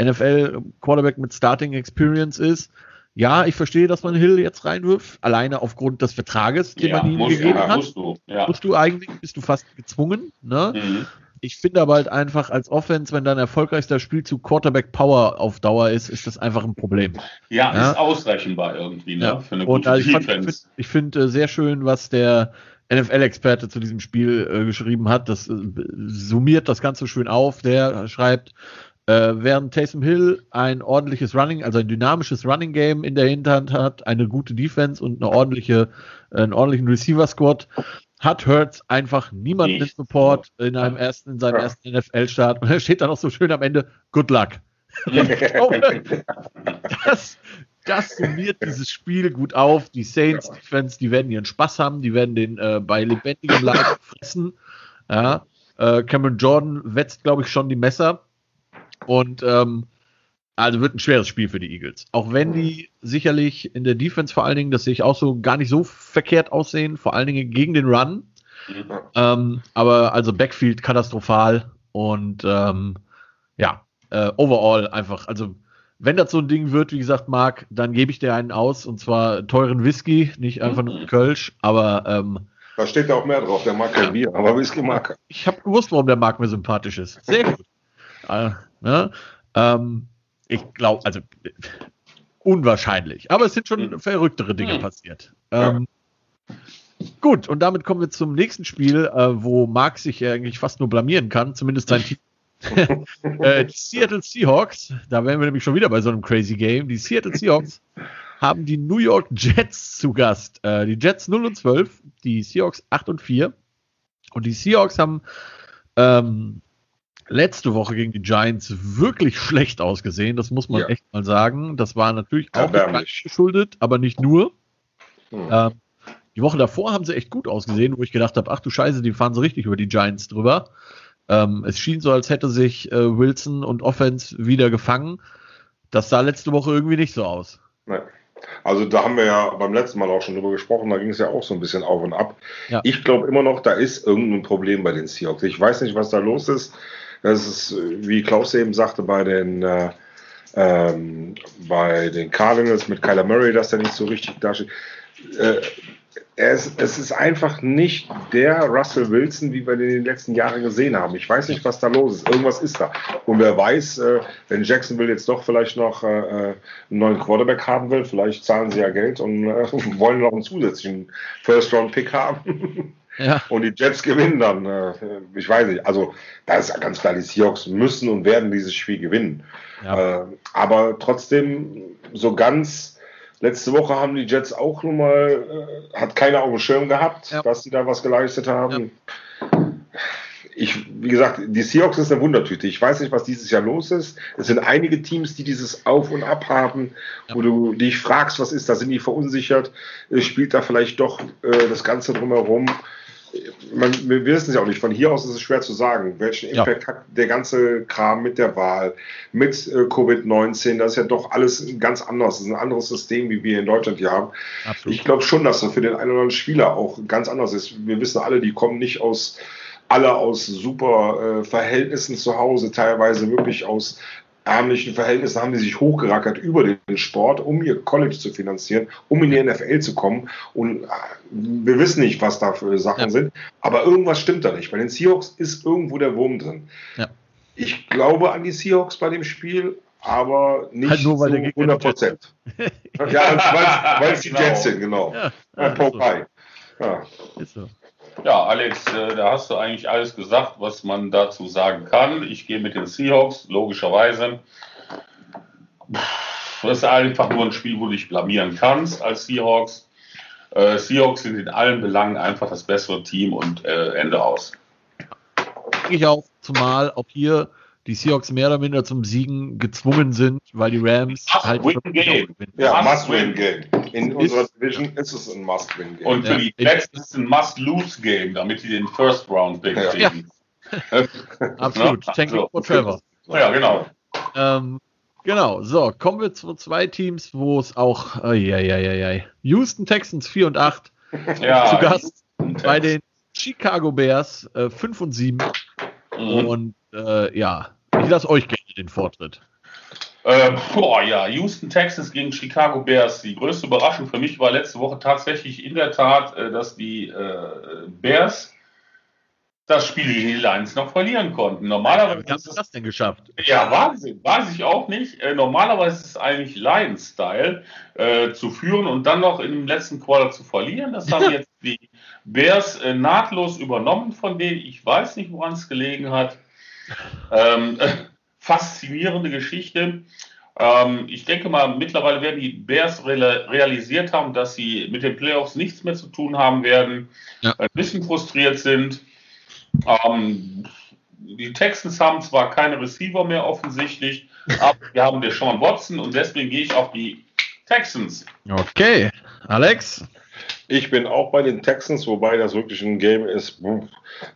NFL Quarterback mit Starting Experience ist. Ja, ich verstehe, dass man Hill jetzt reinwirft, alleine aufgrund des Vertrages, den ja, man ihm gegeben ja, hat. Musst du, ja. musst du eigentlich, bist du fast gezwungen. Ne? Mhm. Ich finde aber halt einfach als Offense, wenn dein erfolgreichster Spielzug Quarterback Power auf Dauer ist, ist das einfach ein Problem. Ja, ja? ist ausrechenbar irgendwie, ne? Ja. Für eine gute Und also ich, finde ich find, äh, sehr schön, was der NFL-Experte zu diesem Spiel äh, geschrieben hat. Das äh, summiert das Ganze schön auf. Der schreibt, äh, während Taysom Hill ein ordentliches Running, also ein dynamisches Running Game in der Hinterhand hat, eine gute Defense und eine ordentliche, einen ordentlichen Receiver Squad, hat Hurts einfach niemanden im Support in einem ersten, in seinem ja. ersten NFL-Start. Und er steht da noch so schön am Ende, good luck. das, das summiert dieses Spiel gut auf. Die Saints Defense, die werden ihren Spaß haben, die werden den äh, bei lebendigem Leib fressen. Ja, äh, Cameron Jordan wetzt, glaube ich, schon die Messer. Und ähm, also wird ein schweres Spiel für die Eagles. Auch wenn die sicherlich in der Defense vor allen Dingen, das sehe ich auch so, gar nicht so verkehrt aussehen, vor allen Dingen gegen den Run. Mhm. Ähm, aber also Backfield katastrophal und ähm, ja, äh, overall einfach, also wenn das so ein Ding wird, wie gesagt, Marc, dann gebe ich dir einen aus und zwar teuren Whisky, nicht einfach nur Kölsch, aber ähm, da steht ja auch mehr drauf, der mag kein Bier, aber Whisky mag er. Ich habe gewusst, warum der Marc mir sympathisch ist. Sehr gut. äh, ne? ähm, ich glaube, also unwahrscheinlich. Aber es sind schon mhm. verrücktere Dinge mhm. passiert. Ähm, gut, und damit kommen wir zum nächsten Spiel, äh, wo Mark sich eigentlich fast nur blamieren kann, zumindest sein Team. äh, die Seattle Seahawks, da wären wir nämlich schon wieder bei so einem crazy Game. Die Seattle Seahawks haben die New York Jets zu Gast. Äh, die Jets 0 und 12, die Seahawks 8 und 4. Und die Seahawks haben ähm, letzte Woche gegen die Giants wirklich schlecht ausgesehen. Das muss man ja. echt mal sagen. Das war natürlich auch geschuldet, aber nicht nur. Hm. Ähm, die Woche davor haben sie echt gut ausgesehen, wo ich gedacht habe, ach du Scheiße, die fahren so richtig über die Giants drüber. Ähm, es schien so, als hätte sich äh, Wilson und Offense wieder gefangen. Das sah letzte Woche irgendwie nicht so aus. Nein. Also da haben wir ja beim letzten Mal auch schon drüber gesprochen, da ging es ja auch so ein bisschen auf und ab. Ja. Ich glaube immer noch, da ist irgendein Problem bei den Seahawks. Ich weiß nicht, was da los ist. Das ist, wie Klaus eben sagte, bei den, äh, ähm, bei den Cardinals mit Kyler Murray, dass der nicht so richtig dasteht. Äh, es, es, ist einfach nicht der Russell Wilson, wie wir den in den letzten Jahren gesehen haben. Ich weiß nicht, was da los ist. Irgendwas ist da. Und wer weiß, äh, wenn Jacksonville jetzt doch vielleicht noch äh, einen neuen Quarterback haben will, vielleicht zahlen sie ja Geld und äh, wollen noch einen zusätzlichen First-Round-Pick haben. Ja. Und die Jets gewinnen dann. Äh, ich weiß nicht. Also, da ist ja ganz klar, die Seahawks müssen und werden dieses Spiel gewinnen. Ja. Äh, aber trotzdem, so ganz. Letzte Woche haben die Jets auch nun mal, äh, hat keiner auf dem Schirm gehabt, ja. dass sie da was geleistet haben. Ich, wie gesagt, die Seahawks ist eine Wundertüte. Ich weiß nicht, was dieses Jahr los ist. Es sind einige Teams, die dieses Auf und Ab haben, wo du dich fragst, was ist da, sind die verunsichert? Spielt da vielleicht doch äh, das Ganze drumherum? Man, wir wissen es ja auch nicht. Von hier aus ist es schwer zu sagen, welchen Impact ja. hat der ganze Kram mit der Wahl, mit äh, Covid-19. Das ist ja doch alles ganz anders. Das ist ein anderes System, wie wir in Deutschland hier haben. Absolut. Ich glaube schon, dass das für den einen oder anderen Spieler auch ganz anders ist. Wir wissen alle, die kommen nicht aus alle aus super äh, Verhältnissen zu Hause, teilweise wirklich aus ärmlichen Verhältnissen haben die sich hochgerackert über den Sport, um ihr College zu finanzieren, um in die NFL zu kommen. Und äh, wir wissen nicht, was da für Sachen ja. sind, aber irgendwas stimmt da nicht. Bei den Seahawks ist irgendwo der Wurm drin. Ja. Ich glaube an die Seahawks bei dem Spiel, aber nicht halt nur, weil so 100 Prozent. ja, weil es die genau. Jets sind, genau. Ja, ja, Popeye. Ja. Ist so. Ja, Alex, äh, da hast du eigentlich alles gesagt, was man dazu sagen kann. Ich gehe mit den Seahawks, logischerweise. Das ist einfach nur ein Spiel, wo du dich blamieren kannst als Seahawks. Äh, Seahawks sind in allen Belangen einfach das bessere Team und äh, Ende aus. Ich auch, zumal auch hier die Seahawks mehr oder minder zum Siegen gezwungen sind, weil die Rams must halt win game. Ja, must win game. In unserer Division ist es ein must win game. Und für ja. die Jets ist es ein must lose game, damit sie den First Round Pick ja. kriegen. Ja. Absolut. Tanking for Trevor. Ja, genau. Ähm, Genau, so, kommen wir zu zwei Teams, wo es auch, oh, ja, ja, ja, ja. Houston Texans 4 und 8 ja, zu Gast bei den Chicago Bears äh, 5 und 7. Mhm. Und äh, ja, ich lasse euch gerne den Vortritt. Äh, boah, ja, Houston Texans gegen Chicago Bears. Die größte Überraschung für mich war letzte Woche tatsächlich in der Tat, äh, dass die äh, Bears das Spiel gegen die Lions noch verlieren konnten. Normalerweise Wie haben sie das denn geschafft? Ja, Wahnsinn. Weiß ich auch nicht. Äh, normalerweise ist es eigentlich Lions-Style, äh, zu führen und dann noch im letzten Quarter zu verlieren. Das haben jetzt die Bears äh, nahtlos übernommen von denen. Ich weiß nicht, woran es gelegen hat. Ähm, faszinierende Geschichte. Ähm, ich denke mal, mittlerweile werden die Bears realisiert haben, dass sie mit den Playoffs nichts mehr zu tun haben werden, ja. ein bisschen frustriert sind. Ähm, die Texans haben zwar keine Receiver mehr offensichtlich, aber wir haben den Sean Watson und deswegen gehe ich auf die Texans. Okay, Alex? Ich bin auch bei den Texans, wobei das wirklich ein Game ist,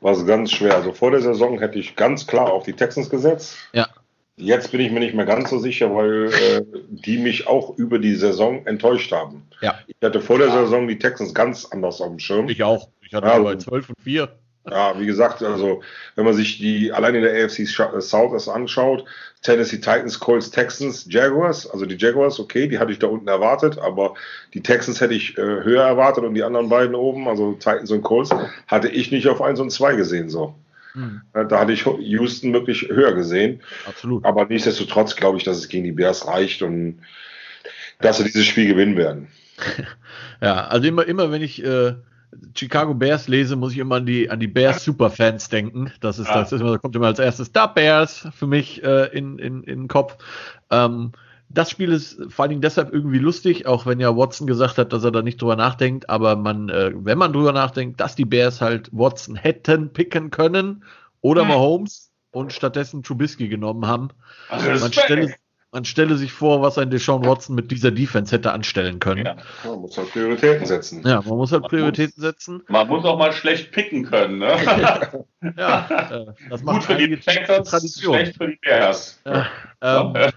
was ganz schwer. Also vor der Saison hätte ich ganz klar auf die Texans gesetzt. Ja. Jetzt bin ich mir nicht mehr ganz so sicher, weil äh, die mich auch über die Saison enttäuscht haben. Ja. Ich hatte vor der Saison die Texans ganz anders auf dem Schirm. Ich auch. Ich hatte ja, bei 12 und 4. Ja, wie gesagt, also wenn man sich die allein in der AFC South das anschaut, Tennessee Titans, Colts, Texans, Jaguars, also die Jaguars, okay, die hatte ich da unten erwartet, aber die Texans hätte ich äh, höher erwartet und die anderen beiden oben, also Titans und Colts, hatte ich nicht auf 1 und 2 gesehen so. Hm. Da hatte ich Houston wirklich höher gesehen. Absolut. Aber nichtsdestotrotz glaube ich, dass es gegen die Bears reicht und dass sie dieses Spiel gewinnen werden. ja, also immer, immer wenn ich äh, Chicago Bears lese, muss ich immer an die, an die Bears Superfans denken. Das ist, ja. das ist immer, da kommt immer als erstes da Bears für mich äh, in, in, in den Kopf. Ähm, das Spiel ist vor allen Dingen deshalb irgendwie lustig, auch wenn ja Watson gesagt hat, dass er da nicht drüber nachdenkt. Aber man, äh, wenn man drüber nachdenkt, dass die Bears halt Watson hätten picken können oder hm. Mahomes und stattdessen Trubisky genommen haben. Also man, stelle, man stelle sich vor, was ein Deshaun Watson mit dieser Defense hätte anstellen können. Ja, man muss halt Prioritäten setzen. Ja, man muss halt man Prioritäten muss, setzen. Man muss auch mal schlecht picken können. Ne? ja, äh, das macht Gut für die Packers, Tradition. schlecht für die Bears. Ja, ähm,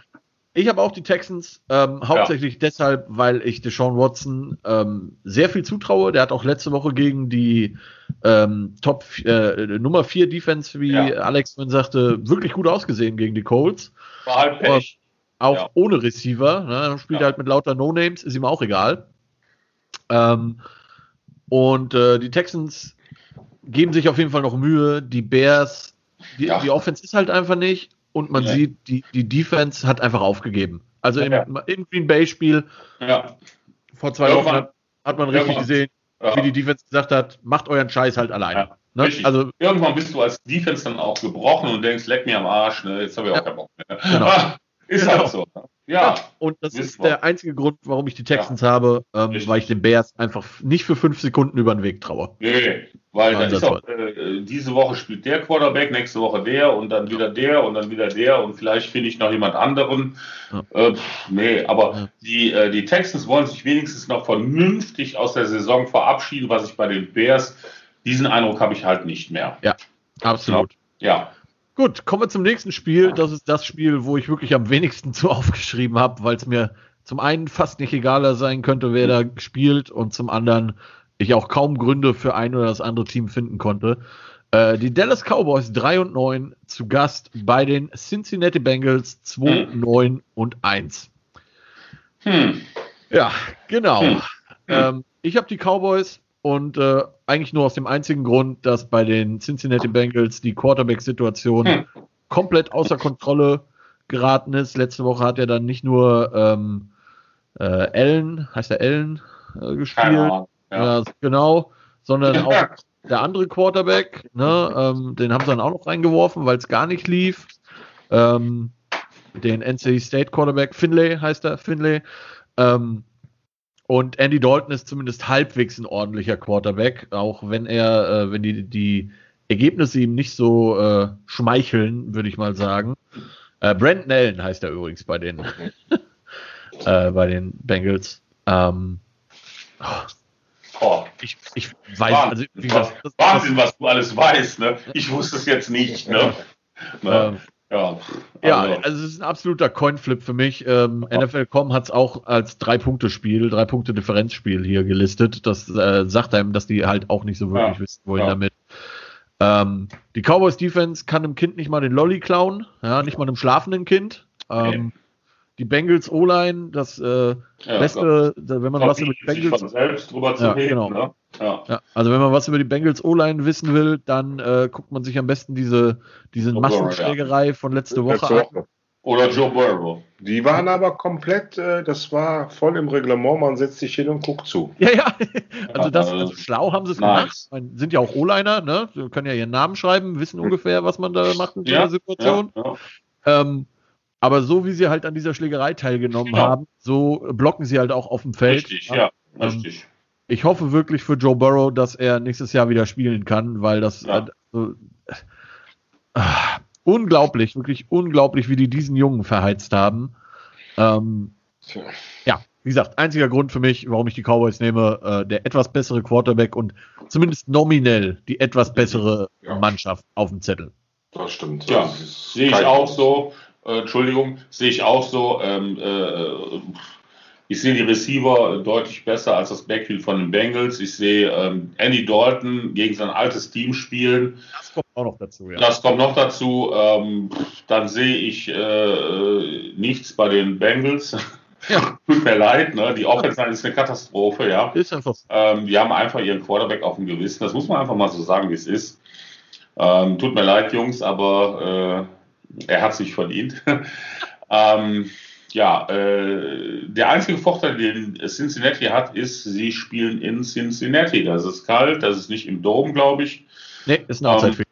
ich habe auch die Texans, ähm, hauptsächlich ja. deshalb, weil ich Deshaun Watson ähm, sehr viel zutraue. Der hat auch letzte Woche gegen die ähm, Top äh, Nummer 4 Defense, wie ja. Alex vorhin sagte, wirklich gut ausgesehen gegen die Colts. War halt Pech. Auch ja. ohne Receiver. Ne? Spielt halt mit lauter No-Names, ist ihm auch egal. Ähm, und äh, die Texans geben sich auf jeden Fall noch Mühe. Die Bears, die, die Offense ist halt einfach nicht. Und man sieht, die, die Defense hat einfach aufgegeben. Also im, im Green Bay-Spiel vor zwei Wochen hat, hat man richtig gesehen, wie die Defense gesagt hat, macht euren Scheiß halt alleine. Ne? Also, Irgendwann bist du als Defense dann auch gebrochen und denkst, leck mir am Arsch, ne? jetzt habe ich auch keinen Bock mehr. Genau. Ist genau. halt so. Ja. Und das ist der einzige Grund, warum ich die Texans ja. habe, ähm, weil ich den Bears einfach nicht für fünf Sekunden über den Weg traue. Nee, weil dann ist auch, äh, diese Woche spielt der Quarterback, nächste Woche der und dann wieder der und dann wieder der und vielleicht finde ich noch jemand anderen. Ja. Äh, nee, aber ja. die, äh, die Texans wollen sich wenigstens noch vernünftig aus der Saison verabschieden, was ich bei den Bears, diesen Eindruck habe ich halt nicht mehr. Ja, absolut. Ja. Gut, kommen wir zum nächsten Spiel. Das ist das Spiel, wo ich wirklich am wenigsten zu aufgeschrieben habe, weil es mir zum einen fast nicht egaler sein könnte, wer da spielt, und zum anderen ich auch kaum Gründe für ein oder das andere Team finden konnte. Äh, die Dallas Cowboys 3 und 9 zu Gast bei den Cincinnati Bengals 2, hm. 9 und 1. Hm. Ja, genau. Hm. Ähm, ich habe die Cowboys und äh, eigentlich nur aus dem einzigen Grund, dass bei den Cincinnati Bengals die Quarterback-Situation hm. komplett außer Kontrolle geraten ist. Letzte Woche hat er dann nicht nur ähm, äh, Allen, heißt er Allen, äh, gespielt. Ja. ja. genau, sondern auch der andere Quarterback, ne, ähm, den haben sie dann auch noch reingeworfen, weil es gar nicht lief. Ähm, den NC State Quarterback, Finlay heißt er, Finlay. Ähm, und Andy Dalton ist zumindest halbwegs ein ordentlicher Quarterback, auch wenn er, äh, wenn die, die Ergebnisse ihm nicht so äh, schmeicheln, würde ich mal sagen. Äh, Brandon Allen heißt er übrigens bei den, äh, bei den Bengals. Ähm, oh. Ich, ich weiß, Wahnsinn, also, wie gesagt, Wahnsinn, was du alles weißt, ne? Ich wusste es jetzt nicht, ne? Ähm, Ja, also. ja, also es ist ein absoluter Coinflip für mich. Ähm, ja. NFL.com hat es auch als Drei-Punkte-Spiel, Drei-Punkte-Differenzspiel hier gelistet. Das äh, sagt einem, dass die halt auch nicht so wirklich ja. wissen wollen damit. Ähm, die Cowboys Defense kann dem Kind nicht mal den Lolly klauen, ja, nicht mal einem schlafenden Kind. Ähm, nee. Die Bengals O-Line, das äh, ja, Beste, da, wenn man was über die Bengals. Von selbst drüber zu ja, reden, genau. ne? ja. ja. also wenn man was über die Bengals O-Line wissen will, dann äh, guckt man sich am besten diese, diese Massenschlägerei von letzte Woche an. Oder Joe Burrow. Die waren aber komplett, äh, das war voll im Reglement, man setzt sich hin und guckt zu. Ja, ja. Also das also schlau haben sie es nice. gemacht. Sind ja auch O-Liner, ne? Sie können ja ihren Namen schreiben, wissen ungefähr, was man da macht in ja, der Situation. Ja, ja. Ähm, aber so wie sie halt an dieser Schlägerei teilgenommen genau. haben, so blocken sie halt auch auf dem Feld. Richtig, ja. Ähm, richtig. Ich hoffe wirklich für Joe Burrow, dass er nächstes Jahr wieder spielen kann, weil das ja. äh, äh, unglaublich, wirklich unglaublich, wie die diesen Jungen verheizt haben. Ähm, ja, wie gesagt, einziger Grund für mich, warum ich die Cowboys nehme, äh, der etwas bessere Quarterback und zumindest nominell die etwas bessere ja. Mannschaft auf dem Zettel. Das stimmt. Ja, sehe ich auch so. Äh, Entschuldigung, sehe ich auch so. Ähm, äh, ich sehe die Receiver deutlich besser als das Backfield von den Bengals. Ich sehe ähm, Andy Dalton gegen sein altes Team spielen. Das kommt auch noch dazu, ja. Das kommt noch dazu. Ähm, dann sehe ich äh, nichts bei den Bengals. Ja. Tut mir leid, ne? Die Offense ist eine Katastrophe, ja. Ist einfach so. Ähm, die haben einfach ihren Quarterback auf dem Gewissen. Das muss man einfach mal so sagen, wie es ist. Ähm, tut mir leid, Jungs, aber äh, er hat sich verdient. ähm, ja, äh, der einzige Vorteil, den Cincinnati hat, ist, sie spielen in Cincinnati. Das ist kalt, das ist nicht im Dom, glaube ich. Nee, ist eine Outside ähm,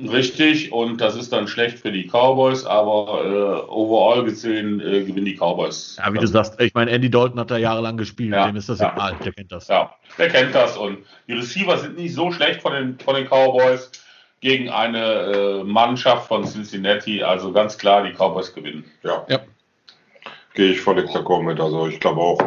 Richtig, und das ist dann schlecht für die Cowboys, aber äh, overall gesehen äh, gewinnen die Cowboys. Ja, wie du sagst, ich meine, Andy Dalton hat da jahrelang gespielt, ja, dem ist das ja. egal, der kennt das. Ja, der kennt das und die Receiver sind nicht so schlecht von den, von den Cowboys gegen eine äh, Mannschaft von Cincinnati, also ganz klar, die Cowboys gewinnen. Ja. ja. Gehe ich völlig d'accord mit. Also ich glaube auch.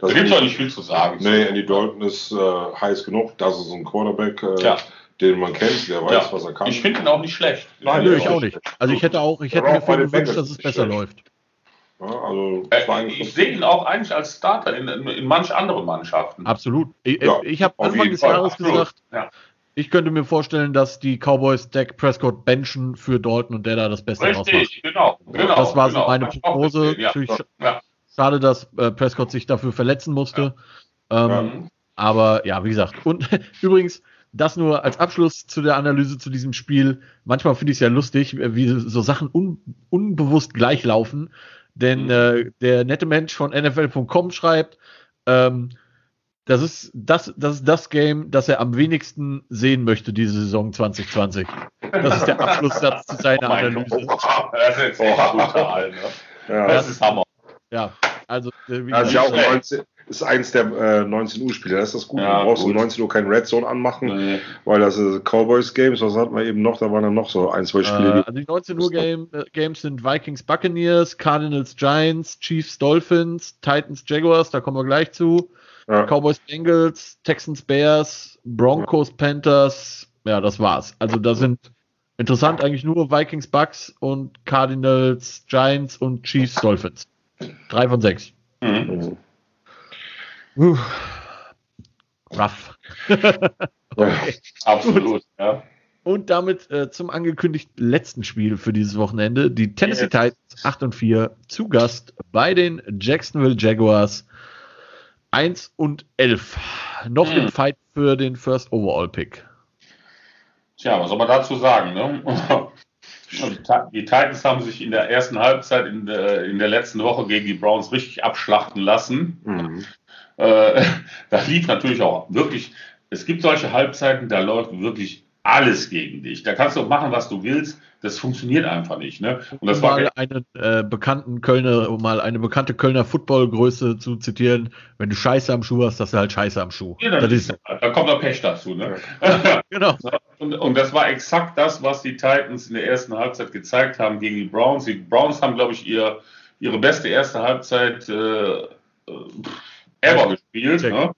Da gibt es auch nicht viel zu sagen. Nee, Andy Dalton ist äh, heiß genug. Das ist ein Quarterback, äh, ja. den man kennt, der weiß, ja. was er kann. Ich finde ihn auch nicht schlecht. Nein, Nö, ich auch nicht. Also ich hätte auch, ich hätte mir viel gewünscht, dass es besser läuft. Ja, also äh, ich sehe ihn auch eigentlich als Starter in, in, in manch anderen Mannschaften. Absolut. Ich, ja, ich habe Anfang des Jahres gesagt, ja. Ich könnte mir vorstellen, dass die Cowboys Dak Prescott benchen für Dalton und der da das Beste Richtig, genau, genau. Das war genau, so meine Prognose. Ja, ja. Schade, dass äh, Prescott sich dafür verletzen musste. Ja. Ähm, aber ja, wie gesagt. Und übrigens, das nur als Abschluss zu der Analyse zu diesem Spiel. Manchmal finde ich es ja lustig, wie so Sachen un unbewusst gleichlaufen. Denn mhm. äh, der nette Mensch von NFL.com schreibt, ähm, das ist das, das ist das Game, das er am wenigsten sehen möchte, diese Saison 2020. Das ist der Abschlusssatz zu seiner oh Analyse. Das ist jetzt brutal, ne? Ja. Das ist Hammer. Ja, also, äh, wie also auch 19, ist eins der äh, 19 Uhr Spiele. Das ist das Gute. Ja, du brauchst gut. um 19 Uhr kein Red Zone anmachen, nee. weil das ist Cowboys Games. Was hatten wir eben noch? Da waren dann noch so ein, zwei Spiele. Äh, also die 19 Uhr Game, äh, Games sind Vikings Buccaneers, Cardinals Giants, Chiefs Dolphins, Titans Jaguars. Da kommen wir gleich zu. Ja. Cowboys Bengals, Texans Bears, Broncos. Panthers. Ja, das war's. Also da sind interessant eigentlich nur Vikings Bucks und Cardinals Giants und Chiefs Dolphins. Drei von sechs. Mhm. Uh. Rough. okay. Absolut, ja. Und damit äh, zum angekündigten letzten Spiel für dieses Wochenende. Die Tennessee. Titans 8 und 4 zu Gast bei den Jacksonville Jaguars 1 und 11. Noch hm. im Fight für den First Overall Pick. Tja, was soll man dazu sagen? Ne? Die Titans haben sich in der ersten Halbzeit in der, in der letzten Woche gegen die Browns richtig abschlachten lassen. Mhm. Äh, da lief natürlich auch wirklich, es gibt solche Halbzeiten, da läuft wirklich alles gegen dich. Da kannst du machen, was du willst das funktioniert einfach nicht. Ne? Und das um war mal einen äh, bekannten Kölner, um mal eine bekannte Kölner Footballgröße zu zitieren, wenn du Scheiße am Schuh hast, hast du halt Scheiße am Schuh. Ja, das ist, da kommt noch Pech dazu. Ne? genau. Und, und, das war exakt das, was die Titans in der ersten Halbzeit gezeigt haben gegen die Browns. Die Browns haben, glaube ich, ihr, ihre beste erste Halbzeit äh, äh ever gespielt. Ne?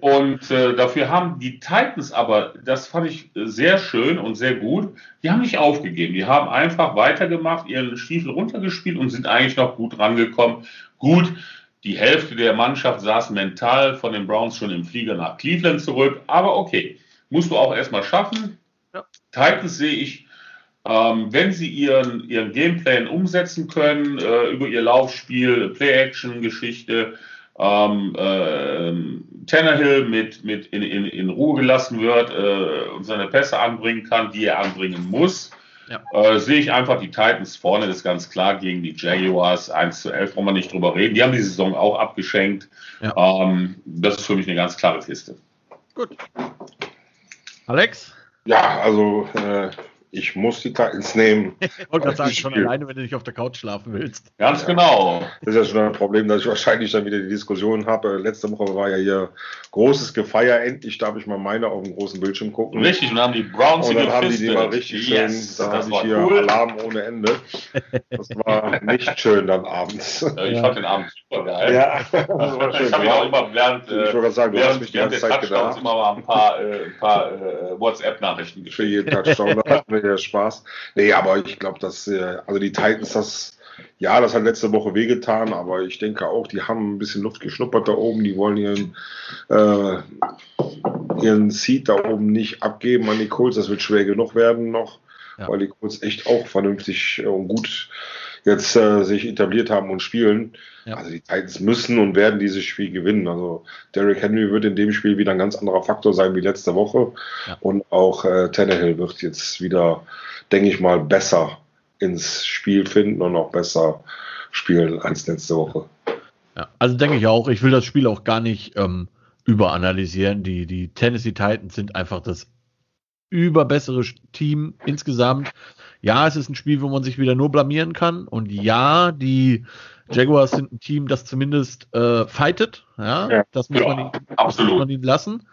Und äh, dafür haben die Titans aber, das fand ich sehr schön und sehr gut, die haben nicht aufgegeben. Die haben einfach weitergemacht, ihren Stiefel runtergespielt und sind eigentlich noch gut rangekommen. Gut, die Hälfte der Mannschaft saß mental von den Browns schon im Flieger nach Cleveland zurück. Aber okay, musst du auch erstmal schaffen. Ja. Titans sehe ich, ähm, wenn sie ihren, ihren Gameplan umsetzen können, äh, über ihr Laufspiel, Play-Action-Geschichte, ähm, äh, Tannehill mit, mit in, in, in Ruhe gelassen wird äh, und seine Pässe anbringen kann, die er anbringen muss, ja. Äh, sehe ich einfach die Titans vorne, das ist ganz klar, gegen die Jaguars 1 zu 11, brauchen wir nicht drüber reden. Die haben die Saison auch abgeschenkt. Ja. Ähm, das ist für mich eine ganz klare Kiste. Gut. Alex? Ja, also äh, ich muss die Titans nehmen. ich wollte gerade sagen, schon alleine, wenn du nicht auf der Couch schlafen willst. Ganz genau. Das ist ja schon ein Problem, dass ich wahrscheinlich dann wieder die Diskussion habe. Letzte Woche war ja hier großes Gefeier. Endlich darf ich mal meine auf dem großen Bildschirm gucken. Richtig, und dann haben die Browns Und dann haben die die mal richtig yes, schön, da habe ich hier cool. Alarm ohne Ende. Das war nicht schön dann abends. Ja, ich fand den Abend super geil. Ja, das war schön. Ich habe ja auch immer während, ich wollte sagen, du hast mich die ganze Zeit gedacht. immer mal ein paar, äh, paar äh, WhatsApp-Nachrichten geschrieben. Für jeden Touchdown ja Spaß. Nee, aber ich glaube, dass, äh, also die Titans, das, ja, das hat letzte Woche wehgetan, aber ich denke auch, die haben ein bisschen Luft geschnuppert da oben, die wollen ihren, äh, ihren Seed da oben nicht abgeben an die Colts, das wird schwer genug werden noch, ja. weil die Colts echt auch vernünftig und gut jetzt äh, sich etabliert haben und spielen. Ja. Also die Titans müssen und werden dieses Spiel gewinnen. Also Derrick Henry wird in dem Spiel wieder ein ganz anderer Faktor sein wie letzte Woche. Ja. Und auch äh, Tannehill wird jetzt wieder, denke ich mal, besser ins Spiel finden und auch besser spielen als letzte Woche. Ja, also denke ich auch. Ich will das Spiel auch gar nicht ähm, überanalysieren. Die, die Tennessee Titans sind einfach das überbessere Team insgesamt. Ja, es ist ein Spiel, wo man sich wieder nur blamieren kann. Und ja, die Jaguars sind ein Team, das zumindest äh, fightet. Ja, ja das, muss, ja, man ihnen, das muss man ihnen lassen.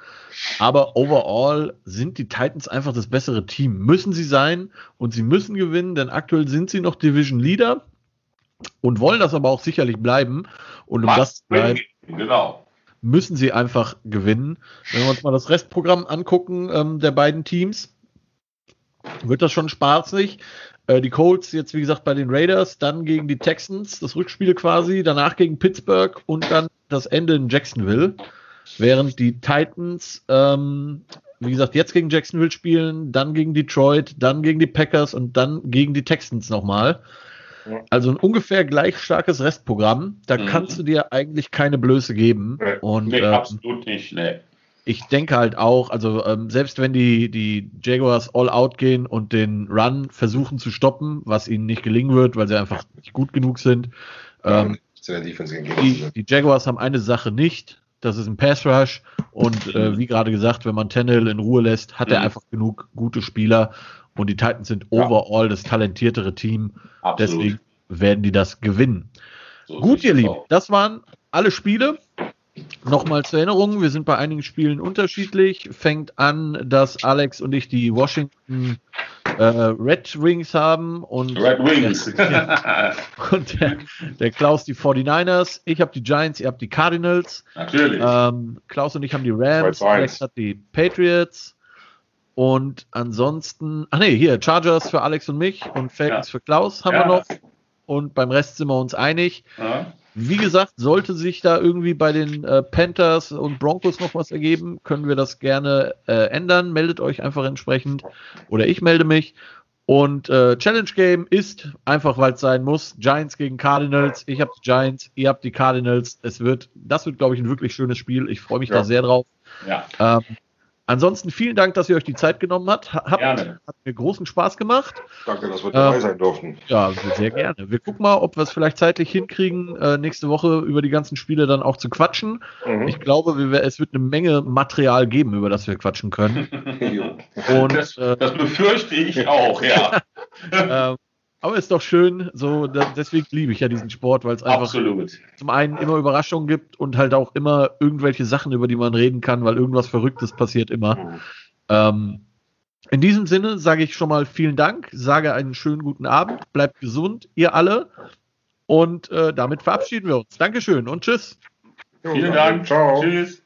Aber overall sind die Titans einfach das bessere Team. Müssen sie sein und sie müssen gewinnen, denn aktuell sind sie noch Division Leader und wollen das aber auch sicherlich bleiben. Und um Was das zu bleiben, genau. müssen sie einfach gewinnen. Wenn wir uns mal das Restprogramm angucken ähm, der beiden Teams, wird das schon spaßig. Äh, die Colts jetzt, wie gesagt, bei den Raiders, dann gegen die Texans, das Rückspiel quasi, danach gegen Pittsburgh und dann das Ende in Jacksonville. Während die Titans, ähm, wie gesagt, jetzt gegen Jacksonville spielen, dann gegen Detroit, dann gegen die Packers und dann gegen die Texans nochmal. Also ein ungefähr gleich starkes Restprogramm. Da mhm. kannst du dir eigentlich keine Blöße geben. Und, nee, ähm, absolut nicht, nee ich denke halt auch, also ähm, selbst wenn die, die Jaguars all out gehen und den Run versuchen zu stoppen, was ihnen nicht gelingen wird, weil sie einfach nicht gut genug sind. Ähm, die, die, Jaguars haben eine Sache nicht, das ist ein Pass Rush und äh, wie gerade gesagt, wenn man Tennell in Ruhe lässt, hat mhm. er einfach genug gute Spieler und die Titans sind ja. overall das talentiertere Team. Absolut. Deswegen werden die das gewinnen. So Gut, ihr Lieben, das waren alle Spiele. Nochmal zur Erinnerung, wir sind bei einigen Spielen unterschiedlich. Fängt an, dass Alex und ich die Washington äh, Red Wings haben und, Red Wings. Der, und der, der, Klaus die 49ers. Ich habe die Giants, ihr habt die Cardinals. Natürlich. Ähm, Klaus und ich haben die Rams, Alex hat die Patriots. Und ansonsten, ach nee, hier, Chargers für Alex und mich und Falcons ja. für Klaus haben ja. wir noch. Und beim Rest sind wir uns einig. Ja. Wie gesagt, sollte sich da irgendwie bei den äh, Panthers und Broncos noch was ergeben, können wir das gerne äh, ändern. Meldet euch einfach entsprechend oder ich melde mich. Und äh, Challenge Game ist einfach, weil es sein muss. Giants gegen Cardinals. Ich habe die Giants, ihr habt die Cardinals. Es wird, das wird, glaube ich, ein wirklich schönes Spiel. Ich freue mich ja. da sehr drauf. Ja. Ähm, Ansonsten vielen Dank, dass ihr euch die Zeit genommen habt. Habt gerne. Hat mir großen Spaß gemacht. Danke, dass wir dabei äh, sein durften. Ja, sehr gerne. Wir gucken mal, ob wir es vielleicht zeitlich hinkriegen, äh, nächste Woche über die ganzen Spiele dann auch zu quatschen. Mhm. Ich glaube, wir, es wird eine Menge Material geben, über das wir quatschen können. Und, das, äh, das, befürchte ich auch, ja. ähm, aber ist doch schön, so deswegen liebe ich ja diesen Sport, weil es einfach Absolut. zum einen immer Überraschungen gibt und halt auch immer irgendwelche Sachen, über die man reden kann, weil irgendwas Verrücktes passiert immer. Mhm. Ähm, in diesem Sinne sage ich schon mal vielen Dank, sage einen schönen guten Abend, bleibt gesund, ihr alle. Und äh, damit verabschieden wir uns. Dankeschön und tschüss. Vielen Dank. Ciao. Tschüss.